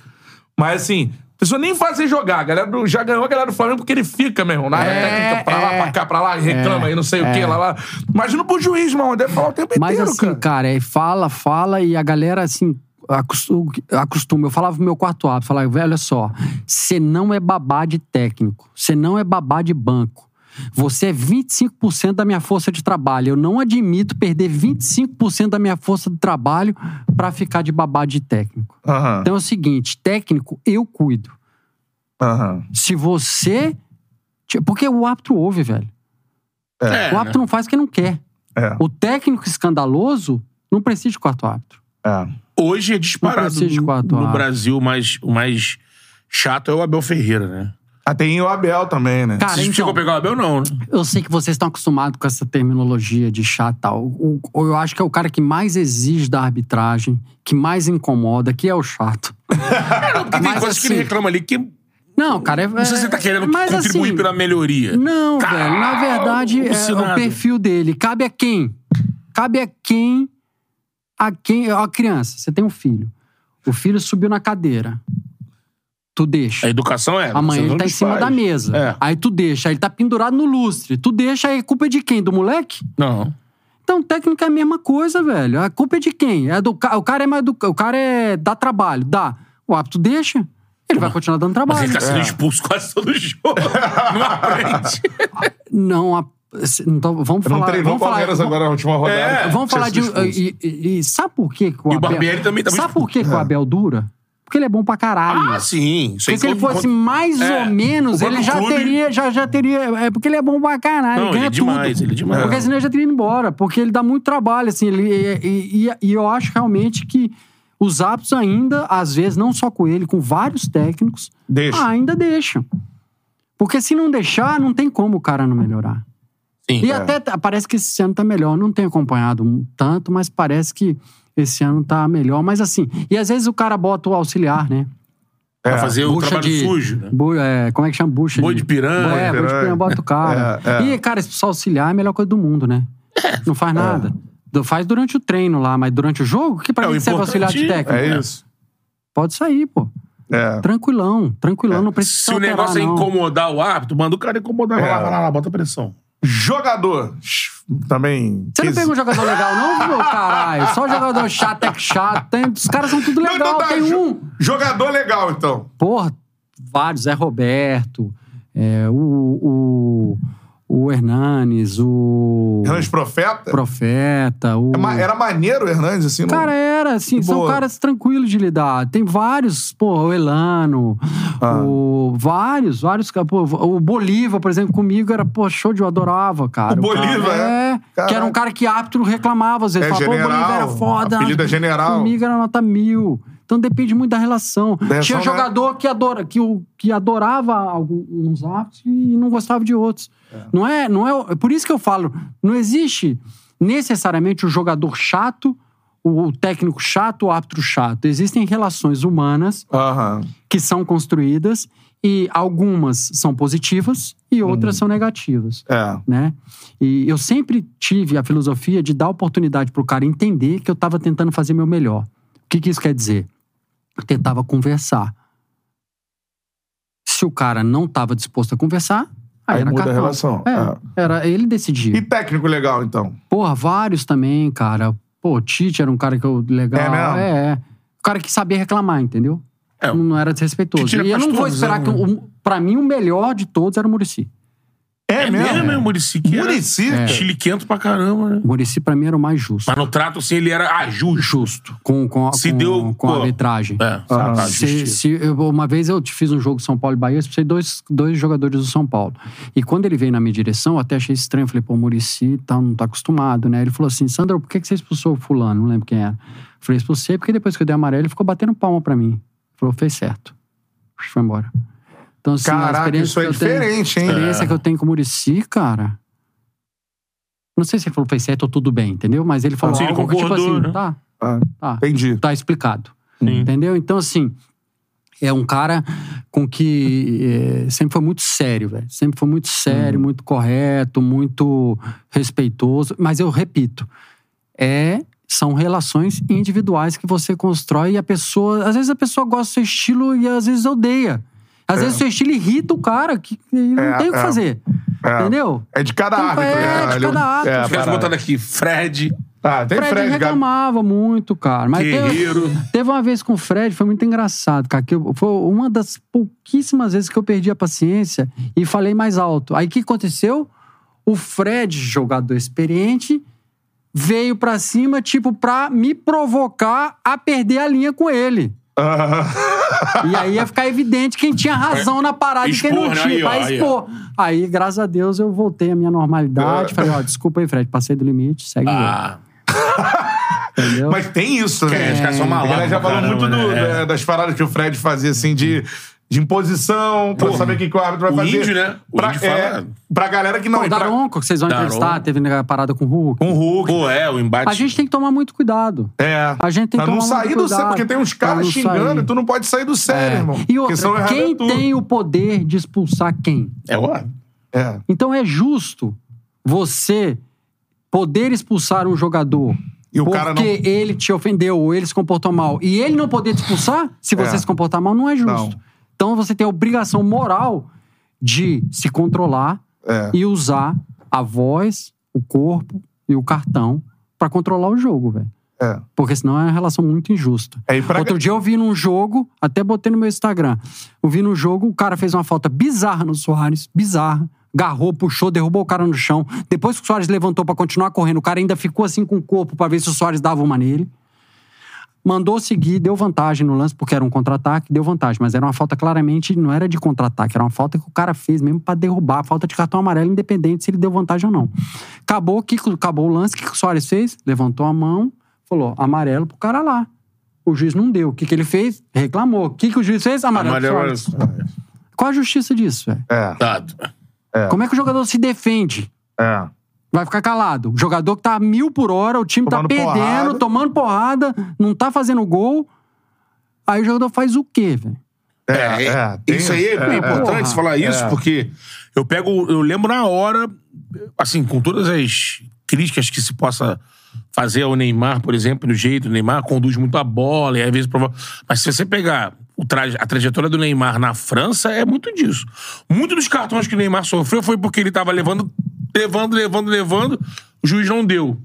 Mas assim, precisou nem fazer jogar. A galera do- já ganhou a galera do Flamengo porque ele fica, meu irmão. Na É, técnica, pra lá, é. pra cá, pra lá, reclama É, e não sei o é. que, lá, lá. Imagina pro juiz, mano. Deve falar o tempo Mas inteiro, assim, cara. cara, é fala, fala e a galera, assim, acostu- acostuma. Eu falava pro meu quarto árbitro, falava, velho, olha só, você não é babá de técnico, você não é babá de banco. Você é 25% da minha força de trabalho. Eu não admito perder 25% da minha força de trabalho pra ficar de babá de técnico. Aham, Então é o seguinte, técnico, eu cuido. aham. Se você... Porque o árbitro ouve, velho. É, O árbitro não faz o que não quer. É, O técnico escandaloso não precisa de quarto árbitro. é. Hoje é disparado. No, no. Brasil, o mais, o mais chato é o Abel Ferreira, né? Ah, tem o Abel também, né? Cara, Você então, chegou a pegar o Abel, não, né? eu sei que vocês estão acostumados com essa terminologia de chato e tal. O- o- eu acho que é o cara que mais exige da arbitragem, que mais incomoda, que é o chato. Porque tem Mas coisas que assim- ele reclama ali que. Não Não, cara, é. sei se você tá querendo mas contribuir assim, pela melhoria. Não, velho. Na verdade, é alucinado. o perfil dele. Cabe a quem? Cabe a quem? A quem? A criança, você tem um filho. O filho subiu na cadeira. Tu deixa. A educação é. Amanhã ele não tá em cima desfaz. da mesa. É. Aí tu deixa, aí ele tá pendurado no lustre. Tu deixa, aí é culpa de quem? Do moleque? Não. Então, técnica é a mesma coisa, velho. A culpa é de quem? É do, ca- o cara é mais do, o cara é dá trabalho, dá. O árbitro deixa, ele vai continuar dando Mas trabalho. ele tá sendo É. expulso quase todo jogo. não aprende. Não, a- então, vamos Não falar, treinou o vamos falar, Palmeiras vamos- agora na última rodada. É, Vamos falar de. E, e- e sabe por quê que o E o Abel. Barbieri também tá muito Sabe por quê que o Abel dura? Porque ele é bom pra caralho. Ah, sim. Porque se ele fosse mais É, ou menos, ele já clube- teria, já, já teria. É porque ele é bom pra caralho. Não, ele ele é demais, tudo. ele é demais. Porque senão ele já teria ido embora. Porque ele dá muito trabalho, assim. Ele, e, e- e eu acho realmente que os árbitros ainda, às vezes, não só com ele, com vários técnicos, Deixa. ainda deixam. Porque se não deixar, não tem como o cara não melhorar. Sim. E É. até parece que esse ano tá melhor. Não tenho acompanhado tanto, mas parece que esse ano tá melhor. Mas assim, e às vezes o cara bota o auxiliar, né? Pra fazer o Bucha trabalho de- sujo, né? Bu- é, como é que chama? Bucha Boi de piranha. É, boi de Piranha. bota o cara. É, é. E, cara, esse auxiliar é a melhor coisa do mundo, né? Não faz nada. Do- Faz durante o treino lá, mas durante o jogo, que pra É, o mim serve auxiliar de importante técnico? É isso. Pode sair, pô. É. Tranquilão, tranquilão, não precisa Se o alterar, negócio é não. incomodar o árbitro, manda o cara incomodar. Vai É. lá, vai lá, vai lá, bota pressão. Jogador. Também. Você não pega um jogador legal, não, meu caralho? Só jogador chato é que chato. Tem, os caras são tudo Não, legal. então tá, Tem jo- um. Jogador legal, então. Porra, vários. Zé Roberto, é, o, o, o Hernanes, o Hernandes Profeta. Profeta, o... É Era maneiro o Hernandes, assim. não- Cara, era, assim, Que são boa. caras tranquilos de lidar. Tem vários, pô, o Elano, Ah. o, vários, vários, pô, o Bolívar, por exemplo, comigo era, pô, show de eu adorava, cara. O cara- Bolívar, é? é? Que era Caraca. um cara que árbitro reclamava, às vezes, É, falava, pô, o general, Bolívar era foda. apelido é general. Comigo era nota mil. Então depende muito da relação. relação, Tinha né? jogador que, adora, que, o- que adorava alguns árbitros e não gostava de outros. Não é, não é. Por isso que eu falo, não existe necessariamente o jogador chato, o, o técnico chato, o árbitro chato. Existem relações humanas Aham. que são construídas e algumas são positivas e outras são negativas, É. né? E eu sempre tive a filosofia de dar oportunidade pro cara entender que eu tava tentando fazer meu melhor. O que que isso quer dizer? Tentava conversar. Se o cara não tava disposto a conversar, aí, Aí era muda a relação. É, era ele decidia. E técnico legal, então? Porra, vários também, cara. Pô, Tite era um cara que eu legal. É mesmo? É, é. O cara que sabia reclamar, entendeu? É. Não era desrespeitoso. E eu não vou esperar que. O, pra mim, o melhor de todos era o Murici. É, É mesmo, é o Murici que era Muricy? É. chiliquento pra caramba, né? Murici, pra mim, era o mais justo. Mas no trato, assim, ele era ah, justo. Justo. Com, com, a- Se com, deu- com a arbitragem. É, ah, tá, Se, se- eu- uma vez eu te fiz um jogo São Paulo e Bahia, eu expulsei dois, dois jogadores do São Paulo. E quando ele veio na minha direção, eu até achei estranho. Eu falei, pô, o Murici tá, não tá acostumado, né? Ele falou assim, Sandro, por que que você expulsou o fulano? Não lembro quem era. Eu falei, expulsei porque depois que eu dei amarelo, ele ficou batendo palma pra mim. Ele falou, fez certo. Foi embora. Então, assim, a Caraca, experiência isso é eu tenho- diferente, hein? A experiência que eu tenho com o Murici, cara... Não sei se ele falou foi certo ou tudo bem, entendeu? Mas ele falou Sim, ele algo tipo assim, né? tá, Ah, tá. entendi. Tá explicado. Sim. Entendeu? Então, assim, é um cara com que eh, sempre foi muito sério, velho. Sempre foi muito sério, Uhum. muito correto, muito respeitoso. Mas eu repito, é são relações individuais que você constrói e a pessoa, às vezes a pessoa gosta do seu estilo e às vezes odeia. Às vezes o seu estilo irrita o cara, que não É, tem o que é. fazer. É. Entendeu? É de cada Então, árbitro. é, né? de Ele- cada árbitro. É, botando aqui, Fred, Ah, tem Fred, Fred, reclamava muito, cara. Mas teve, Guerreiro. teve uma vez com o Fred, foi muito engraçado, cara. Que eu- foi uma das pouquíssimas vezes que eu perdi a paciência e falei mais alto. Aí o que aconteceu? O Fred, jogador experiente, veio pra cima, tipo, pra me provocar a perder a linha com ele. E aí ia ficar evidente quem tinha razão na parada e quem não Expor, né? tinha. Aí, pra aí, expor. Aí, graças a Deus, eu voltei à minha normalidade. É. Falei, ó, desculpa aí, Fred, passei do limite, segue. Ah, Entendeu? Mas tem isso, né? É, os caras são malucos galera já falou muito do- né? da- das paradas que o Fred fazia, assim, de, de imposição, pra Pô, saber o que, que o árbitro vai o fazer. índio, né? O pra, índio fala- é, pra galera que não... Pô, o pra- Daronco, que vocês vão Daronco. entrevistar, teve a parada com o Hulk. com o Hulk. pô, é, o embate. A gente tem que tomar muito cuidado. É. A gente tem que pra não tomar muito sair do sério, cuidado porque tem uns pra caras não xingando e tu não pode sair do sério, É. irmão. E outra, quem é tu. tem o poder de expulsar quem? É, ó. É. Então é justo você poder expulsar um jogador E o porque cara não... ele te ofendeu ou ele se comportou mal e ele não poder te expulsar, se você É. se comportar mal, não é justo. Não. Então você tem a obrigação moral de se controlar É. e usar a voz, o corpo e o cartão pra controlar o jogo, velho. É. Porque senão é uma relação muito injusta. É, pra- Outro dia eu vi num jogo, até botei no meu Instagram. Eu vi num jogo, o cara fez uma falta bizarra no Soares, bizarra. Garrou, puxou, derrubou o cara no chão. Depois que o Soares levantou pra continuar correndo, o cara ainda ficou assim com o corpo pra ver se o Soares dava uma nele. Mandou seguir, deu vantagem no lance, porque era um contra-ataque, deu vantagem. Mas era uma falta claramente, não era de contra-ataque, era uma falta que o cara fez mesmo pra derrubar, falta de cartão amarelo, independente se ele deu vantagem ou não. Acabou, que, acabou o lance, o que, o Soares fez? Levantou a mão, falou, amarelo pro cara lá. O juiz não deu. O que, que ele fez? Reclamou. O que, que o juiz fez? Amarelo, pro Amarelo. Soares. Qual a justiça disso, velho? É. Dado. Como é que o jogador se defende? É. Vai ficar calado. O jogador que tá a mil por hora, o time Tomando tá perdendo, porrada. tomando porrada, não tá fazendo gol. Aí o jogador faz o quê, velho? É, é, tem isso aí é, é, importante Porra. você falar isso, É. porque eu pego, eu lembro na hora, assim, com todas as críticas que se possa fazer ao Neymar, por exemplo, do jeito, o Neymar conduz muito a bola e às vezes provoca. Mas se você pegar o traje- a trajetória do Neymar na França, é muito disso. Muito dos cartões que o Neymar sofreu foi porque ele tava levando, levando, levando, levando, o juiz não deu.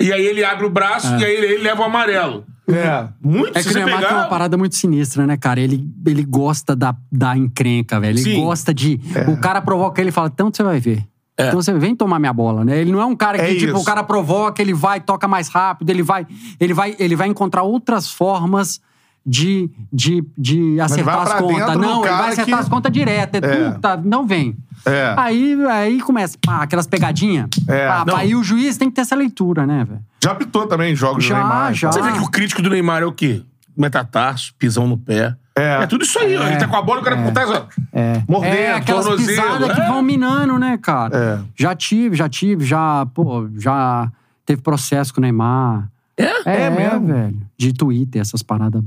E aí ele abre o braço e aí ele, ele leva o amarelo. É. Muito, É que o Neymar tem pegar... uma parada muito sinistra, né, cara? Ele, ele gosta da, da encrenca, velho. Ele Sim. gosta de. O cara provoca ele e fala: então você vai ver. É. Então você vem tomar minha bola, né? Ele não é um cara que, É tipo, o cara provoca, ele vai, toca mais rápido, ele vai, ele vai, ele vai encontrar outras formas de, de, de acertar as contas. Não, ele vai acertar que- as contas direto. É, É. tá, não vem. É. Aí, aí começa, pá, aquelas pegadinhas. É. Pá, pá, e o juiz tem que ter essa leitura, né, velho? Já pitou também jogos Já, do Neymar. já. Você vê que o crítico do Neymar é o quê? Metatarso, pisão no pé. É. É tudo isso aí, ó. Ele tá com a bola e o cara por trás, ó. É. Mordendo, é, aquelas tornozelo, pisadas que é. vão minando, né, cara? É. Já tive, já tive, já, pô, já teve processo com o Neymar. É? É, mesmo? velho. De Twitter, essas paradas.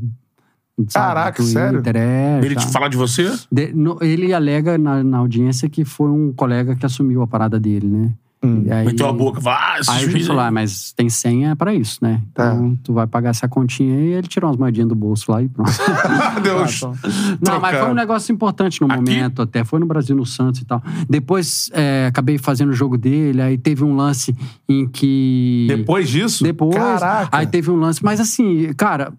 Caraca, Twitter, sério? É, Ele te falar de você? De- no- ele alega na, na audiência que foi um colega que assumiu a parada dele, né? Hum. E aí, Meteu a boca. Fala, ah, Aí aí. falou, ah, mas tem senha pra isso, né? Tá. Então tu vai pagar essa continha aí, ele tirou umas moedinhas do bolso lá e pronto. Deus. Ah, Não, mas foi um negócio importante no Aqui? momento até. Foi no Brasil, no Santos e tal. Depois, é, acabei fazendo o jogo dele, aí teve um lance em que... Depois disso? Depois, Caraca. aí teve um lance. Mas assim, cara,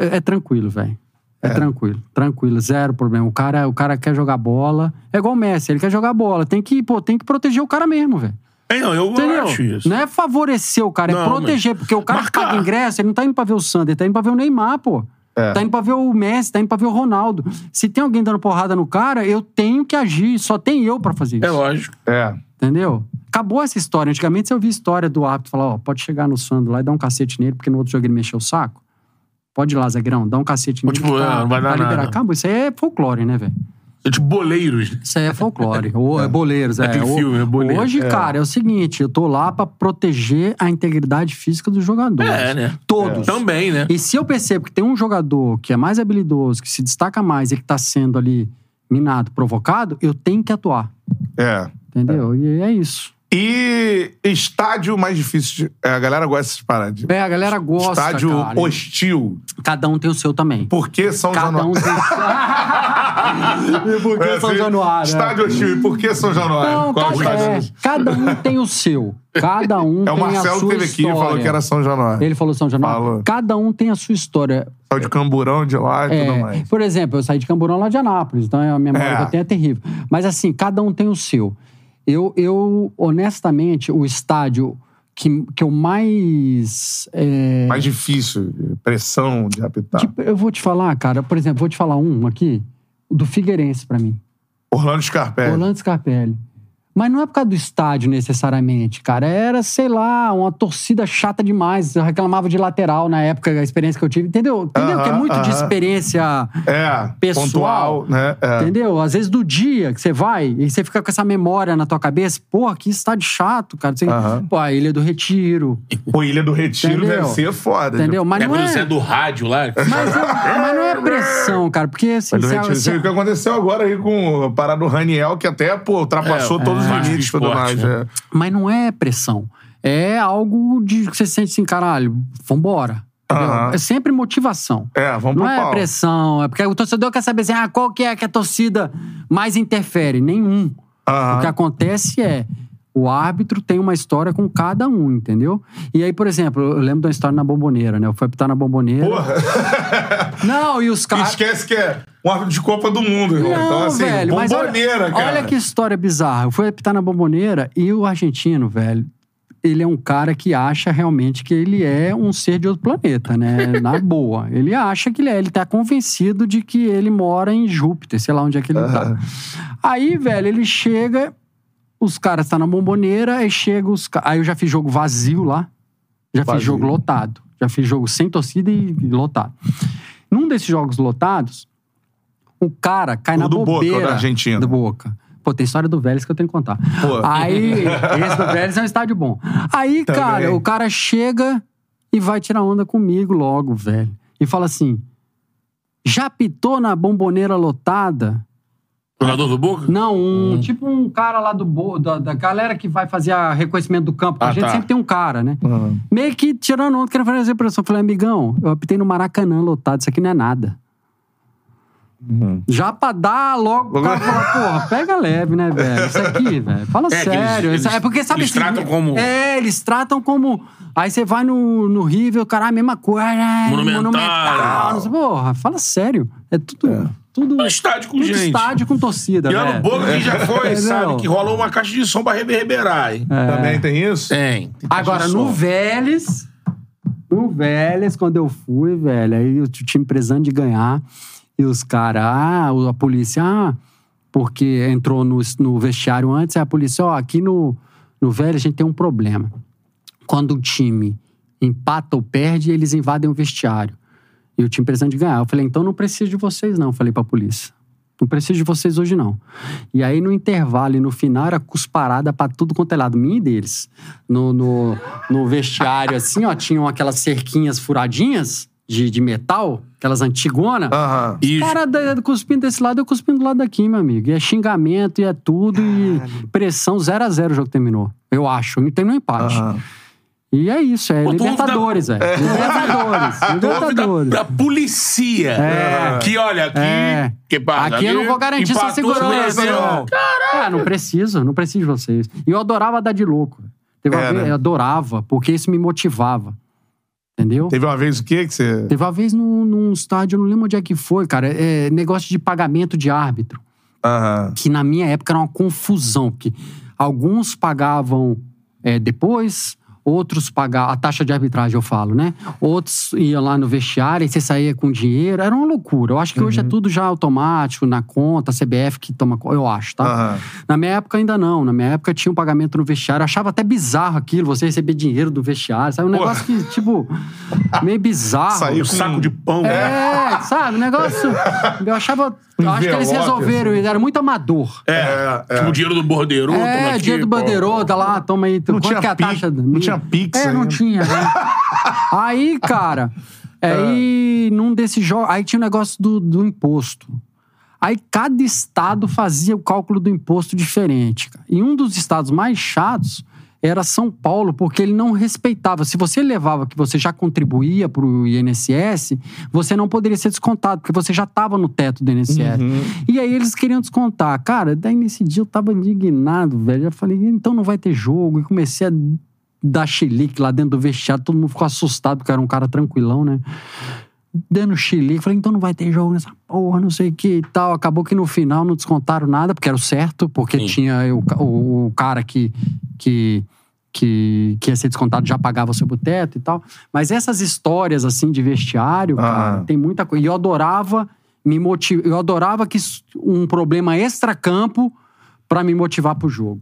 é tranquilo, velho. É, tranquilo, tranquilo, zero problema. O cara, o cara quer jogar bola. É igual o Messi, ele quer jogar bola. Tem que, pô, tem que proteger o cara mesmo, velho. É, não, eu Entendeu? acho isso. Não é favorecer o cara, é Não, proteger. Porque o cara que marcar. paga ingresso, ele não tá indo pra ver o Sander, ele tá indo pra ver o Neymar, pô. É. Tá indo pra ver o Messi, tá indo pra ver o Ronaldo. Se tem alguém dando porrada no cara, eu tenho que agir. Só tem eu pra fazer isso. É lógico. É. Entendeu? Acabou essa história. Antigamente você ouvia história do árbitro falar, ó, pode chegar no Sandro lá e dar um cacete nele, porque no outro jogo ele mexeu o saco. Pode ir lá, Zagueirão, dá um cacete nele. Tipo, que é, não vai dar liberar. nada. Acabou. Isso aí é folclore, né, velho? É tipo boleiros. Isso aí é folclore. Ou é boleiros, é. Aquele O- filme, é boleiro. Hoje, cara, é o seguinte, eu tô lá pra proteger a integridade física dos jogadores. É, né? Todos. Também, né? E se eu percebo que tem um jogador que é mais habilidoso, que se destaca mais e que tá sendo ali minado, provocado, eu tenho que atuar. É. Entendeu? E é isso. E estádio mais difícil. De... é, a galera gosta dessas paradas. É, a galera gosta, estádio cara. hostil. Cada um tem o seu também. Por que São Cada um Januário? tem... e por que É, São assim, Januário? Estádio hostil. E por que São Januário? Não, Qual cada, é, cada um tem o seu. Cada um É, tem o a Marcelo sua teve aqui e falou que era São Januário. Ele falou São Januário? Falou. Cada um tem a sua história. Saiu de Camburão de lá e tudo É, mais. por exemplo, eu saí de Camburão lá de Anápolis, então a memória É. que eu tenho é terrível. Mas assim, cada um tem o seu. Eu, eu honestamente, o estádio que, que eu mais. é, Mais difícil. pressão de apitar. que- eu vou te falar, cara, por exemplo, vou te falar um aqui, do Figueirense pra mim. Orlando Scarpelli. Orlando Scarpelli. Mas não é por causa do estádio necessariamente, cara. Era, sei lá, uma torcida chata demais. Eu reclamava de lateral na época, a experiência que eu tive. Entendeu? Entendeu? Aham, que é muito de aham. experiência. É, Pessoal. pontual, né? É. Entendeu? Às vezes do dia que você vai e você fica com essa memória na tua cabeça, pô, que estádio chato, cara. Você, Aham. Pô, a Ilha do Retiro. Pô, Ilha do Retiro Entendeu? deve ser foda. Entendeu? Mas É não é. você é do rádio lá. Mas, mas não é pressão, cara. Porque assim. Ilha do se- Retiro. o que aconteceu agora aí com a parada do Raniel, que até, pô, ultrapassou É, todos os limites e tudo mais. né? é. Mas não é pressão. É algo de que você sente assim, caralho, vambora. Aham. É sempre motivação. É, vamos Não pro é pau. pressão, é porque o torcedor quer saber assim, ah, qual que é que a torcida mais interfere? Nenhum. Aham. O que acontece é, o árbitro tem uma história com cada um, entendeu? E aí, por exemplo, eu lembro de uma história na Bomboneira, né? Eu fui apitar na Bomboneira. Porra, Não, e os caras... esquece que é um árbitro de Copa do Mundo, irmão. Não, então, assim, velho, mas olha, bomboneira, cara. olha que história bizarra. Eu fui apitar na bomboneira e o argentino, velho, ele é um cara que acha realmente que ele é um ser de outro planeta, né? Na boa. Ele acha que ele é. Ele tá convencido de que ele mora em Júpiter, sei lá onde é que ele tá. Aí, velho, ele chega, os caras estão na bomboneira, aí chega os Aí eu já fiz jogo vazio lá. Já fiz Vazio. jogo lotado. Já fiz jogo sem torcida e lotado. Num desses jogos lotados, o cara cai O na do Boca, bobeira. o da Argentina. Do Boca. Pô, tem história do Vélez que eu tenho que contar. Pô. Aí, esse do Vélez é um estádio bom. Aí, Também. cara, o cara chega e vai tirar onda comigo logo, velho. E fala assim: já pitou na bomboneira lotada? Jogador do Boca? Não, um, Hum. tipo um cara lá do bo- da, da galera que vai fazer a reconhecimento do campo. Ah, a gente tá. sempre tem um cara, né? Aham. Meio que tirando onda, querendo fazer pressão. Eu falei, amigão, eu apitei no Maracanã lotado, isso aqui não é nada. Uhum. Já pra dar logo, o cara fala, porra, pega leve, né, velho? Isso aqui, velho. Fala É, sério. eles- Isso é porque, sabe eles assim, tratam como- É, eles tratam como. Aí você vai no, no River, o cara, a mesma coisa. é, Monumental. sei, Porra, fala sério. É tudo. Tudo, Um estádio com tudo gente. estádio com torcida, E ano velho. Boca que já foi, Entendeu? sabe? Que rolou uma caixa de som pra reverberar, hein? É. Também tem isso? Tem. tem Agora, no. Vélez, no Vélez, quando eu fui, velho, aí o time precisando de ganhar, e os caras, ah, a polícia, ah, porque entrou no, no vestiário antes, aí a polícia, ó, aqui no, no Vélez a gente tem um problema. Quando o time empata ou perde, eles invadem o vestiário. E o time precisando de ganhar. Eu falei, então não preciso de vocês, não, falei pra polícia. Não preciso de vocês hoje, não. E aí, no intervalo e no final, era cusparada pra tudo quanto é lado, minha e deles. No, no, no vestiário, assim, ó, tinham aquelas cerquinhas furadinhas de, de metal, aquelas antigonas. Aham. E Cara, da- cuspindo desse lado, eu cuspindo do lado daqui, meu amigo. E é xingamento, e é tudo, e pressão 0 a 0 o jogo terminou. Eu acho. Não tem no empate. Aham. E é isso, é Pô, tu ouve Libertadores, velho. Libertadores. tu ouve da, Libertadores. da policia. É. Que olha, aqui. É. Que, pá, Aqui eu não vou garantir sua segurança. mereceu. Ah, não preciso, não preciso de vocês. E eu adorava dar de louco. Teve uma É, vez, né? eu adorava, porque isso me motivava. Entendeu? Teve uma vez o quê que você... Teve uma vez num, num estádio, eu não lembro onde é que foi, cara, é, negócio de pagamento de árbitro. Que na minha época era uma confusão, porque alguns pagavam é, depois, outros pagavam, a taxa de arbitragem eu falo, né? Outros iam lá no vestiário e você saía com dinheiro, era uma loucura. Eu acho que hoje é tudo já automático, na conta, a CBF que toma, eu acho, tá? Aham. Na minha época ainda não, na minha época tinha um pagamento no vestiário, eu achava até bizarro aquilo, você receber dinheiro do vestiário, sabe? Um Pô. negócio que, tipo, meio bizarro. Saiu O saco de pão. É, sabe? O negócio. Eu achava. Eu acho que eles resolveram, assim. era muito amador. É, é. Tipo, o dinheiro do bordeiro. toma É, aqui, dia do pô. bandeirão, tá lá, toma aí. Não quanto tinha que é a taxa? não tinha Pix É, não tinha, né? Aí, cara, aí num desses jogos. Aí tinha o negócio do, do imposto. Aí cada estado fazia o cálculo do imposto diferente. cara. E um dos estados mais chatos era São Paulo, porque ele não respeitava. Se você levava que você já contribuía para o INSS, você não poderia ser descontado, porque você já estava no teto do INSS. E aí eles queriam descontar. Cara, daí nesse dia eu tava indignado, velho. Eu falei, então não vai ter jogo. E comecei a dar chilique lá dentro do vestiário. Todo mundo ficou assustado, porque era um cara tranquilão, né? Dando chilique. Falei, então não vai ter jogo nessa porra, não sei o que e tal. Acabou que no final não descontaram nada, porque era o certo, porque Sim. tinha o, o, o cara que, que, que, que ia ser descontado já pagava sobre o teto e tal. Mas essas histórias, assim, de vestiário, cara, Ah. tem muita coisa. E eu adorava me motivar. Eu adorava que um problema extra-campo pra me motivar pro jogo.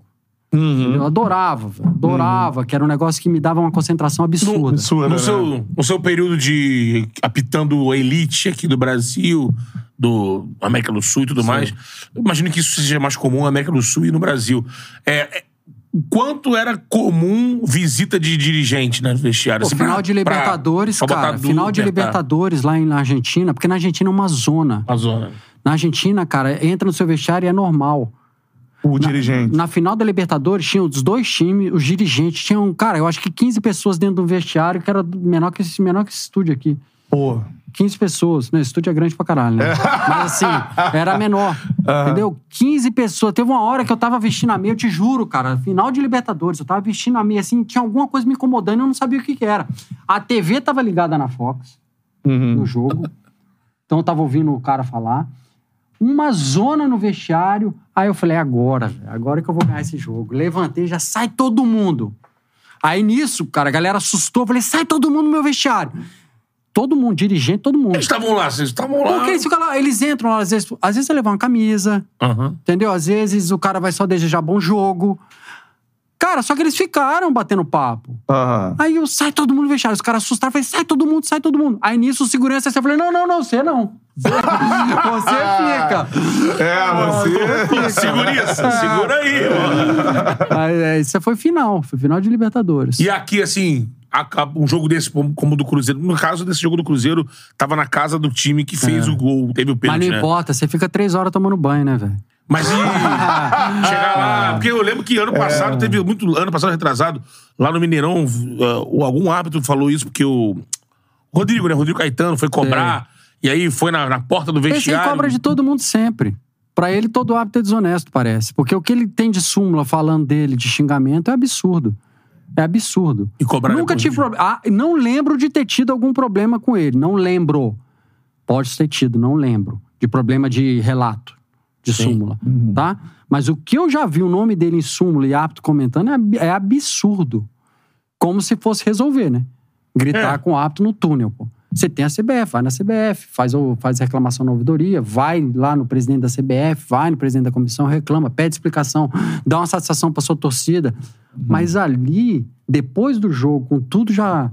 Uhum. Eu adorava, velho. Adorava, que era um negócio que me dava uma concentração absurda. Absurdo, No né? seu, no seu período de apitando a elite aqui do Brasil, do América do Sul e tudo mais, eu imagino que isso seja mais comum na América do Sul e no Brasil. É, é, o quanto era comum visita de dirigente nas vestiários? Pô, Assim, final de Libertadores, pra cara. Final de dúvida, tá? Libertadores lá em- na Argentina, porque na Argentina é uma zona. A zona. Na Argentina, cara, entra no seu vestiário e é normal. O dirigente. Na final da Libertadores, tinha os dois times, os dirigentes, tinham, cara, eu acho que 15 pessoas dentro do vestiário, que era menor que esse, menor que esse estúdio aqui. Pô. 15 pessoas. Esse estúdio é grande pra caralho, né? Mas assim, era menor. Entendeu? 15 pessoas. Teve uma hora que eu tava vestindo a meia, eu te juro, cara. Final de Libertadores, eu tava vestindo a meia assim, tinha alguma coisa me incomodando e eu não sabia o que, que era. A TV tava ligada na Fox, no jogo. Então eu tava ouvindo o cara falar. Uma zona no vestiário. Aí eu falei, agora, velho, agora que eu vou ganhar esse jogo. Levantei, já sai todo mundo. Aí nisso, cara, a galera assustou. Falei, sai todo mundo no meu vestiário. Todo mundo, dirigente, todo mundo. Eles estavam lá, vocês estavam lá. Porque eles ficam lá, eles entram lá, às vezes, às vezes você leva uma camisa, Aham. entendeu? Às vezes o cara vai só desejar bom jogo. Cara, só que eles ficaram batendo papo. Aham. Aí eu sai todo mundo vestiário. Os caras assustaram, falei, sai todo mundo, sai todo mundo. Aí nisso o segurança, eu falei, não, não, não, você não. Você, fica. É, você. Segura isso, segura aí. Aí, é, isso foi final, foi final de Libertadores. E aqui, assim, um jogo desse, como o do Cruzeiro. No caso desse jogo do Cruzeiro, tava na casa do time que fez o gol, teve o Mas pênalti, não né? importa, você fica três horas tomando banho, né, velho? Mas e chegar lá. Porque eu lembro que ano É. passado, teve muito. Ano passado, retrasado, lá no Mineirão, uh, algum árbitro falou isso, porque o. Rodrigo, né? Rodrigo Caetano foi cobrar. E aí foi na, na porta do Esse vestiário. cobra de todo mundo sempre. Pra ele, todo hábito é desonesto, parece. Porque o que ele tem de súmula falando dele, de xingamento, é absurdo. É absurdo. E cobrar Nunca tive problema. Ah, não lembro de ter tido algum problema com ele. Não lembro. Pode ter tido, não lembro. De problema de relato, de súmula. Tá? Mas o que eu já vi o nome dele em súmula e apto comentando é, é absurdo. Como se fosse resolver, né? Gritar É. com o apto no túnel, pô. Você tem a CBF, vai na CBF, faz, faz reclamação na ouvidoria, vai lá no presidente da CBF, vai no presidente da comissão, reclama, pede explicação, dá uma satisfação pra sua torcida. Mas ali, depois do jogo, com tudo já.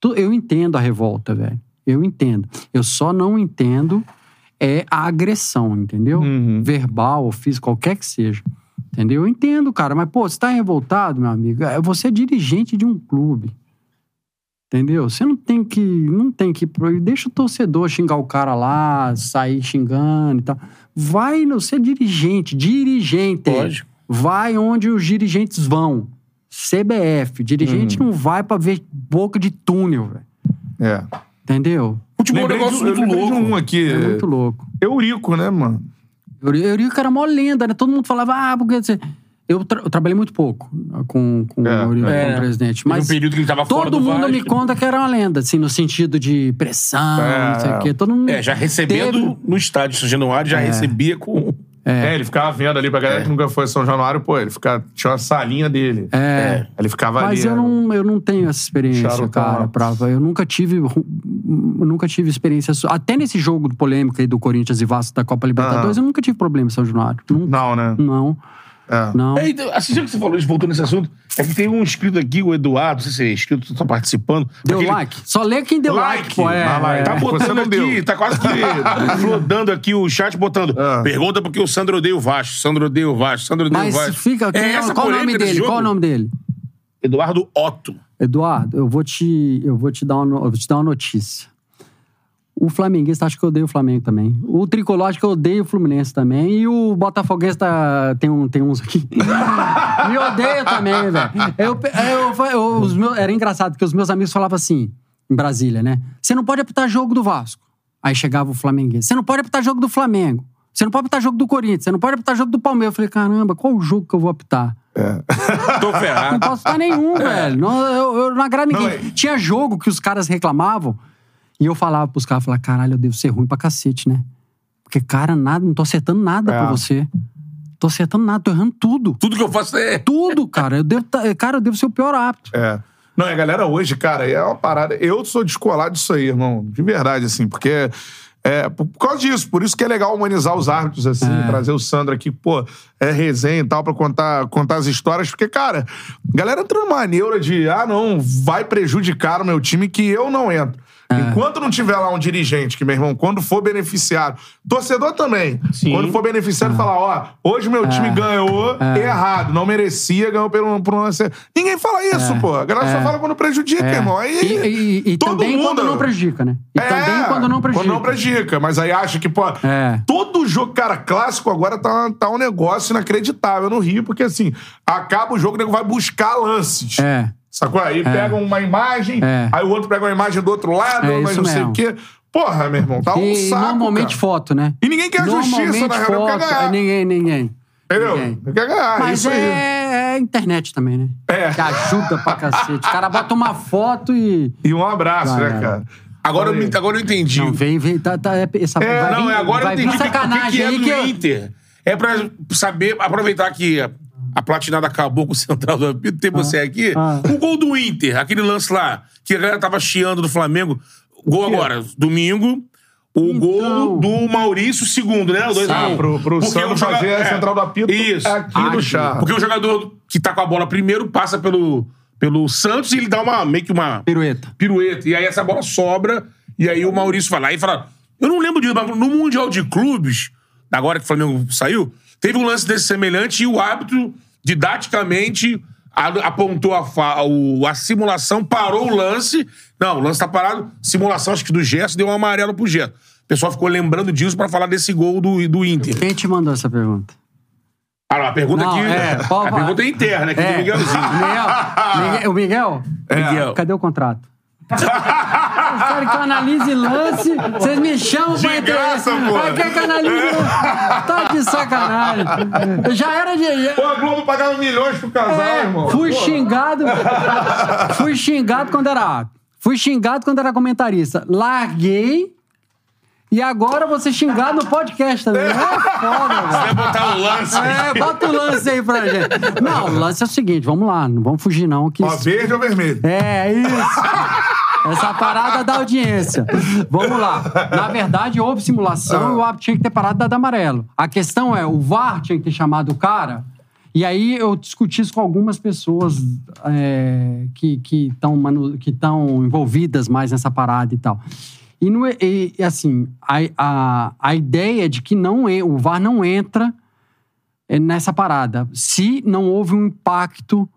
tu- eu entendo a revolta, velho. Eu entendo. Eu só não entendo é a agressão, entendeu? Uhum. Verbal ou física, qualquer que seja. Entendeu? Eu entendo, cara. Mas, pô, você tá revoltado, meu amigo? É, Você é dirigente de um clube. Entendeu? Você não tem que. Não tem que. Deixa o torcedor xingar o cara lá, sair xingando e tal. Vai, no- você é dirigente, dirigente. Lógico. Vai onde os dirigentes vão. CBF. Dirigente Uhum. não vai pra ver boca de túnel, velho. É. Entendeu? Futebol é um Lembrei de, negócio eu muito lembrei de louco. um aqui. É muito louco. Eurico, né, mano? Eu, Eurico era mó lenda, né? Todo mundo falava, ah, porque. Eu, tra- eu trabalhei muito pouco com, com É, o Eurico é. como presidente. Mas um período que ele tava fora todo do mundo me Vasco. conta que era uma lenda, assim, no sentido de pressão, É. não sei o quê. Todo mundo. É, já recebendo Teve- no estádio São Januário, já recebia com. É. ele ficava vendo ali pra galera que nunca foi a São Januário, pô, ele ficava, tinha uma salinha dele. É. Ele ficava Mas ali. eu né? não, eu não tenho essa experiência, Charutão cara. Pra, eu nunca tive. eu nunca tive experiência. Até nesse jogo do polêmica aí do Corinthians e Vasco da Copa Libertadores, eu nunca tive problema em São Januário. Nunca. Não, né? Não, É. não. É, então, assim, já que você falou isso, voltou nesse assunto, é que tem um inscrito aqui, o Eduardo, não sei se é inscrito, tá participando. Deu Aquele- like? Só lê quem deu like, Like, pô. É, é. Tá botando aqui, deu. tá quase que flodando aqui o chat, botando. Ah. Pergunta porque o Sandro odeia o Vasco, Sandro odeia o Vasco, Sandro odeia o Mas Vasco. fica. É quem- essa qual o nome dele? jogo? Qual o nome dele? Eduardo Otto. Eduardo, eu vou te, eu vou te, dar, uma, vou te dar uma notícia. O flamenguista acha que eu odeio o Flamengo também. O tricolor acha que eu odeio o Fluminense também. E o botafoguista tem, um, tem uns aqui. Me odeia também, velho. Eu, eu, eu- os meus- era engraçado, porque os meus amigos falavam assim, em Brasília, né? Você não pode apitar jogo do Vasco. Aí chegava o flamenguista. Você não pode apitar jogo do Flamengo. Você não pode apitar jogo do Corinthians. Você não pode apitar jogo do Palmeiras. Eu falei, caramba, qual o jogo que eu vou apitar? Tô Não ferrado. posso estar nenhum, velho. Não, eu, eu não agrado ninguém. Não, é- Tinha jogo que os caras reclamavam e eu falava pros caras, falava, caralho, eu devo ser ruim pra cacete, né? Porque, cara, nada, não tô acertando nada É. pra você. Tô acertando nada, tô errando tudo. Tudo que eu faço é. Tudo, cara. Eu devo, tá- cara, eu devo ser o pior apto. É. Não, a galera hoje, cara, é uma parada. Eu sou descolado disso aí, irmão. De verdade, assim, porque. É, por por causa disso, por isso que é legal humanizar os árbitros, assim, É. trazer o Sandro aqui, pô, é resenha e tal, pra contar, contar as histórias, porque, cara, a galera entra numa neura de, ah, não, vai prejudicar o meu time que eu não entro. É. Enquanto não tiver lá um dirigente, que, meu irmão, quando for beneficiado, torcedor também, Sim. quando for beneficiado, falar, ó, hoje meu time ganhou errado, não merecia, ganhou pelo, por um lance. Ninguém fala isso, pô. A galera só fala quando prejudica, irmão. Aí, É. E, e- e todo também mundo- quando não prejudica, né? E É, também quando não prejudica. Quando não prejudica. Mas aí acha que, pô, É. todo jogo, cara, clássico agora tá, tá um negócio inacreditável no Rio, porque assim, acaba o jogo, o nego vai buscar lances. É. Sacou? Aí pega uma imagem, É. aí o outro pega uma imagem do outro lado, É mas não sei o quê. Porra, meu irmão, tá um E saco. normalmente cara. foto, né? E ninguém quer justiça, na real, quer ganhar. é, Ninguém, ninguém. Entendeu? Ninguém. Não quer ganhar, Mas isso aí. é, é internet também, né? É. Que ajuda pra cacete. O cara bota uma foto e. E um abraço, né, vai. cara? Agora eu, agora eu entendi. Não, vem, vem. Tá, tá, é, essa, É, vai Não, é agora eu vai vir entendi que, sacanagem que é do que eu- Inter. É pra saber, aproveitar que a platinada acabou com o central do apito, ter você aqui. ah. O gol do Inter, aquele lance lá, que a galera tava chiando do Flamengo. Gol agora, domingo. O Então. gol do Maurício, segundo, né? O dois Sim. a um. Ah, pro, pro o joga- fazer a é, central do apito Isso. aqui no Aqui. chá. Porque o jogador que tá com a bola primeiro passa pelo, pelo Santos e ele dá uma, meio que uma Pirueta. pirueta. E aí essa bola sobra, e aí o Maurício vai lá e fala. Eu não lembro disso, mas no Mundial de Clubes, agora que o Flamengo saiu, teve um lance desse semelhante e o árbitro, didaticamente, apontou a, fa- o- a simulação, parou o lance. Não, o lance tá parado. Simulação, acho que do Gerson, deu um amarelo pro Gerson. O pessoal ficou lembrando disso pra falar desse gol do, do Inter. Quem te mandou essa pergunta? Ah, não, a pergunta Não, aqui. é, a pergunta é interna, aqui do É. Miguelzinho. Miguel, Miguel- o Miguel? Miguel. Cadê o contrato? Caras que eu analise lance, vocês me chamam pra De entrevista. graça, pô. Aí quer que eu analise lance? Tá de sacanagem. Já era de. Pô, a Globo pagava milhões pro casal, É, irmão. fui Pô. xingado. fui xingado quando era. Fui xingado quando era comentarista. Larguei. E agora você xingado no podcast também. É foda, velho. Vai botar o lance. É, bota o lance aí pra gente. Não, o lance é o seguinte, vamos lá, não vamos fugir não. Que Ó, verde ou vermelho? É, isso. Essa parada da audiência. Vamos lá. Na verdade, houve simulação e o árbitro tinha que ter parado dado amarelo. A questão é, o VAR tinha que ter chamado o cara. E aí eu discuti isso com algumas pessoas é, que estão que estão envolvidas mais nessa parada e tal. E, não é- e, assim, a, a, a ideia de que não o VAR não entra é, nessa parada se não houve um impacto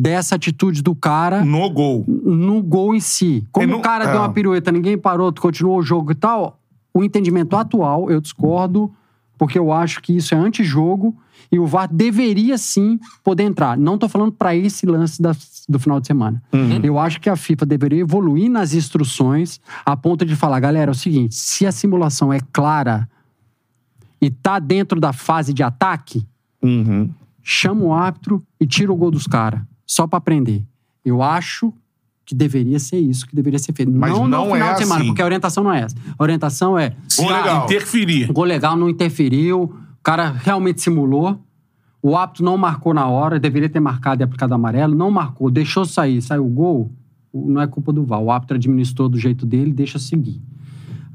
dessa atitude do cara No gol. no gol em si. Como no- o cara é. deu uma pirueta, ninguém parou, continuou o jogo e tal, o entendimento atual, eu discordo, porque eu acho que isso é antijogo e o VAR deveria sim poder entrar. Não tô falando para esse lance da- do final de semana. Uhum. Eu acho que a FIFA deveria evoluir nas instruções a ponto de falar, galera, é o seguinte, se a simulação é clara e tá dentro da fase de ataque, Uhum. chama o árbitro e tira o gol dos caras, só pra aprender. Eu acho que deveria ser isso que deveria ser feito. Mas não, não no final é de semana, assim. porque a orientação não é essa. A orientação é Gol legal. interferir. gol legal não interferiu, o cara realmente simulou. O árbitro não marcou na hora, deveria ter marcado e aplicado amarelo. Não marcou, deixou sair, saiu o gol. Não é culpa do VAR. O árbitro administrou do jeito dele, deixa seguir.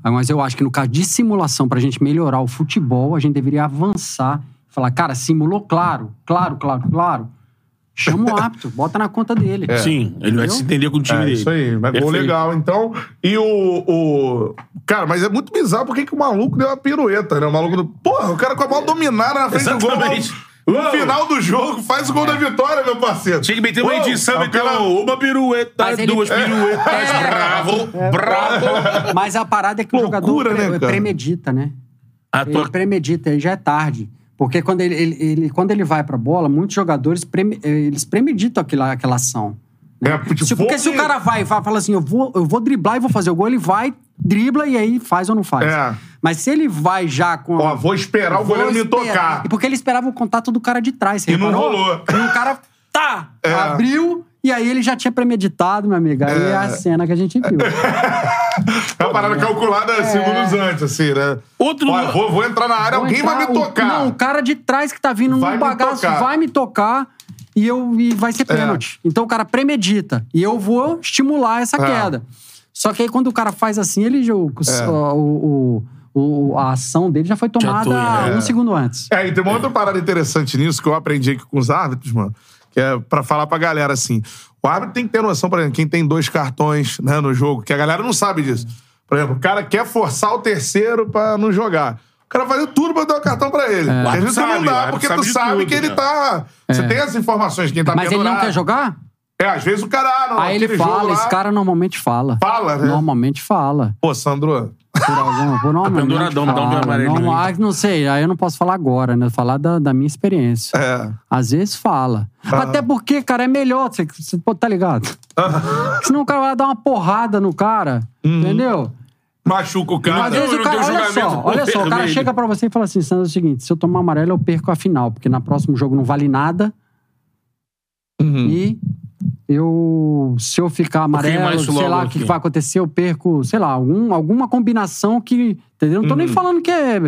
Ah, Mas eu acho que no caso de simulação, pra gente melhorar o futebol, a gente deveria avançar. Falar, cara, simulou, claro, claro, claro, claro. Chama o árbitro, bota na conta dele. Sim, ele vai se entender com o time É dele. isso aí, mas gol legal. Então, e o, o. Cara, mas é muito bizarro porque que o maluco deu uma pirueta, né? O maluco do. Porra, o cara com a bola dominada na frente do gol. Exatamente. No Uou. final do jogo, faz o gol da vitória, meu parceiro. Tinha que meter uma edição, o meter cara- uma pirueta, ele- duas piruetas, É. bravo, bravo. Mas a parada é que o Loucura, jogador né, pre- cara? premedita, né? A Ele tua... premedita, aí já é tarde. Porque quando ele, ele- ele- quando ele vai pra bola, muitos jogadores preme- eh, eles premeditam aquela, aquela ação. É, tipo, Se- porque se o cara vai e fala assim, eu vou, eu vou driblar e vou fazer o gol, ele vai, dribla e aí faz ou não faz. É. Mas se ele vai já com. Ó, vou esperar o goleiro me tocar. E porque ele esperava o contato do cara de trás. E não reparou? rolou. E o cara, tá, É. abriu, e aí ele já tinha premeditado, meu amigo. Aí é a cena que a gente viu. É uma parada calculada segundos antes, assim, né? Outro- Ó, vou, vou entrar na área, Vou alguém vai entrar, me o- tocar. não, o cara de trás que tá vindo Vai no me bagaço tocar. vai me tocar e, eu, e vai ser pênalti. Então o cara premedita. E eu vou estimular essa É. queda. Só que aí quando o cara faz assim, ele o, É. o, o- o- a ação dele já foi tomada tô, é. um segundo antes. É, e tem uma outra parada interessante nisso que eu aprendi aqui com os árbitros, mano, que é pra falar pra galera assim. O árbitro tem que ter noção, por exemplo, quem tem dois cartões né, no jogo, que a galera não sabe disso. Por exemplo, o cara quer forçar o terceiro pra não jogar. O cara faz tudo pra dar o cartão pra ele. É. Às não dá, porque sabe tu sabe tudo, que ele né? tá. Você tem as informações de quem tá Mas ele não pendurado. quer jogar? É, às vezes o cara. Ah, não, Aí ele fala, lá- esse cara normalmente fala. Fala, né? Normalmente fala. Pô, Sandro. Por alguma, por normalmente penduradão, me dá um Normal- aí. ah, não sei, aí eu não posso falar agora, né? Falar da, da minha experiência. É. Às vezes fala. Até porque, cara, é melhor, você, você pô, tá ligado? Senão o cara vai dar uma porrada no cara, entendeu? Machuca o cara. Às vezes não o cara, olha julgamento só, olha só, o cara chega pra você e fala assim, Sandro, é o seguinte, se eu tomar amarelo eu perco a final, porque na próximo jogo não vale nada Uhum. e eu, se eu ficar amarelo, mais sei logo lá o que vai acontecer, eu perco, sei lá, algum, alguma combinação que, entendeu? Não tô Uhum. nem falando que é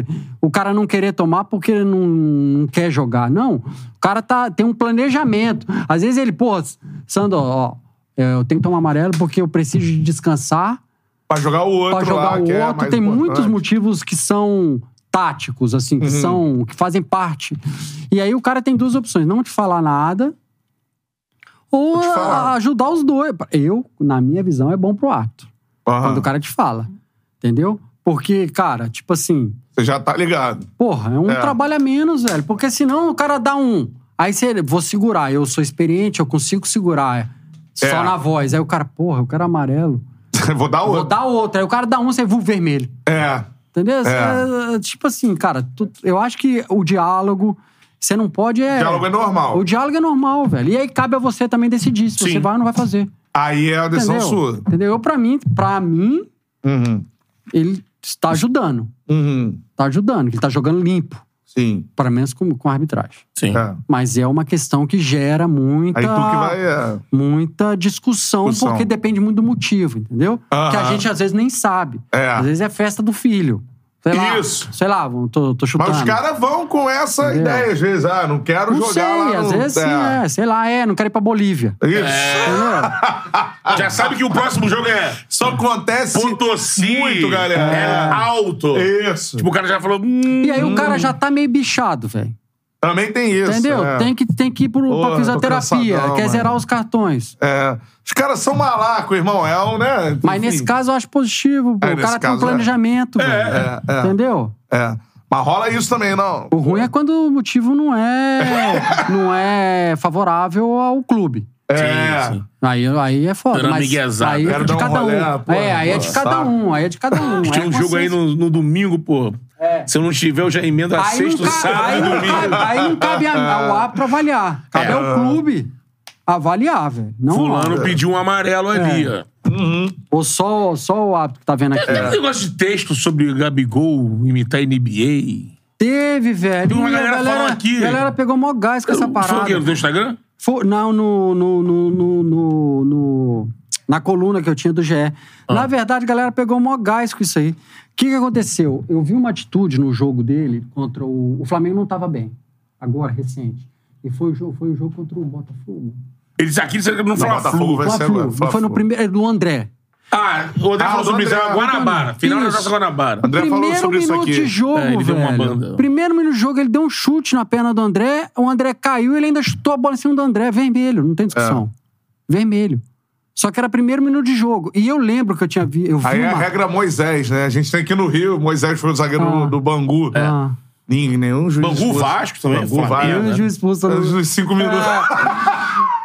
o cara não querer tomar porque ele não, não quer jogar, não. O cara tá, tem um planejamento. Às vezes ele, pô, Sandro, ó, eu tenho que tomar amarelo porque eu preciso de descansar Pra jogar o outro pra jogar lá, o que é outro. mais Tem muitos importante. motivos que são táticos, assim, Uhum. que são. que fazem parte. E aí o cara tem duas opções: não te falar nada. Ou ajudar os dois. Eu, na minha visão, é bom pro ato. Quando o cara te fala. Entendeu? Porque, cara, tipo assim, Você já tá ligado. porra, é um É. trabalho a menos, velho. Porque senão o cara dá um. Aí você, vou segurar, eu sou experiente, eu consigo segurar. Só É. na voz. Aí o cara, porra, eu quero amarelo. Vou dar Vou outro. dar outra. Aí o cara dá um, você viu vermelho. É. Entendeu? É. É, tipo assim, cara, tu- eu acho que o diálogo, você não pode. É, O diálogo é normal. O diálogo é normal, velho. E aí cabe a você também decidir se Sim. você vai ou não vai fazer. Aí é a decisão Entendeu? sua. Entendeu? Eu, pra mim, pra mim, Uhum. ele está ajudando. Uhum. Tá ajudando, ele tá jogando limpo. Sim. Pelo menos com, com arbitragem. Sim. É. Mas é uma questão que gera muita, Aí tu que vai. É. muita discussão, Discussão. porque depende muito do motivo, entendeu? Aham. Que a gente às vezes nem sabe. É. Às vezes é festa do filho. Sei lá, Isso. Sei lá, tô, tô chutando. Mas os caras vão com essa Entendeu? ideia, às vezes. Ah, não quero Não jogar sei, lá no... às vezes sim, é. Sei lá, é, não quero ir pra Bolívia. Isso. Entendeu? Já sabe que o próximo jogo é Só acontece Potosí. muito, galera. É alto. Isso. Tipo, o cara já falou... Hum, E aí o cara já tá meio bichado, velho. Também tem isso. Entendeu? é. Tem, que, tem que ir pro, Porra, pra fisioterapia, cansadão, quer mano. zerar os cartões. É. Os caras são malacos, irmão. É um, né? Mas Enfim. nesse caso eu acho positivo, pô. É, o cara tem um é. planejamento, velho. É, é. Entendeu? É. Mas rola isso também, não. O ruim é quando o motivo não é, não é favorável ao clube. É. Sim, sim. Aí, aí é foda. Mas aí é de cada um. é, aí é de cada um. Aí é de cada um. Tinha Aí um é jogo aí no, no domingo, pô. Se eu não tiver, eu já emendo a Aí não, sexta, cabe, sábado aí, não cabe, aí não cabe a- ao árbitro avaliar. Cabe É. ao clube avaliar, velho. Fulano árbitro. pediu um amarelo ali, É. ó. Ou só, só o árbitro que tá vendo aqui. Tem um negócio de texto sobre Gabigol imitar NBA. Teve, velho. Tem uma E a galera falando aqui. A galera pegou mó gás com essa Foi o quê? parada. No teu Instagram? Foi- não, no, no, no, no, no, no- Na coluna que eu tinha do GE. Ah. Na verdade, a galera pegou mó gás com isso aí. O que, que aconteceu? Eu vi uma atitude no jogo dele contra o. O Flamengo não tava bem. Agora, recente. E foi o jogo, foi o jogo contra o Botafogo. Eles aqui eles não falam Botafogo flu. vai ser agora, Não foi no primeiro. é Do André. Ah, o André Ah, falou o sobre isso. André, é Guanabara. Final da Isso. Taça Guanabara. André falou primeiro sobre isso minuto aqui. de jogo, É, ele deu uma velho. banda. Primeiro minuto de jogo, ele deu um chute na perna do André. O André caiu e ele ainda chutou a bola em cima do André. Vermelho, não tem discussão. É. Vermelho. Só que era primeiro minuto de jogo. E eu lembro que eu tinha vi, eu vi Aí é a uma... regra Moisés, né? A gente tem aqui no Rio, Moisés foi o zagueiro Ah. do, do Bangu. Ah. Ninguém, nenhum juiz. Bangu expulso. Vasco também, Bangu Flamengo. Vasco. Eu e o juiz expulso no- Os cinco minutos.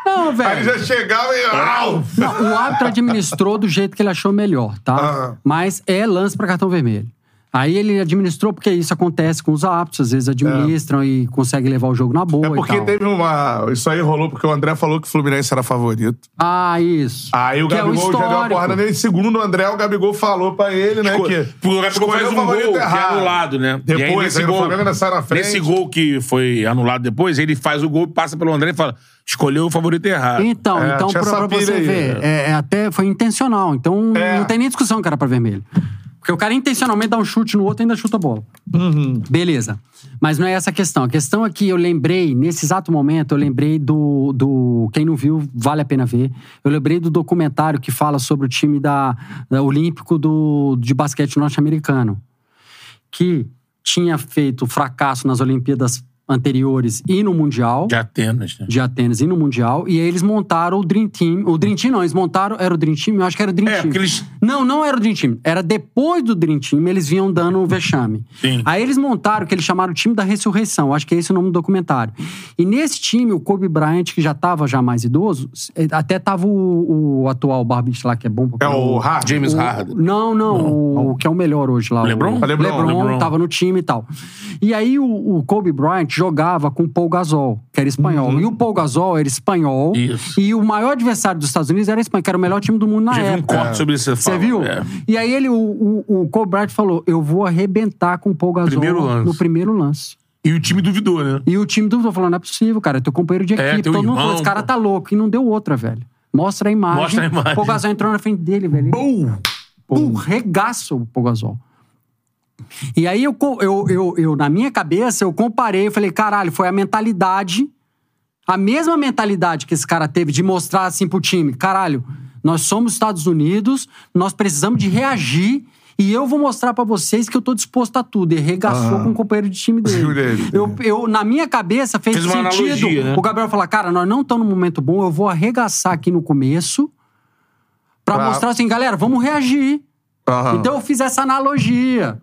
Não, Aí velho. já chegava e. Au! Não, o árbitro administrou do jeito que ele achou melhor, tá? Ah. Mas é lance pra cartão vermelho. Aí ele administrou, porque isso acontece com os árbitros, às vezes administram e conseguem levar o jogo na boa É e porque tal. teve uma. Isso aí rolou porque o André falou que o Fluminense era favorito. Ah, isso. Aí o Que é Gabigol já deu uma porrada nele. Segundo o André, o Gabigol falou pra ele, né? Que Porque o Gabigol faz o um favorito gol que é errado. anulado, né? E aí, Depois, nesse aí, o gol- Flamengo ainda sai na frente. Nesse gol que foi anulado depois, ele faz o gol, passa pelo André e fala: escolheu o favorito errado. Então, É, então pra, pra você aí. ver, é, é até foi intencional. Então É. não tem nem discussão que era pra vermelho. Porque o cara intencionalmente dá um chute no outro e ainda chuta a bola. Uhum. Beleza. Mas não é essa a questão. A questão é que eu lembrei, nesse exato momento, eu lembrei do. do quem não viu, vale a pena ver. Eu lembrei do documentário que fala sobre o time da, da Olímpico do, de basquete norte-americano. Que tinha feito fracasso nas Olimpíadas anteriores e no Mundial De Atenas, né? de Atenas e no Mundial. E aí eles montaram o Dream Team. O Dream Team não, eles montaram. Era o Dream Team? Eu acho que era o Dream É, Team. eles- Não, não era o Dream Team. Era depois do Dream Team, eles vinham dando um vexame. Sim. Aí eles montaram o que eles chamaram o time da ressurreição. Acho que é esse o nome do documentário. E nesse time, o Kobe Bryant, que já tava já mais idoso, eh, até tava o, o atual barbite lá, que é bom pra É o Hard. James o- Harden. Não, não, o que é o melhor hoje lá. LeBron? O LeBron, LeBron, LeBron. tava no time e tal. E aí o, o Kobe Bryant jogava com o Paul Gasol, que era espanhol. E o Paul Gasol era espanhol. Isso. E o maior adversário dos Estados Unidos era a Espanha, que era o melhor time do mundo na Já vi um época. corte sobre isso. Você viu? É. E aí ele, o, o, o Kobe Bryant falou: eu vou arrebentar com o Paul Gasol Primeiro no primeiro lance. E o time duvidou, né? E o time do falou: não é possível, cara. É teu companheiro de É, equipe. teu todo mundo irmão, falou: esse cara pô. tá louco. E não deu outra, velho. Mostra a imagem. Mostra a imagem. O Paul Gasol entrou na frente dele, velho. Pum! Pum, regaço o Paul Gasol. E aí, eu, eu, eu, eu, na minha cabeça, eu comparei, eu falei, caralho, foi a mentalidade, a mesma mentalidade que esse cara teve de mostrar assim pro time, caralho, nós somos Estados Unidos, nós precisamos de reagir e eu vou mostrar pra vocês que eu tô disposto a tudo. E regaçou com o companheiro de time dele. dele. Eu, eu, na minha cabeça, fez, Fez sentido analogia, né? o Gabriel falar, cara, nós não estamos num momento bom, eu vou arregaçar aqui no começo pra Pra- mostrar assim, galera, vamos reagir. Aham. Então eu fiz essa analogia.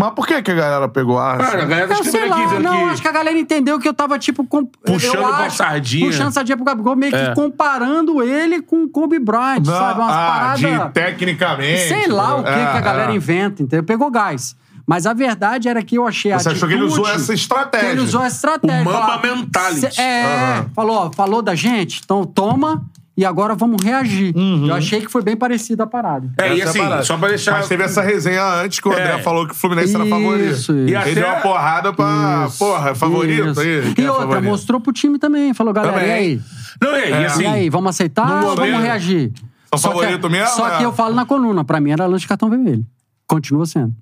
Mas por que, que a galera pegou a. Cara, a galera tá Eu sei aqui lá, dizendo não, que... acho que a galera entendeu que eu tava, tipo, com, Puxando eu acho, sardinha. Puxando sardinha pro Gabigol, meio que É. comparando ele com o Kobe Bryant, Não, sabe? Umas ah, paradas. de tecnicamente. Sei lá o que, É, que a galera é. inventa, entendeu? Pegou gás. Mas a verdade era que eu achei a Você achou que ele usou essa estratégia? ele usou essa estratégia. O Mamba Falar, mentality. "Cê- É, Aham. falou, ó, falou da gente, então toma e agora vamos reagir. Uhum. Eu achei que foi bem parecido a parada. É, e Essa assim, parada. só pra deixar... Mas teve essa resenha antes que o André É. falou que o Fluminense era Isso, favorito. isso. E Ele até- deu uma porrada pra. Isso, porra, é favorito isso. aí? E é outra, favorito? mostrou pro time também. Falou, galera, Também. e aí? Não, é, e assim... e aí, vamos aceitar ou vamos reagir? São Só que- favorito mesmo, Só é? que eu falo na coluna, pra mim era lance de cartão vermelho. Continua sendo.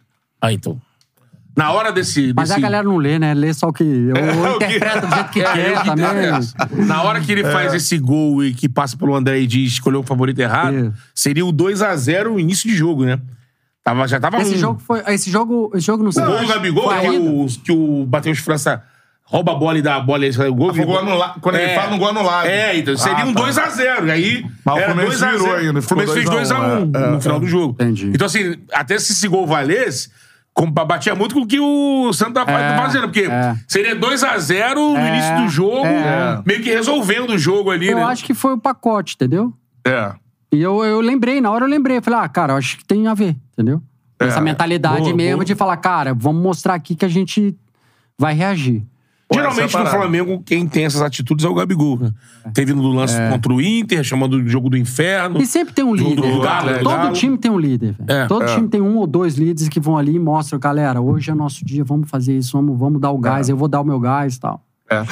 Ah, então. Na hora desse... Mas desse... a galera não lê, né? Lê só o que. Eu, É, o que- interpreto do jeito que É, eu quer que também. interessa. Na hora que ele É. faz esse gol e que passa pelo André e diz escolheu o favorito errado, seria o 2x0 o início de jogo, né? Tava, já tava Esse um- jogo foi. Esse jogo, esse jogo não O sei. gol do Gabigol, que, ainda. o, que o Matheus França rouba a bola e dá a bola e sai o gol. Ah, foi gol anulado. Quando ele fala no gol anulado. É, então seria Ah, um tá. 2x0. E aí. Mas o era Fluminense 2 a 0. virou ainda, O ficou Fluminense fez 2 a 1, 2x1 é, no é, final é. do jogo. Entendi. Então, assim, até se esse gol valesse, como batia muito com o que o Santa tá É, fazendo. Porque é. seria 2x0 no É, início do jogo, é. meio que resolvendo o jogo ali, Eu né? acho que foi o pacote, entendeu? É. E eu, eu lembrei, na hora eu lembrei. Eu falei, ah, cara, eu acho que tem a ver, entendeu? É. Essa mentalidade Boa, mesmo boa. de falar, cara, vamos mostrar aqui que a gente vai reagir. Geralmente é no. Flamengo, quem tem essas atitudes é o Gabigol. Né? Teve no lance contra o Inter, chamando de jogo do inferno. E sempre tem um líder. do Galo, Todo Galo. time tem um líder. É, Todo é. time tem um ou dois líderes que vão ali e mostram, galera, hoje é nosso dia, vamos fazer isso, vamos, vamos dar o gás, eu vou dar o meu gás e tal. É.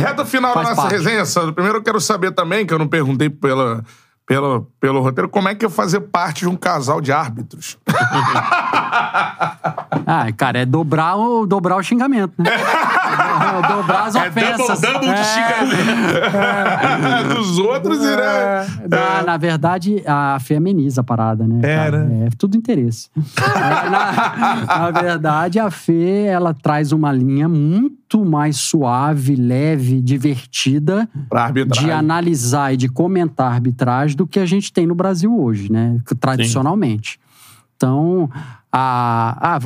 Reta final da nossa parte. resenha, Sandro. Primeiro eu quero saber também, que eu não perguntei pela, pelo, pelo roteiro, como é que é fazer parte de um casal de árbitros? Ah, cara, é dobrar o, dobrar o xingamento, né? É, dobrar as É double, ofensas. double de É. xingamento. Dos outros e, né? Na, na verdade, a Fê ameniza a parada, né? É, cara? né? É tudo interesse. É, na, na verdade, a Fê, ela traz uma linha muito mais suave, leve, divertida Pra arbitragem. de analisar e de comentar a arbitragem do que a gente tem no Brasil hoje, né? Tradicionalmente. Então, a, ah,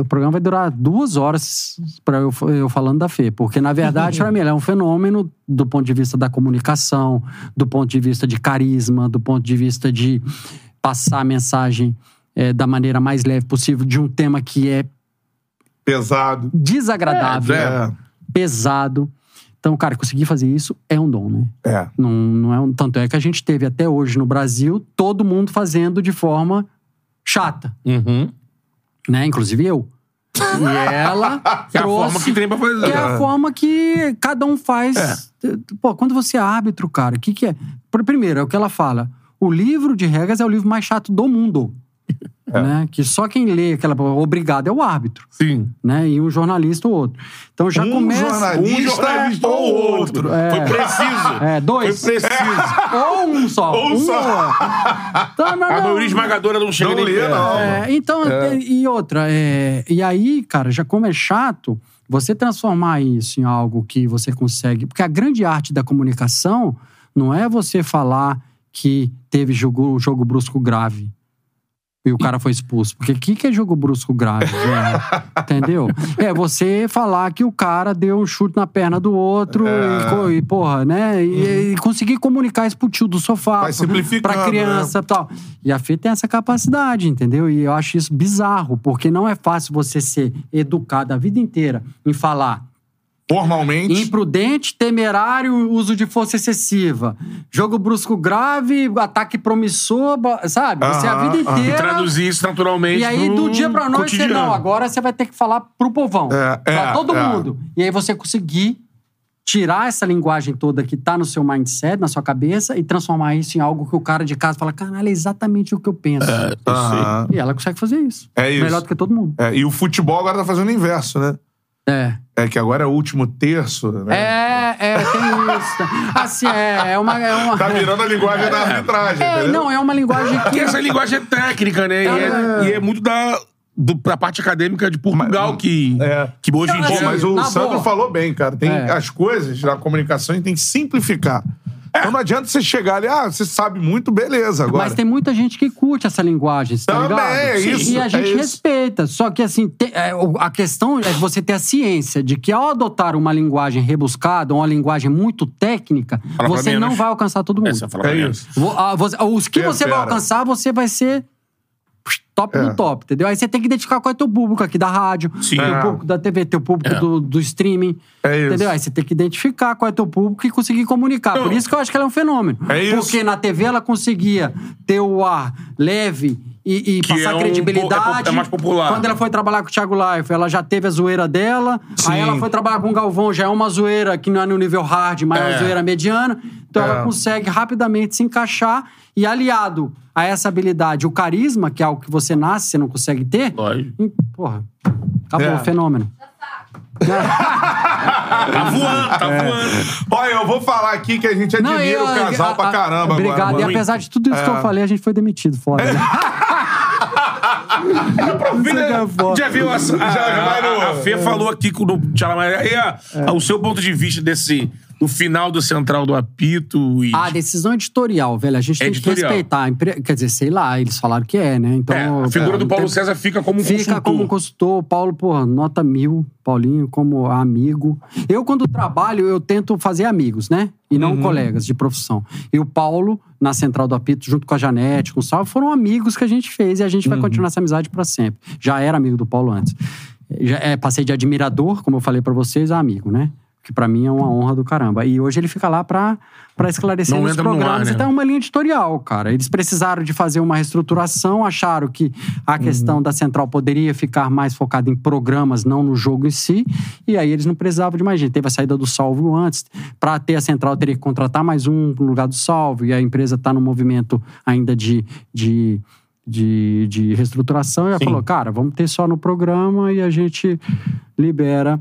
o programa vai durar duas horas para eu, eu falando da Fê, porque na verdade, para mim, ela é um fenômeno do ponto de vista da comunicação, do ponto de vista de carisma, do ponto de vista de passar a mensagem eh, da maneira mais leve possível de um tema que é Pesado. desagradável, É, pesado. Então, cara, conseguir fazer isso é um dom, né? é. Não, não é um, tanto é que a gente teve até hoje no Brasil todo mundo fazendo de forma chata, Uhum. né? Inclusive eu. E ela Que é a trouxe... forma que tem pra fazer. que é a forma que cada um faz. É. Pô, quando você é árbitro, cara, o que, que é? Pr- Primeiro, é o que ela fala. O livro de regras é o livro mais chato do mundo. Né? Que só quem lê aquela. Obrigado é o árbitro. Sim. Né? E um jornalista ou outro. Então já Um começa. jornalista Um jornalista ou ou outro. É. Foi preciso. É, dois. Foi preciso. Ou um só. Ou um só. Então, não, A maioria esmagadora não chega Não nem lê, não. É, então, e outra, é, e aí, cara, já como é chato, você transformar isso em algo que você consegue. Porque a grande arte da comunicação não é você falar que teve jogo, jogo brusco grave. E o cara foi expulso. Porque o que, que é jogo brusco grave? velho? Entendeu? É você falar que o cara deu um chute na perna do outro e, co- e, porra, né? E, e conseguir comunicar isso pro tio do sofá. Pra criança e tal. E a Fê tem essa capacidade, entendeu? E eu acho isso bizarro, porque não é fácil você ser educado a vida inteira em falar Formalmente. imprudente, temerário, uso de força excessiva, jogo brusco grave, ataque promissor, sabe? Você a Aham, vida inteira. Traduzir isso naturalmente. E aí, no do dia pra noite, você não. Agora você vai ter que falar pro povão. É, pra é, todo é. mundo. E aí você conseguir tirar essa linguagem toda que tá no seu mindset, na sua cabeça, e transformar isso em algo que o cara de casa fala: caralho, é exatamente o que eu penso. Aham. E ela consegue fazer isso. É isso. Melhor do que todo mundo. É, e o futebol agora tá fazendo o inverso, né? É. É que agora é o último terço, né? É, é, tem isso. Assim, é, é uma. É uma Tá virando a linguagem da arbitragem, é, entendeu? não, é uma linguagem que. Porque essa linguagem é técnica, né? E é, e é muito da, do, da parte acadêmica de Portugal que, É. que hoje em dia... Pô, mas o Na Sandro boa. falou bem, cara. Tem É. as coisas da comunicação a gente tem que simplificar. Então não adianta você chegar ali, ah, você sabe muito, beleza. Agora. Mas tem muita gente que curte essa linguagem, tá Também, ligado? é isso, E a é gente isso. respeita. Só que, assim, te- é, a questão é você ter a ciência de que ao adotar uma linguagem rebuscada, ou uma linguagem muito técnica, Fala você não menos. vai alcançar todo mundo. Essa fala É isso. Ah, você- Os que É, você vai alcançar, você vai ser top É. do top, entendeu? Aí você tem que identificar qual é o teu público aqui da rádio, Sim. teu É. público da TV, teu público É. do, do streaming. É isso. Entendeu? Aí você tem que identificar qual é teu público e conseguir comunicar. Não. Por isso que eu acho que ela é um fenômeno. É isso. Porque na TV ela conseguia ter o ar leve e, e passar é um credibilidade. po- é mais popular. Quando ela foi trabalhar com o Thiago Life, ela já teve a zoeira dela. Sim. Aí ela foi trabalhar com o Galvão, já é uma zoeira que não é no nível hard, mas é, É. uma zoeira mediana. Então É. ela consegue rapidamente se encaixar e aliado a essa habilidade, o carisma, que é algo que você nasce, você não consegue ter. Lógico. Porra, acabou É. o fenômeno. Tá voando, tá voando. Olha, eu vou falar aqui que a gente admira e, o ó, casal a- pra a- caramba Obrigado. agora. e mano. apesar de tudo isso que É. eu falei, a gente foi demitido fora. né? É foda. Já viu a, a, Já vai no- a, a Fê falou aqui com o Tchalamai. Aí, a- É. o seu ponto de vista desse. Do final do central do apito e. A decisão editorial, velho, a gente tem Editorial. que respeitar. Quer dizer, sei lá, eles falaram que é, né? Então, É, a figura é, do Paulo tem- César fica como um Fica consultor. como consultor. Paulo, porra, nota mil. Paulinho como amigo. Eu, quando trabalho, eu tento fazer amigos, né? E Uhum. não colegas de profissão. E o Paulo, na Central do Apito, junto com a Janete, com o Salvo, foram amigos que a gente fez e a Uhum. gente vai continuar essa amizade pra sempre. Já era amigo do Paulo antes. Já, é, passei de admirador, como eu falei pra vocês, a amigo, né? Que pra mim é uma honra do caramba. E hoje ele fica lá pra esclarecer entra no ar, programas. né? Até uma linha editorial, cara. Eles precisaram de fazer uma reestruturação, acharam que a questão da central poderia ficar mais focada em programas, não no jogo em si. E aí eles não precisavam de mais gente. Teve a saída do Salvio antes. Pra ter a central, teria que contratar mais um no lugar do Salvio. E a empresa tá no movimento ainda de. de de, de reestruturação, e ela falou, cara, vamos ter só no programa e a gente libera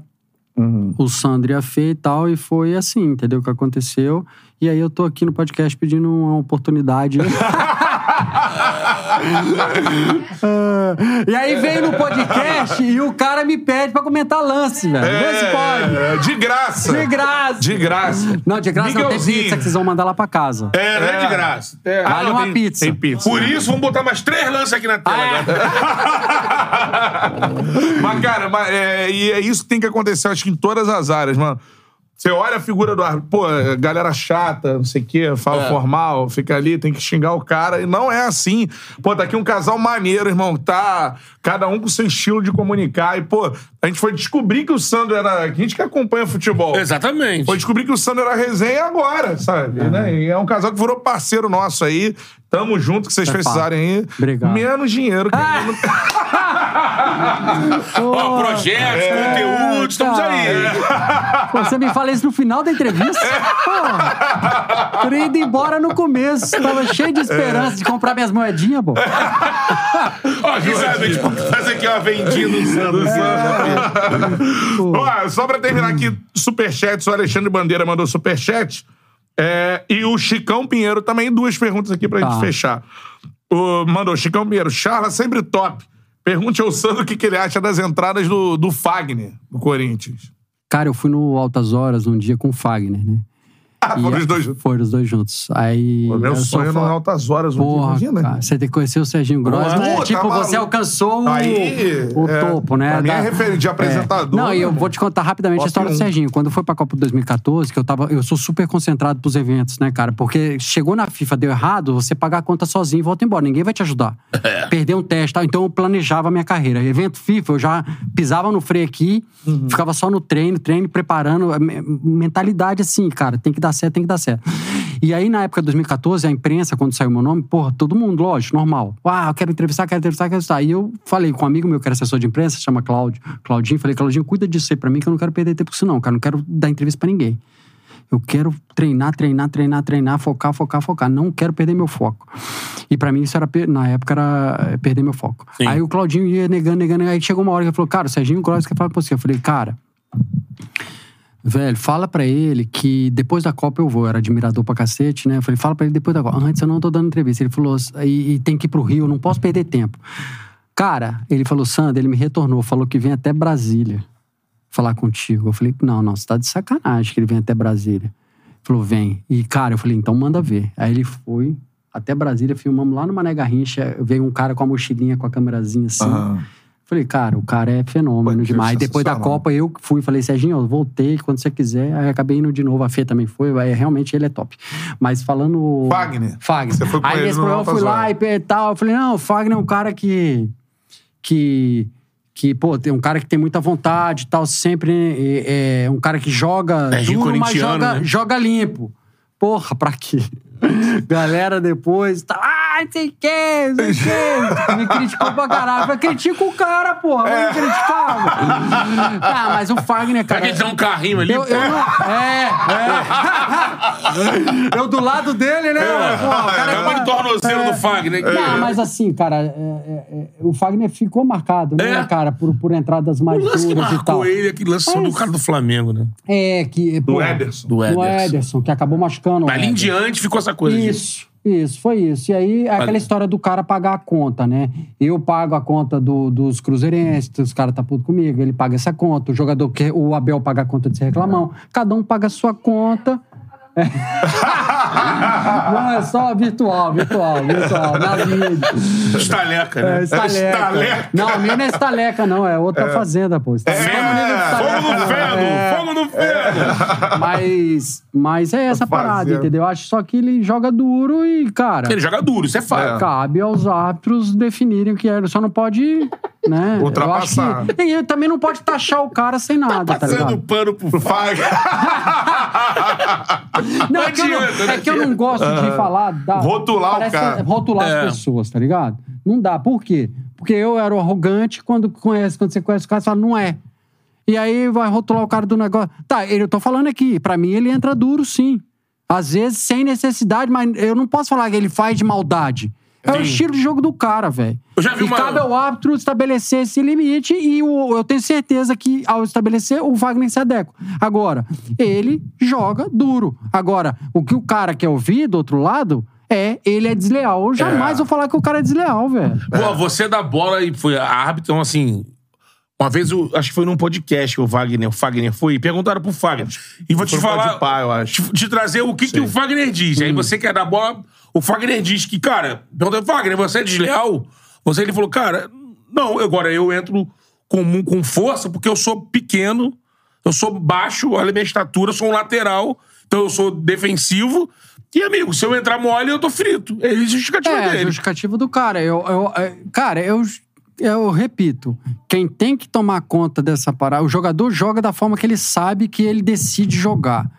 o Sandro e a Fê e tal, e foi assim, entendeu? O que aconteceu. E aí eu tô aqui no podcast pedindo uma oportunidade. Ah, e aí veio no podcast e o cara me pede pra comentar lance, velho. Vê se pode. É, de graça. De graça. De graça. Não, de graça não tem Miguelzinho. pizza que vocês vão mandar lá pra casa. É, não é de graça. É. Vale não, uma tem- pizza. Tem pizza. Por isso, vamos botar mais três lances aqui na tela. Ah, é? agora. mas, cara, mas, é, e é isso que tem que acontecer, acho que em todas as áreas, mano. Você olha a figura do árbitro, pô, é galera chata, não sei o quê, fala formal, fica ali, tem que xingar o cara. E não é assim. Pô, tá aqui um casal maneiro, irmão. Tá cada um com seu estilo de comunicar. E, pô, a gente foi descobrir que o Sandro era. A gente que acompanha futebol. Exatamente. Foi descobrir que o Sandro era resenha agora, sabe? Né? E é um casal que virou parceiro nosso aí. Tamo junto, que vocês É precisarem aí. Obrigado. Menos dinheiro. Que Ó, projetos, conteúdo, estamos aí. Pô, você me fala isso no final da entrevista? Pô, teria ido embora no começo. Tava cheio de esperança de comprar minhas moedinhas, pô. Ó, quem sabe, tipo, fazer aqui uma vendinha no Santos. Ó, só pra terminar aqui, superchat, o Alexandre Bandeira mandou superchat. É, e o Chicão Pinheiro também, duas perguntas aqui pra Tá. gente fechar. O, mandou, Chicão Pinheiro, Charla sempre top. Pergunte ao Sandro o que, que ele acha das entradas do, do Fagner, do Corinthians. Cara, eu fui no Altas Horas um dia com o Fagner, né? Ah, foram os dois juntos. Foram os dois juntos. Aí. Pô, meu sonho é falo- não altas horas. Porra, imagina. cara, você tem que conhecer o Serginho Gross, né? tá Tipo, maluco. você alcançou o, Aí, o é, topo, né? pra mim é Da- referente de apresentador, Não, e eu irmão. vou te contar rapidamente Top a história do. Serginho. Quando foi pra Copa 2014, que eu tava. Eu sou super concentrado pros eventos, né, cara? Porque chegou na FIFA, deu errado, você pagar a conta sozinho e volta embora. Ninguém vai te ajudar. É. Perdeu um teste, tal. então eu planejava a minha carreira. Evento FIFA, eu já pisava no freio aqui, Uhum. ficava só no treino, treino, preparando. a me- Mentalidade assim, cara, tem que dar certo, tem que dar certo. E aí, na época de 2014, a imprensa, quando saiu meu nome, porra, todo mundo, lógico, normal. Ah, eu quero entrevistar, quero entrevistar, quero entrevistar. E eu falei com um amigo meu que era assessor de imprensa, chama Cláudio, Claudinho, falei, Claudinho, cuida disso aí pra mim, que eu não quero perder tempo com isso não, cara, não quero dar entrevista pra ninguém. Eu quero treinar, treinar, treinar, treinar, focar, focar, focar. Não quero perder meu foco. E pra mim isso era, na época, era perder meu foco. Sim. Aí o Claudinho ia negando, negando. Aí chegou uma hora que ele falou, cara, o Serginho Gross quer falar com você. Eu falei, cara, velho, fala pra ele que depois da Copa eu vou. Eu era admirador pra cacete, né? Eu falei, fala pra ele depois da Copa. Antes eu não tô dando entrevista. Ele falou, e, e tem que ir pro Rio, não posso perder tempo. Cara, ele falou, Sandra, ele me retornou, falou que vem até Brasília falar contigo. Eu falei, não, não, você tá de sacanagem que ele vem até Brasília. Ele falou, vem. E, cara, eu falei, então manda ver. Aí ele foi até Brasília, filmamos lá no Mané Garrincha, veio um cara com a mochilinha, com a câmerazinha assim. Aham. Falei, cara, o cara é fenômeno Pô, demais. Depois da. Copa, eu fui, falei, Serginho, eu voltei, quando você quiser. Aí acabei indo de novo, a Fê também foi, aí, realmente ele é top. Mas falando... Fagner. Fagner. Você foi com aí ele no programa eu fui lá e tal, eu falei, não, o Fagner é um cara que... que que, pô, tem um cara que tem muita vontade e tal, sempre é, é um cara que joga Serginho duro, mas joga, né? joga limpo. Porra, pra quê? Galera depois tá, ah, não sei o quê, não sei o quê. Me criticou pra caralho. Eu falei, critica o cara, porra. Vai me criticar. Ah, mas o Fagner, Será cara. que ele um carrinho ali? Eu, eu não, é, é. Eu do lado dele, né? Pô, o cara É o tornozelo do Fagner. não, mas assim, cara, é, é, é, o Fagner ficou marcado, né, É. cara, por, por entradas mais O lance que duras e tal. ele, aquele lance Mas- do cara do Flamengo, né? É, que. Do pô, Ederson. Do Do Ederson. Ederson, que acabou machucando. o Dali em Ederson. diante ficou essa coisa. Isso, isso, foi isso. E aí, aquela Olha. história do cara pagar a conta, né? Eu pago a conta do- dos cruzeirenses, os caras tá puto comigo, ele paga essa conta, o jogador que o Abel paga a conta de ser reclamão. Cada um paga a sua conta. É. Não, é só virtual, virtual, virtual, na vida. Estaleca, né? É, estaleca. estaleca. Não, a minha não é estaleca, não, é outra fazenda, pô. Estaleca É, é, Fogo no feno! É. Fogo no feno! Mas, mas é essa parada, entendeu? Acho só que ele joga duro e, cara. Ele joga duro, isso é fato. Cabe aos árbitros definirem o que é. Ele só não pode, né? Ultrapassar. Que, e ele também não pode taxar o cara sem nada, tá, Passando ligado? pano pro Fag. Não, é que, eu não, é que eu não gosto de falar da. Rotular o cara. Rotular É. as pessoas, tá ligado? Não dá. Por quê? Porque eu era arrogante quando conhece, quando você conhece o cara, você fala, não é. E aí vai rotular o cara do negócio. Tá, ele- eu tô falando aqui, pra mim ele entra duro, sim. Às vezes sem necessidade, mas eu não posso falar que ele faz de maldade. É o Sim. estilo de jogo do cara, velho. Eu já vi e uma- cabe ao árbitro estabelecer esse limite e o- eu tenho certeza que, ao estabelecer, o Wagner se adequa. Agora, ele joga duro. Agora, o que o cara quer ouvir do outro lado é ele é desleal. Eu jamais vou falar que o cara é desleal, velho. Pô, você dá bola e foi árbitro, então assim. Uma vez, eu, acho que foi num podcast que o Wagner, o Fagner foi, e perguntaram pro Fagner. E vou te falar. Acho. Te, te trazer o que, que o Fagner diz. Aí você quer dar bola, o Fagner diz que, cara, pergunta, Fagner, você é desleal? Você, ele falou, cara, não, agora eu entro com, com força porque eu sou pequeno, eu sou baixo, olha a minha estatura, eu sou um lateral, então eu sou defensivo. E, amigo, se eu entrar mole, eu tô frito. É isso justificativa É, dele. justificativa do cara. Eu, eu- é, cara, eu, eu repito, quem tem que tomar conta dessa parada, o jogador joga da forma que ele sabe que ele decide jogar.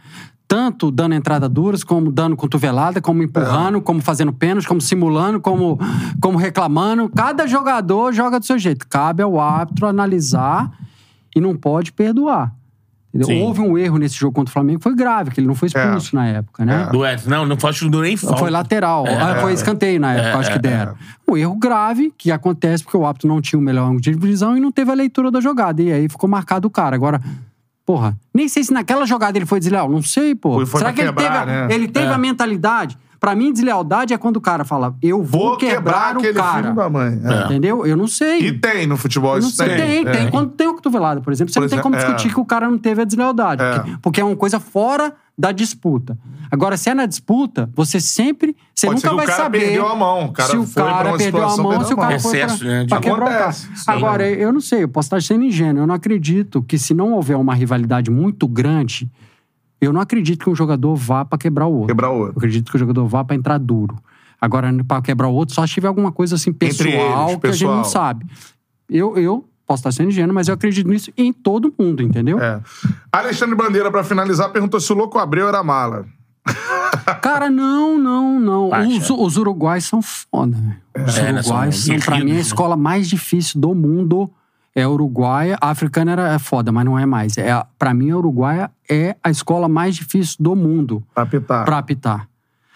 Tanto dando entrada duras, como dando cotovelada, como empurrando, como fazendo pênalti, como simulando, como, como reclamando. Cada jogador joga do seu jeito. Cabe ao árbitro analisar e não pode perdoar. Houve um erro nesse jogo contra o Flamengo que foi grave, que ele não foi expulso na época, né? Do Edson. Não, não tudo nem falta. Foi lateral. Ah, foi escanteio na época, acho que deram. Um erro grave que acontece porque o árbitro não tinha o melhor ângulo de visão e não teve a leitura da jogada. E aí ficou marcado o cara. Agora, porra, nem sei se naquela jogada ele foi desleal. Não sei, foi Será que ele quebrar, teve, a- né? ele teve É. a mentalidade? Pra mim, deslealdade é quando o cara fala, eu vou, Vou quebrar quebrar, aquele o cara. filho da mãe. É. Entendeu? Eu não sei. E tem no futebol isso sei. Tem, tem. É. Quando tem uma cotovelada, por exemplo, você Por não tem como é. discutir que o cara não teve a deslealdade. É. Porque, porque é uma coisa fora da disputa. Agora, se é na disputa, você sempre. Você Pode ser nunca que o vai cara saber. perdeu a mão, o cara se o cara perdeu a mão, se o cara foi Excesso, pra, né, pra quebrar o cara. Acontece, sim. Agora, eu não sei, eu posso estar sendo ingênuo. Eu não acredito que se não houver uma rivalidade muito grande, eu não acredito que um jogador vá pra quebrar o outro. Quebrar o Eu outro. acredito que o jogador vá pra entrar duro. Agora, pra quebrar o outro, só se tiver alguma coisa assim pessoal eles, que a gente não pessoal. sabe. Eu, eu posso estar sendo ingênuo, mas eu acredito nisso em todo mundo, entendeu? É. Alexandre Bandeira, pra finalizar, perguntou se o Louco Abreu era mala. Cara, não, não, não. Os, os uruguais são foda. velho. Os É, né, são uruguais são, pra guerreiros, mim, a né? escola mais difícil do mundo é a uruguaia. A africana era, é foda, mas não é mais. É, a- pra mim, a uruguaia é a escola mais difícil do mundo Pra apitar. pra apitar.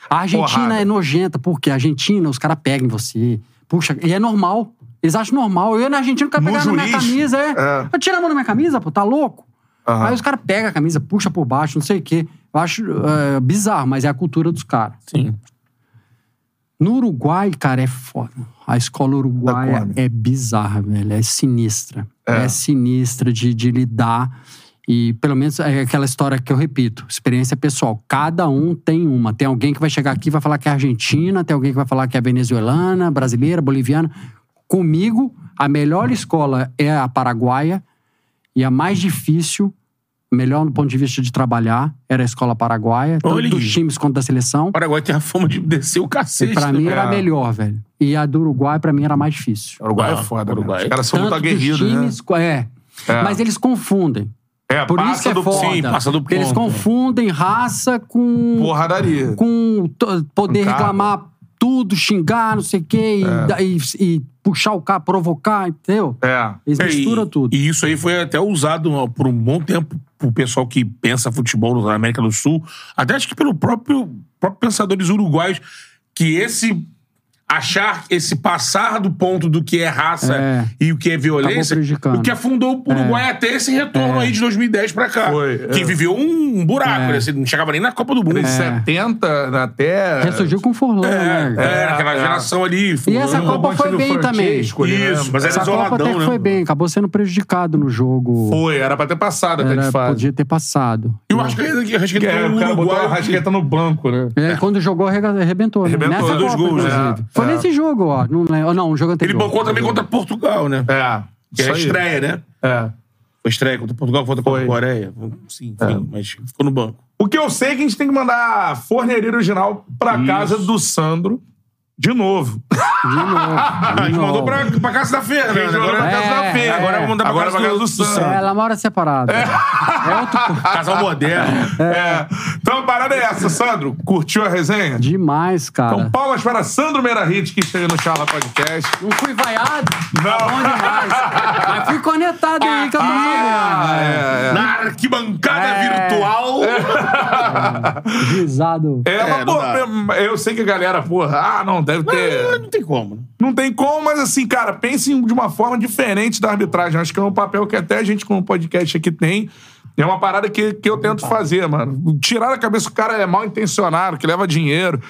A Argentina Porrada. é nojenta, porque a Argentina, os caras pegam em você. Puxa, e é normal. Eles acham normal. Eu ia na Argentina, o cara No pegava na minha camisa, é. É. Eu tiro a mão da minha camisa, pô, tá louco? Aham. Aí os caras pegam a camisa, puxa por baixo, não sei o quê. Eu acho é, bizarro, mas é a cultura dos caras. Sim. No Uruguai, cara, é foda. A escola uruguaia é bizarra, velho. É sinistra. É. É, sinistra de, de lidar. E pelo menos é aquela história que eu repito, experiência pessoal. Cada um tem uma. Tem alguém que vai chegar aqui e vai falar que é argentina, tem alguém que vai falar que é venezuelana, brasileira, boliviana. Comigo, a melhor escola é a paraguaia e a mais difícil, melhor do ponto de vista de trabalhar, era a escola paraguaia, tanto Olha. dos times quanto da seleção. O Paraguai tem a fama de descer o E cacete. pra mim né? era a melhor, velho. E a do Uruguai, pra mim, era mais difícil. O Uruguai Ah, é foda, Uruguai. né? Os caras são muito Tanto dos aguerridos, né? times, é. É. Mas eles confundem. É, Por isso que é do foda. Sim, passa do Porque eles ponto. confundem raça com, Porradaria. com poder cargo. reclamar tudo, xingar, não sei o quê, e, da- e- e puxar o cara, provocar, entendeu? É. Eles É, misturam e, tudo. E isso aí foi até usado por um bom tempo pro pessoal que pensa futebol na América do Sul. Até acho que pelo próprio, próprio pensadores uruguaios, que esse achar, esse passar do ponto do que é raça É. e o que é violência, o que afundou o Uruguai até esse retorno É. aí de 2010 pra cá. Foi, Que é. viveu um buraco, É. né? Você não chegava nem na Copa do Mundo. Em 70 até. Ressurgiu com o Forlán, É, né? é, aquela é. geração ali. E essa fulano. Copa foi bem também. Né? Isso, mas era Essa Copa isoladão, até que né? foi bem, acabou sendo prejudicado no jogo. Foi, era pra ter passado até de Era, fase. podia ter passado. E o Arrascaeta, É, o cara botou a rasqueta no banco, né? É, quando jogou, arrebentou. né? Arrebentou, Nessa dois Copa, gols, né? Foi É. nesse jogo, ó. Não, lembro. não, o jogo Ele anterior. bancou também contra Portugal, né? É. Que é a estreia, né? É. Foi estreia contra Portugal, contra Foi. Coreia. Sim, enfim, mas ficou no banco. O que eu sei é que a gente tem que mandar forneria original pra Isso. casa do Sandro de novo. De novo. A de gente novo. mandou pra, pra casa da feira, né? A gente mandou Agora, pra casa da É, feira. agora vamos mandar pra Agora casa pra casa do do. É, ela mora separada. É, outro. Casal moderno. É. Então a parada é essa, Sandro. Curtiu a resenha? Demais, cara. Então, palmas para Sandro Meirahit, que esteve no Charla Podcast. Não fui vaiado? Não. Tá bom demais. Mas fui conectado aí que Ah, é, é. Na arquibancada É. virtual. Risado. É, mas, É, pô, eu sei que a galera, porra, ah, não, deve ter. Não tem como, né? Não tem como, mas assim, cara, pensem de uma forma diferente da arbitragem. Acho que é um papel que até a gente, como podcast aqui, tem. É uma parada que, que eu tento fazer, mano. Tirar da cabeça que o cara é mal intencionado, que leva dinheiro.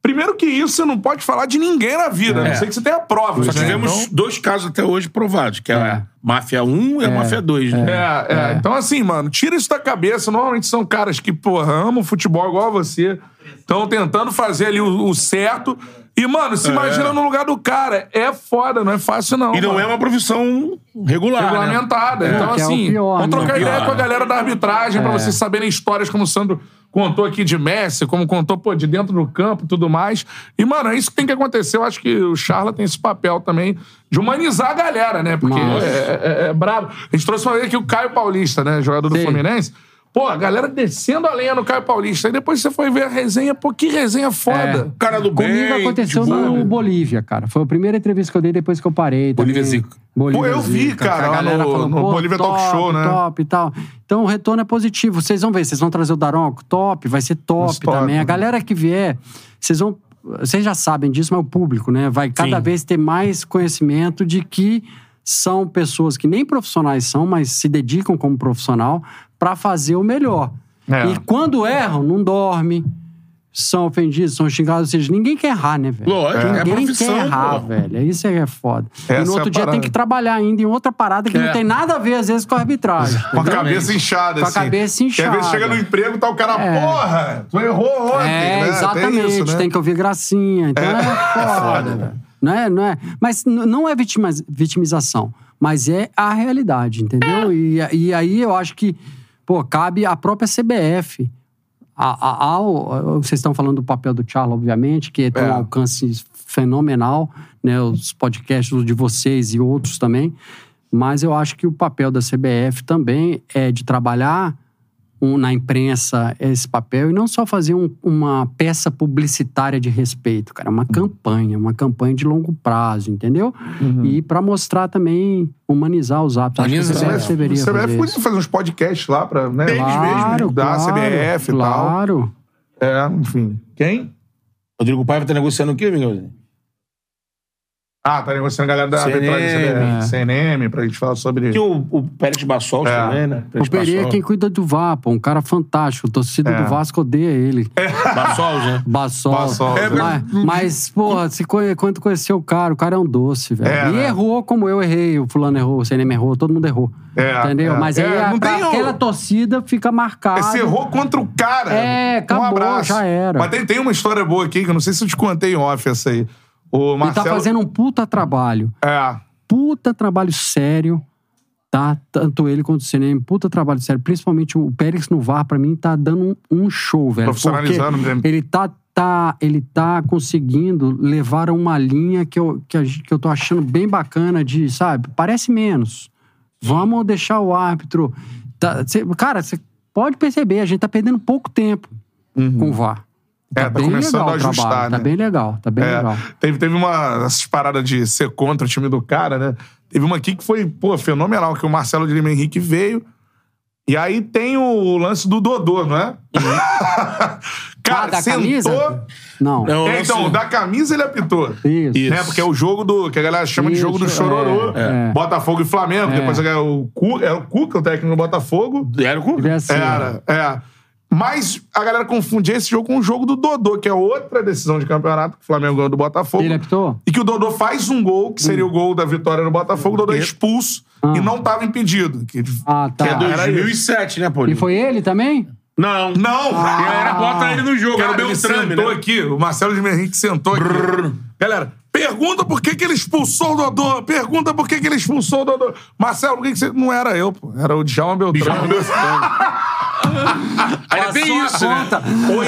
Primeiro que isso, você não pode falar de ninguém na vida, a não É. ser que você tenha provas. Só né? tivemos Então- dois casos até hoje provados, que é, a Máfia 1 e a Máfia 2, né? É, é, Então, assim, mano, tira isso da cabeça. Normalmente são caras que, porra, amam futebol igual a você. Estão tentando fazer ali o, o certo. E, mano, se imagina no lugar do cara. É foda, não é fácil, não. E não mano. é uma profissão regular, né? regulamentada. Então, que é assim, pior, vamos né? trocar pior. ideia com a galera da arbitragem pra vocês saberem histórias como o Sandro contou aqui de Messi, como contou, pô, de dentro do campo e tudo mais. E, mano, é isso que tem que acontecer. Eu acho que o Charla tem esse papel também de humanizar a galera, né? Porque é, é- é brabo. A gente trouxe uma vez aqui o Caio Paulista, né? Jogador do. Fluminense. Pô, a galera descendo a lenha no Caio Paulista. Aí depois você foi ver a resenha. Pô, que resenha foda. Cara do bem. Comigo aconteceu de boa, no né? Bolívia, cara. Foi a primeira entrevista que eu dei depois que eu parei. Bolívia. Zica. Bolívia Pô, eu vi, Zica, cara, a galera no- falou, no pô, Bolívia Talk top, Show, né? Top e tal. Então o retorno é positivo. Vocês vão ver, vocês vão trazer o Daronco, top, vai ser top, também. né? A galera que vier, vocês vão. Vocês já sabem disso, mas o público, né? Vai cada Sim. vez ter mais conhecimento de que são pessoas que nem profissionais são, mas se dedicam como profissional para fazer o melhor. É. E quando erram, não dorme, são ofendidos, são xingados. Ou seja, ninguém quer errar, né, velho? Lógico, é a ninguém profissão, quer errar, pô. velho. Isso é foda. Essa e é no a outro dia parada. tem que trabalhar ainda em outra parada que É. não tem nada a ver, às vezes, com a arbitragem. Com a cabeça inchada, Com a assim. cabeça Que às vezes inchada. chega no emprego e tá o cara, É. porra, tu errou ontem, É, né? exatamente. Tem, isso, né? Tem que ouvir gracinha. Então é, foda, velho. Não é, não é. Mas não é vitima- vitimização, mas é a realidade, entendeu? E, e aí eu acho que, pô, cabe à própria CBF. A, a- ao- vocês estão falando do papel do Charles, obviamente, que tem É. um alcance fenomenal, né? Os podcasts de vocês e outros também. Mas eu acho que o papel da CBF também é de trabalhar um- na imprensa esse papel e não só fazer um- uma peça publicitária de respeito, cara, uma campanha, uma campanha de longo prazo, entendeu? E para mostrar também, humanizar os hábitos. Acho que a. CBF deveria Você fazer podia isso. fazer uns podcasts lá pra, né? Eles Claro, mesmos, da claro, CBF e tal. claro. É, enfim. Quem? Rodrigo Paiva tá negociando o quê, Miguelzinho? Ah, tá negociando a galera da CNM, é. CNM, pra gente falar sobre... Tinha o, o Pérez Bassol É. também, né? O Pérez Pereira é quem cuida do VAR, pô, um cara fantástico. A torcida É. do Vasco odeia ele. Bassol, né? Bassol. Bassol, É, mas, mas, porra, se quando conheceu o cara, o cara é um doce, velho. É, e né? errou como eu errei, o fulano errou, o CNM errou, todo mundo errou. É, entendeu? é. Mas aí É, a- pra o- aquela torcida fica marcada. Você errou contra o cara. É, acabou, um abraço. já era. Mas tem, tem uma história boa aqui, que eu não sei se eu te contei em off essa aí. O Ele Marcelo... tá fazendo um puta trabalho. É. Puta trabalho sério, tá? Tanto ele quanto o CNM, puta trabalho sério. Principalmente o Pérez no VAR, pra mim, tá dando um, um show, velho. Profissionalizando mesmo. Ele tá, tá, ele tá conseguindo levar uma linha que eu, que, a que eu tô achando bem bacana de, sabe? Parece menos. Vamos deixar o árbitro... tá- cê- cara, você pode perceber, a gente tá perdendo pouco tempo com o VAR. É, tá começando legal a o trabalho, ajustar, né? Tá bem legal, tá bem É, legal. teve, teve uma. Essas paradas de ser contra o time do cara, né? Teve uma aqui que foi, pô, fenomenal, que o Marcelo de Lima Henrique veio. E aí tem o lance do Dodô, não é? cara, Ah, da sentou. camisa? Não. Não, É, então, da camisa ele apitou. Isso. Isso. Né? Porque é o jogo do. que a galera chama de Isso, jogo do chororô. é, é. Botafogo e Flamengo. É. Depois é o, Cu, é o Cuca, o técnico do Botafogo. Era é assim, Era, é. Mas a galera confundia esse jogo com o jogo do Dodô, que é outra decisão de campeonato que o Flamengo ganhou do Botafogo. Ele apitou? E que o Dodô faz um gol, que seria o gol da vitória no Botafogo, o Dodô é expulso Ah. e não estava impedido. Que, Ah, tá. Que é era 2007, né, Paulinho? E foi ele também? Não. Não! Ah. E era bota ele no jogo, Cara, era o ele Beltrame, sentou né? aqui, o Marcelo de Henrique sentou aqui. Galera, pergunta por que, que ele expulsou o Dodô. Pergunta por que, que ele expulsou o Dodô. Marcelo, por que, que você. Não era eu, pô. Era o Djalma Beltrão. Ainda tem Passou a isso, né? conta.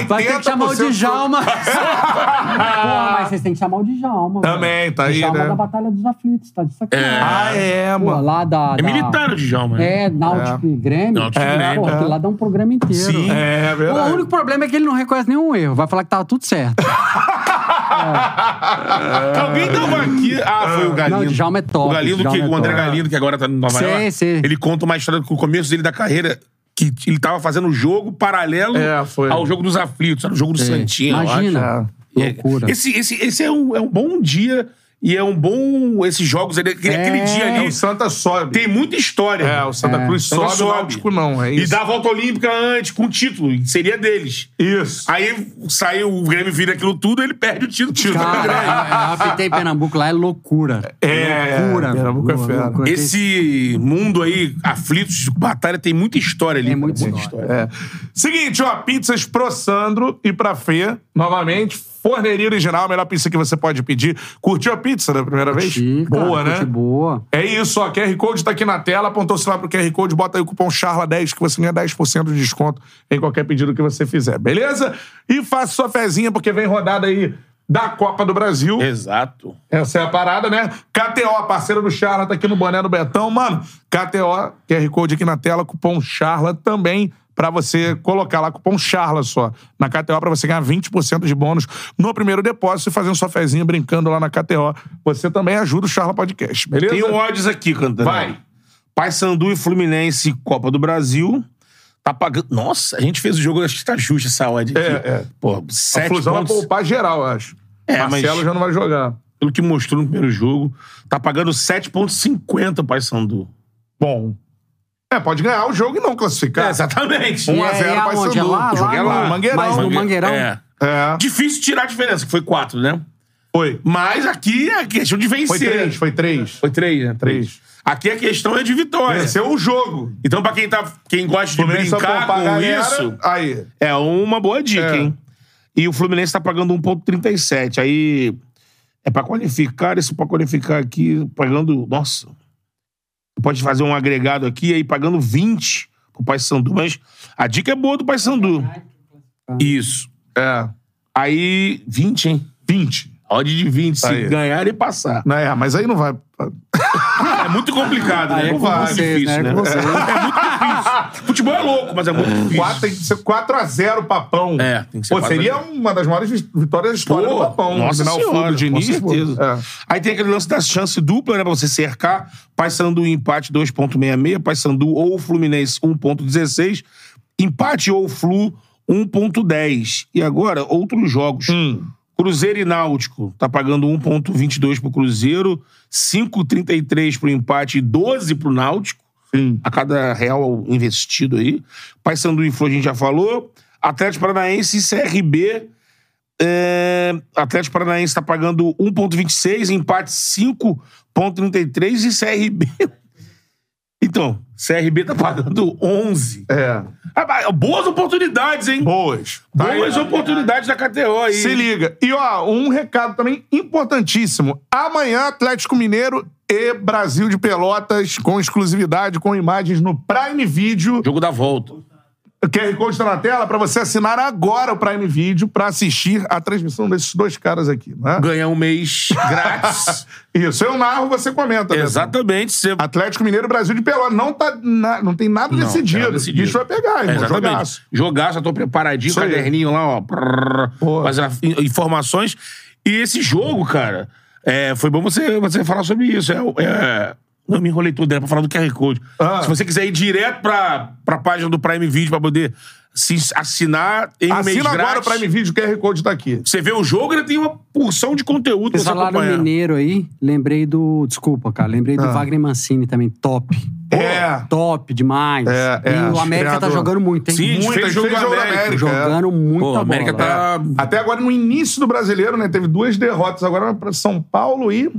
Vai ter que chamar o 80% Djalma. Porra, mas vocês têm que chamar o Djalma. Também, velho. tá aí, Djalma né? da Batalha dos Aflitos, tá de sacanagem. Ah, é, Pô, mano. lá da, É da- militar o Djalma, né? É, Náutico e Grêmio. Náutico e é, Grêmio, Porra, é. aquilo lá dá um programa inteiro. Sim. É, verdade. O único problema é que ele não reconhece nenhum erro. Vai falar que tava tudo certo. Alguém tava aqui. Ah, foi o Galindo. Não, o Djalma é top, O Galindo, que, é o André top. Galindo, que agora tá no Nova York. sei. Ele conta uma história do começo dele da carreira. Que ele tava fazendo jogo paralelo É, foi. ao jogo dos aflitos, era o jogo do Santinho. eu Imagina. acho. Loucura. Esse, esse, esse é, um, é um bom dia e é um bom. Esses jogos, ali, aquele, É. aquele dia É, ali. o Santa sobe. Tem muita história. É, o Santa Cruz Santa sobe, o Náutico não. É isso. E dá a volta olímpica antes, com título. e Seria deles. Isso. Aí saiu, o Grêmio vira aquilo tudo, ele perde o título. Cara, a APT Pernambuco lá é loucura. É, loucura. Pernambuco é fera. Esse mundo aí, aflitos de batalha, tem muita história ali. Tem muita história. É. Seguinte, ó, pizzas pro Sandro e pra Fê, novamente. Forneria original, a melhor pizza que você pode pedir. Curtiu a pizza da primeira vez? Curti, cara, boa, né? Boa. É isso, ó. QR Code tá aqui na tela. Apontou-se lá pro QR Code, bota aí o cupom CHARLA10 que você ganha 10% de desconto em qualquer pedido que você fizer, beleza? E faça sua fezinha, porque vem rodada aí da Copa do Brasil. Exato. Essa é a parada, né? KTO, parceiro do Charla, tá aqui no boné do Betão. Mano, KTO, QR Code aqui na tela, cupom Charla também pra você colocar lá, cupom Charla só, na KTO, pra você ganhar 20% de bônus no primeiro depósito e fazendo sua fezinha brincando lá na KTO. Você também ajuda o Charla Podcast, beleza? Tem um odds aqui, cantando. Vai. Paysandu e Fluminense, Copa do Brasil. Tá pagando. Nossa, a gente fez o jogo, acho que tá justo essa odd aqui. É, é. Pô, A sete Flusão vai pontos. poupar geral, eu acho. É, Marcelo mas- já não vai jogar. Pelo que mostrou no primeiro jogo, tá pagando 7,50 o Paysandu. Bom. É, pode ganhar o jogo e não classificar. É, exatamente. 1 E a é- 0 é vai ser É lá? O jogo é Lá lá, no- Mangueirão. mas no Mangueirão? É. É, Difícil tirar a diferença, que foi quatro, né? foi. Mas aqui é questão de vencer. Foi três, foi três. Foi três, né? Três. Aqui a questão é de vitória. Venceu o jogo. Então, pra quem, tá, quem gosta de brincar com galera, isso, Aí. é uma boa dica, É. hein? E o Fluminense tá pagando 1,37. Aí é pra qualificar, isso pra qualificar aqui, pagando. Nossa. Pode fazer um agregado aqui, aí pagando 20 pro Paysandu. Mas a dica é boa do Paysandu. Isso. É. Aí, 20, hein? 20. Odd de 20, se Aí. ganhar e passar. Não, é, mas aí não vai. É muito complicado, né? Aí é Não com vai, vocês, difícil, né? É com vocês. É muito difícil. Futebol é louco, mas é muito difícil. 4, tem que ser 4x0 papão. É, tem que ser Pô, 4 a seria 0. uma das maiores vi- vitórias da história Pô, do papão. nossa Final senhora, full do Diniz. com certeza. pô. É. Aí tem aquele lance da chance dupla, né? Pra você cercar. Paysandu empate 2.66, Paysandu ou Fluminense 1.16, empate ou Flu 1.10. E agora, outros jogos. Hum. Cruzeiro e Náutico tá pagando 1.22 pro Cruzeiro, 5.33 pro empate e 12 pro Náutico. Sim. A cada real investido aí. Paysandu e Flu a gente já falou. Atlético Paranaense e CRB. É... Atlético Paranaense tá pagando 1.26, empate 5.33 e CRB... Então, CRB tá pagando 11. É. Ah, Boas oportunidades, hein? Boas. Tá Boas aí. oportunidades da KTO aí. Se liga. E, ó, um recado também importantíssimo. Amanhã, Atlético Mineiro e Brasil de Pelotas, com exclusividade, com imagens no Prime Video. Jogo da volta. O QR Code está na tela para você assinar agora o Prime Video para assistir a transmissão desses dois caras aqui, né? Ganhar um mês grátis. Isso, eu narro, você comenta. né? Exatamente. Você... Atlético Mineiro Brasil de Pelotas. Não, tá na- não tem nada Não, decidido. nada decidido. O bicho vai pegar, É, irmão. exatamente. Jogaço. Jogaço, eu tô preparadinho, Isso aí. caderninho lá, ó. prrr. Fazendo in- informações. E esse jogo, cara, é, foi bom você, você falar sobre isso. É, é, não me enrolei tudo, era pra falar do QR Code. Ah. Se você quiser ir direto pra, pra página do Prime Video pra poder se assinar em um mês Assina agora grátis. o Prime Video, o QR Code tá aqui. Você vê o jogo, ele tem uma porção de conteúdo pra você falaram acompanhar. mineiro aí, lembrei do. Desculpa, cara. Lembrei do Ah. Wagner Mancini também. Top. É. Top demais. É, é, e o América tá treinador. jogando muito, hein? Sim, Muita fez jogo fez América. América. é. Jogando muita Pô, a América bola. tá. Até agora, no início do brasileiro, né? Teve duas derrotas agora para São Paulo e.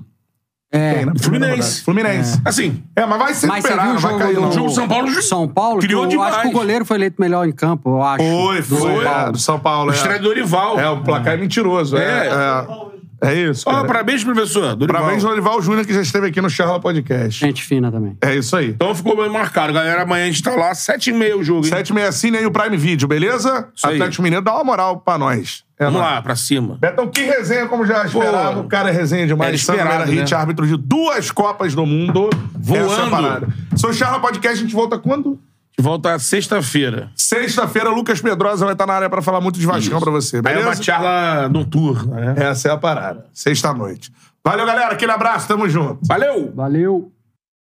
É. Né? Fluminense. Fluminense. Assim, É, mas vai se Mas você recuperar, viu o não vai jogo cair, do não. O jogo do São Paulo São Paulo? criou que eu acho demais. que o goleiro foi eleito melhor em campo, eu acho. Foi, Do foi. São é, Paulo. do São Paulo. o estreia É, do Dorival. é o placar é mentiroso. É, É. é. É isso. Ó, cara. parabéns, professor. Dorival. Parabéns ao Olival Júnior, que já esteve aqui no Charla Podcast. Gente fina também. É isso aí. Então ficou bem marcado, galera. Amanhã a gente tá lá, sete e meia o jogo, hein? 765 aí o Prime Video, beleza? Isso aí. Atlético Mineiro, dá uma moral pra nós. É Vamos nóis. lá, pra cima. Betão, que resenha, como já esperava. O cara é resenha demais. Era Sandro esperado, Meira Hit, né? árbitro de duas Copas do Mundo. Voando. Essa é a parada. Seu Charla Podcast, a gente volta quando? De volta sexta-feira. Sexta-feira, Lucas Pedrosa vai estar na área pra falar muito de Vascão pra você, Aí é beleza? uma charla noturna, né? Essa é a parada. Sexta-noite. Valeu, galera. Aquele abraço. Tamo junto. Valeu! Valeu!